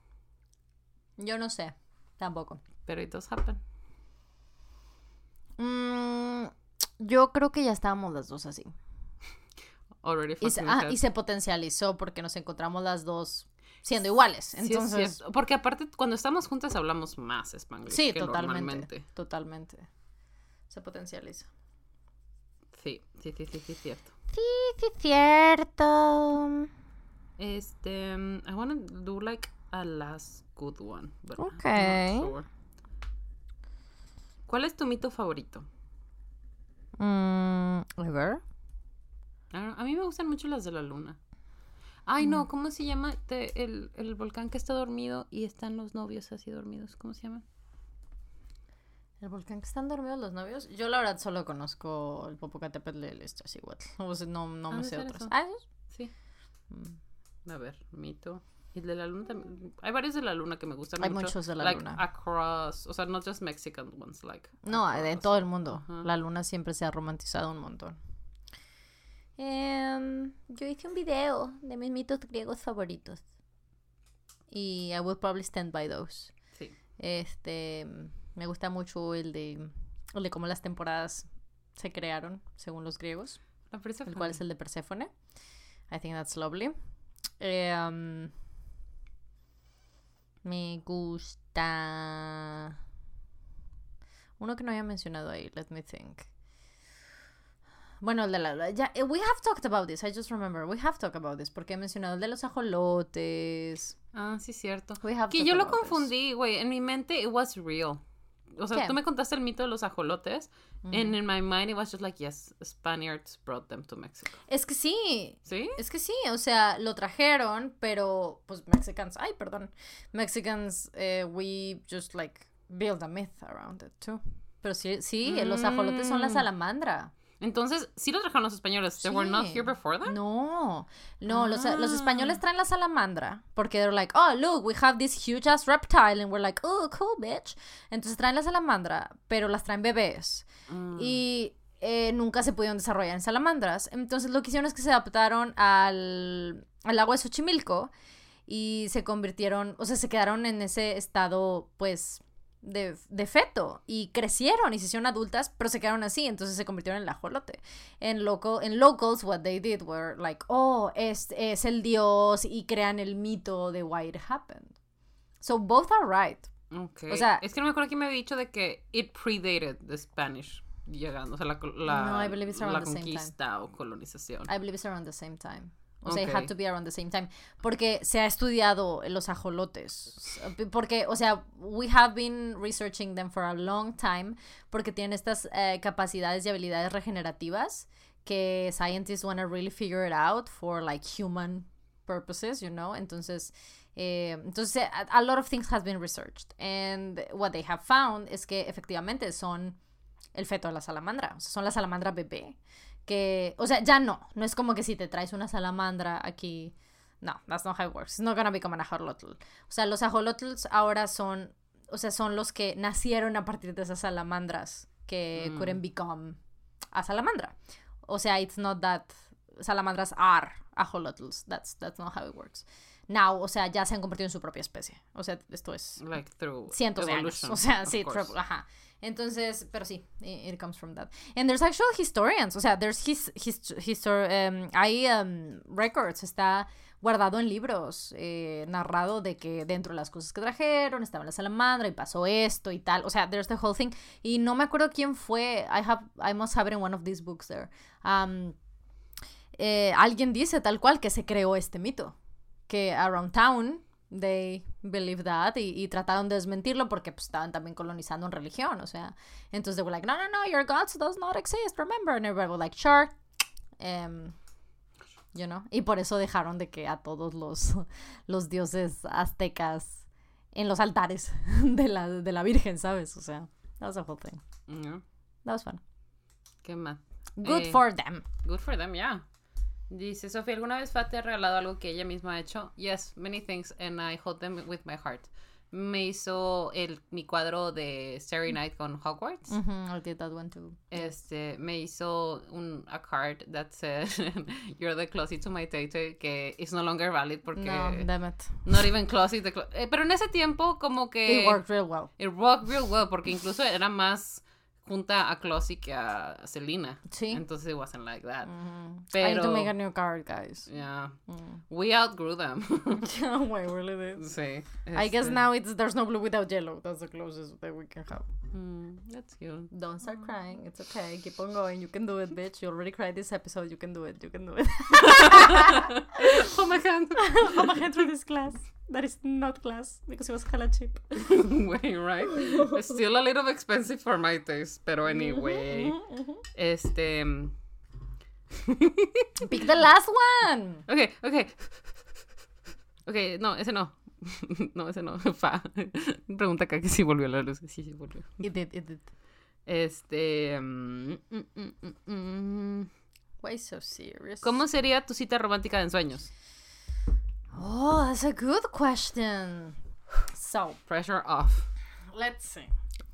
Yo no sé. Tampoco. Pero it does happen Mm, yo creo que ya estábamos las dos así. already Y se, ah, y se potencializó porque nos encontramos las dos siendo iguales. Sí, es Entonces, cierto. porque aparte cuando estamos juntas hablamos más Spanglish sí, que totalmente. normalmente Totalmente. Se potencializa. sí sí sí sí sí cierto Sí, sí, cierto. Este, um, I want to do like a last good one, but I'm not Okay. sure. ¿Cuál es tu mito favorito? Mm, a ver. I don't know, A mí me gustan mucho las de la luna. Ay, no, ¿cómo se llama? Te- el, el volcán que está dormido y están los novios así dormidos. ¿Cómo se llama? ¿El volcán que están dormidos los novios? Yo la verdad solo conozco el Popocatépetl y el Iztaccíhuatl. [laughs] Sea, no, no Ah, me ¿de sé otros. eso? Ah. Sí. Mm. A ver, mito. Y el de la luna también. Hay varios de la luna que me gustan Hay mucho. muchos de la like, luna. Across. O sea, not just Mexican ones, like. No, de across. todo el mundo. Ajá. La luna siempre se ha romantizado un montón. Em, yo hice un video de mis mitos griegos favoritos. Y I will probably stand by those. Sí. Este, me gusta mucho el de, el de cómo las temporadas se crearon, según los griegos. La el cual es el de Perséfone. I think that's lovely. Eh, um, me gusta uno que no había mencionado ahí. Let me think. Bueno, el de la... Ya, eh, we have talked about this. I just remember. We have talked about this. Porque he mencionado el de los ajolotes. Ah, sí, cierto. We have Que yo lo confundí, güey. En mi mente, it was real. O sea, ¿Qué? tú me contaste el mito de los ajolotes. And in my mind, it was just like, yes, Spaniards brought them to Mexico. Es que sí. ¿Sí? Es que sí, o sea, lo trajeron, pero pues Mexicans, ay, perdón, Mexicans, eh, we just like build a myth around it too. Pero sí, sí, los ajolotes son la Mm. salamandra. Entonces, sí lo trajeron los españoles. They were not Sí. here before that? No, no, los, los Ah. españoles traen la salamandra porque they're like, oh, look, we have this huge ass reptile and we're like, oh, cool, bitch. Entonces traen la salamandra, pero las traen bebés Mm. y eh, nunca se pudieron desarrollar en salamandras. Entonces lo que hicieron es que se adaptaron al, al agua de Xochimilco y se convirtieron, o sea, se quedaron en ese estado, pues, de, de feto y crecieron y se hicieron adultas, pero se quedaron así, entonces se convirtieron en el ajolote. En, local, en locals, what they did were like, oh, es, es el dios y crean el mito de why it happened. So both are right. Ok. O sea- es que no me acuerdo quién me había dicho de que it predated the Spanish llegando. O sea, la, la, No, I believe it's around la the same time. conquista o colonización. I believe it's around the same time. O sea, it had to be around the same time. Porque se ha estudiado los ajolotes. Porque, o sea, we have been researching them for a long time. Porque tienen estas eh, capacidades y habilidades regenerativas que scientists want to really figure it out for like human purposes, you know. Entonces, eh, entonces a, a lot of things has been researched. And what they have found es que efectivamente son el feto de la salamandra. O sea, son la salamandra bebé. Que, o sea, ya no. No es como que si te traes una salamandra aquí. No, that's not how it works. It's not gonna become an ajolotl. O sea, los ajolotls ahora son, o sea, son los que nacieron a partir de esas salamandras que Mm. couldn't become a salamandra. O sea, it's not that salamandras are ajolotls. That's, that's not how it works. Now, o sea, ya se han convertido en su propia especie. O sea, esto es Like through cientos de años. evolution, O sea, sí, ajá. Entonces, pero sí, i- it comes from that. And there's actual historians, o sea, there's his, his, histor- um, hay um, records, está guardado en libros, eh, narrado de que dentro de las cosas que trajeron estaba la salamandra y pasó esto y tal. O sea, there's the whole thing. Y no me acuerdo quién fue. I have, I must have in one of these books there. Um, eh, alguien dice tal cual que se creó este mito. Que around town they believe that y, y trataron de desmentirlo porque pues, estaban también colonizando en religión, o sea, entonces they were like, no, no, no, your gods does not exist, remember, and everybody was like, sure, Em, you know, y por eso dejaron de que a todos los, [laughs] los dioses aztecas en los altares [laughs] de la, de la Virgen, ¿sabes? O sea, that was a whole thing. Yeah. That was fun. ¿Qué más? Good Eh, for them. Good for them, yeah. Dice Sofía, ¿alguna vez Fat te ha regalado algo que ella misma ha hecho? Yes, many things, and I hold them with my heart. Me hizo el, mi cuadro de Starry Night con Hogwarts. Mhm, I did that one too. Este, me hizo un, a card that said, [laughs] You're the closet to my tate, que is no longer valid porque... No, damn it. Not even closet. the clo- eh, pero en ese tiempo como que... It worked real well. It worked real well porque incluso era más junta a Closet que a Selena. Sí. Entonces it wasn't like that. Mhm. I need to make a new card, guys. Yeah. Mm. We outgrew them. Wait, really did. sí. I guess now it's there's no blue without yellow. That's the closest that we can have. mm, that's cute. Don't start crying. It's okay. Keep on going. You can do it, bitch. You already cried this episode. You can do it. You can do it. oh my god. I'm a through this class. That is not class because it was hella cheap. [laughs] Wait, right? It's still a little expensive for my taste, pero anyway. Mm-hmm, Este. [laughs] Pick the last one. Ok, ok. Ok, no, ese no. [laughs] No, ese no. Fa. Pregunta acá que si volvió la luz. Sí, sí volvió. It did. It did. Este. mm, mm, mm, mm, mm. Why so serious? ¿Cómo sería tu cita romántica de ensueños? Oh, that's a good question. So, Pressure off. let's see.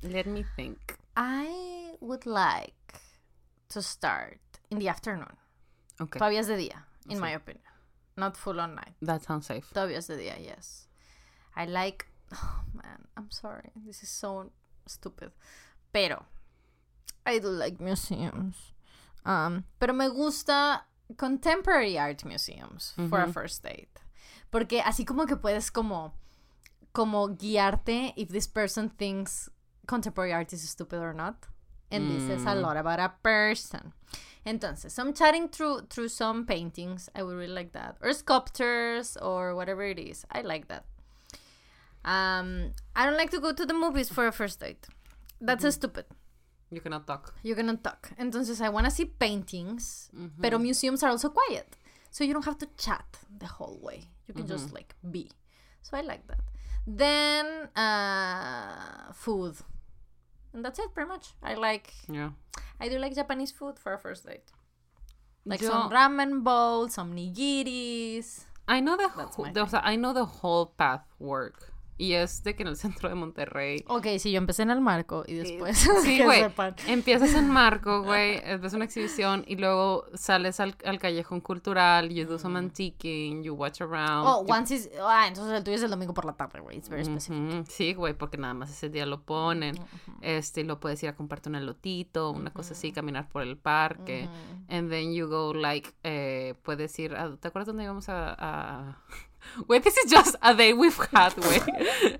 Let me think. I would like to start in the afternoon. Okay. Todavía es de día, in my opinion. Not full on night. That sounds safe. Todavía es de día, yes. I like. Oh man, I'm sorry. This is so stupid. Pero, I do like museums. Um, pero me gusta contemporary art museums for a first date. Porque así como que puedes como, como guiarte if this person thinks contemporary art is stupid or not. And this says a lot about a person. Entonces, I'm chatting through through some paintings. I would really like that. Or sculptures or whatever it is. I like that. Um, I don't like to go to the movies for a first date. That's stupid. You cannot talk. You're gonna talk. Entonces, I want to see paintings, pero museums are also quiet. So you don't have to chat the whole way. You can just like be. So I like that. Then, uh, food. And that's it, pretty much. I like, Yeah. I do like Japanese food for a first date. Like Yo- some ramen bowls, some nigiris. I know the, That's whole, I know the whole path work. Y es de que en el centro de Monterrey. Ok, sí, yo empecé en el marco y después. Sí, [laughs] güey. Empiezas en Marco, [laughs] güey. eh, Ves una exhibición y luego sales al, al callejón cultural. You do some antiquing. You watch around. Oh, you- once is. Ah, entonces el tuyo es el domingo por la tarde, güey. It's very specific. Ujú, Sí, güey, porque nada más ese día lo ponen. Este, y lo puedes ir a comprarte un elotito, una cosa así, caminar por el parque. And then you go like, eh, puedes ir a, ¿te acuerdas dónde íbamos a, a... Güey, this is just a day we've had, güey.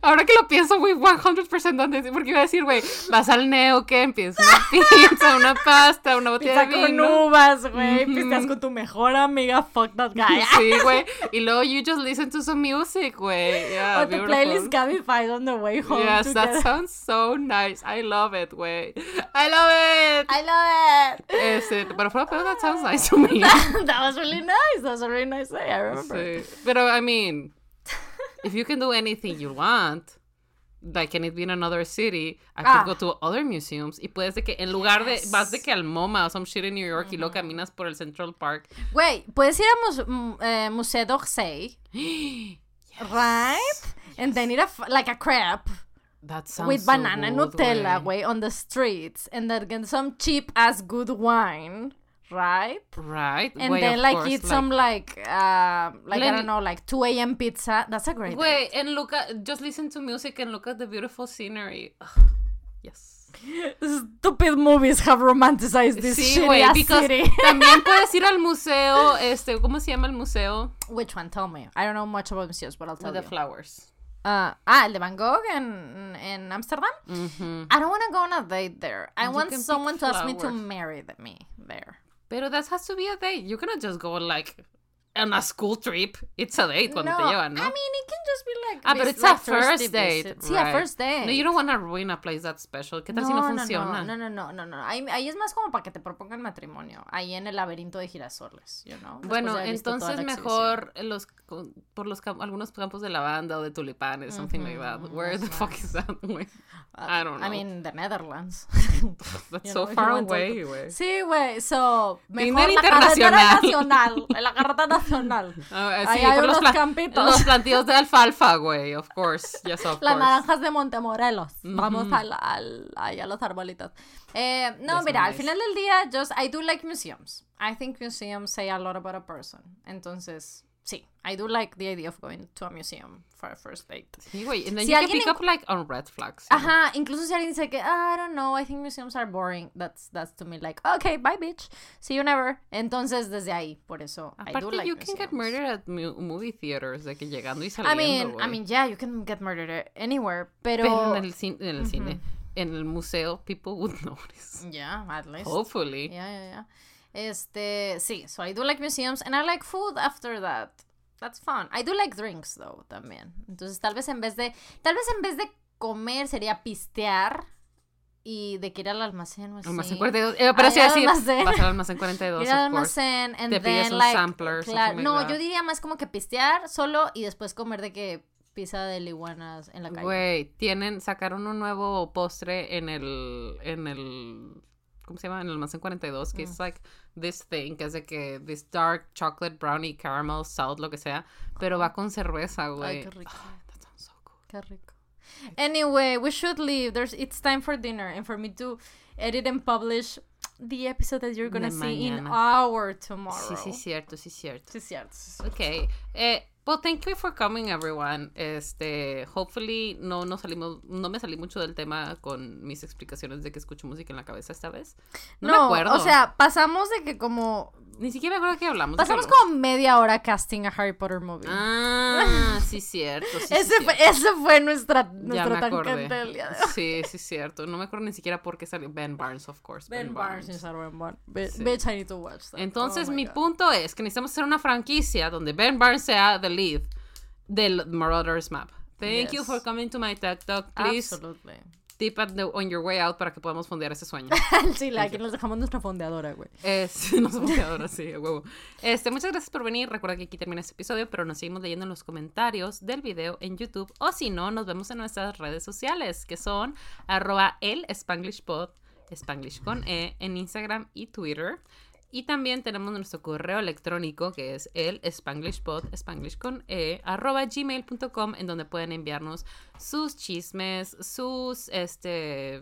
Ahora que lo pienso, güey, 100% dónde, porque iba a decir, güey, vas al Neo, que empieza una [laughs] pizza, una pasta, una botella Pizza de con vino. uvas, güey. Ujú. Pisteas con tu mejor amiga. Fuck that guy. [laughs] Sí, güey. [laughs] Y luego you just listen to some music, güey. Yeah, o tu playlist Cabify on the way home. Yes, that together. sounds so nice. I love it, güey. I love it. I love it. Este, pero pedo, that sounds nice to me. that was really nice. That was a really nice day. I remember. Sí. Pero, I mean, if you can do anything you want, like, can it be in another city? I Ah. could go to other museums. Y puedes de que, en lugar de, vas de que al MoMA o some shit in New York y luego caminas por el Central Park. Güey, puedes ir a mus mm, eh, Museo d'Orsay, [gasps] right? And then eat a, like a crepe That sounds with banana and good, Nutella, güey. on the streets. And then get some cheap ass good wine, right? Right? And then like course, eat some like uh like I don't know like 2 a.m. pizza. That's a great Wait, and look at, just listen to music and look at the beautiful scenery. Ugh, yes. [laughs] Stupid movies have romanticized this Sí, ass because city. [laughs] también puedes ir al museo, este, ¿cómo se llama el museo? Which one? Tell me. I don't know much about museums, but I'll tell With the you. flowers. Uh, ah, el de Van Gogh en, en Amsterdam? Mhm. I don't want to go on a date there. I You want someone to ask me to marry me there. Pero that has to be a date. You cannot just go like on a school trip. It's a date cuando no, te llevan, ¿no? I mean, it can just be like. ah, but it's like a first thirsty date. visit. Sí, a right. first date. No, you don't want to ruin a place that special. ¿Qué tal si no funciona? No, no, no, no, no. Ahí, ahí es más como para que te propongan matrimonio. Ahí en el laberinto de girasoles, you know? Bueno, entonces mejor los por los algunos campos de lavanda o de tulipanes, something like that. Where the fuck is that? güey? I don't know. I mean, the Netherlands. [laughs] That's you so know, far away, güey. Sí, güey. So, mejor la carretera internacional. nacional. La carretera nacional. [laughs] [laughs] Ah, Ahí sí, hay por los, unos pla- campitos. los plantíos de alfalfa, güey. Of course. Yes, of Las course. naranjas de Montemorelos. Vamos al, al, ahí a los arbolitos. Eh, no, Yes, mira, al nice. final del día, just, I do like museums. I think museums say a lot about a person. Entonces, sí, I do like the idea of going to a museum for a first date. Sí, güey. And then Si you can pick up like on red flags. you know? Ajá, incluso si alguien dice que, ah, I don't know, I think museums are boring. That's, that's to me like, okay, bye, bitch. See you never. Entonces, desde ahí, por eso, I do Aparte, like you can get murdered at movie theaters, de que llegando y I saliendo, mean, I mean, yeah, you can get murdered anywhere, pero... Pero en el, cin- en el cine, en el museo, people would [laughs] notice. Yeah, at least. Hopefully. Yeah, yeah, yeah. Este, sí, so I do like museums and I like food after that. That's fun. I do like drinks though también. Entonces, tal vez en vez de tal vez en vez de comer sería pistear y de que ir al almacén o así. Almacén 42. Eh, pero sí decir, almacén. vas al almacén 42, [laughs] Ir al almacén and Te pides then un like sampler, claro, like no, that. yo diría más como que pistear solo y después comer de que pizza de liguanas en la calle. Güey, tienen, sacaron un nuevo postre en el, en el ¿cómo se llama? En el almacén 42, que es like this thing, que es de que this dark chocolate brownie caramel salt, lo que sea, pero va con cerveza, güey. Ay, qué rico. Ay, that sounds so good. Qué rico. Anyway, we should leave. There's it's time for dinner and for me to edit and publish the episode that you're gonna see in our tomorrow. Sí, sí, cierto, sí, cierto. Sí, cierto. sí, cierto. Ok. Eh, well, thank you for coming, everyone. Este, hopefully no nos salimos, no me salí mucho del tema con mis explicaciones de que escucho música en la cabeza esta vez. No, me acuerdo. O sea, pasamos de que como ni siquiera me acuerdo de qué hablamos. ¿de qué pasamos como media hora casting a Harry Potter movie. Ah, [laughs] sí, cierto. Sí, sí, ese, fue, cierto. ese fue nuestra, acordé. tangente del día de hoy. Sí, sí, cierto. No me acuerdo ni siquiera por qué salió Ben Barnes, of course. Ben Barnes is a Ben Barnes. Sí. Bitch, I need to watch that. Entonces, Oh mi God. punto es que necesitamos hacer una franquicia donde Ben Barnes sea the lead del Marauders Map. Thank you for coming to my TED Talk. Please Absolutely. Tip at the, on your way out para que podamos fondear ese sueño. [laughs] sí, la que nos dejamos nuestra fondeadora, güey. Es, [laughs] somos ahora sí, huevo. Este, muchas gracias por venir. Recuerda que aquí termina este episodio, pero nos seguimos leyendo en los comentarios del video en YouTube. O si no, nos vemos en nuestras redes sociales, que son arroba el Spanglishpod, Spanglish con E, en Instagram y Twitter. Y también tenemos nuestro correo electrónico, que es el Spanglishpod, Spanglish con E, arroba gmail.com, en donde pueden enviarnos sus chismes, sus, este,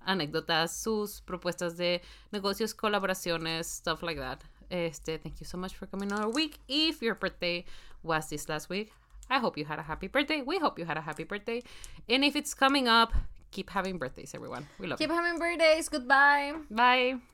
anécdotas, sus propuestas de negocios, colaboraciones, stuff like that. Este, thank you so much for coming on our week. If your birthday was this last week, I hope you had a happy birthday. We hope you had a happy birthday. And if it's coming up, keep having birthdays, everyone. We love Keep you. having birthdays. Goodbye. Bye.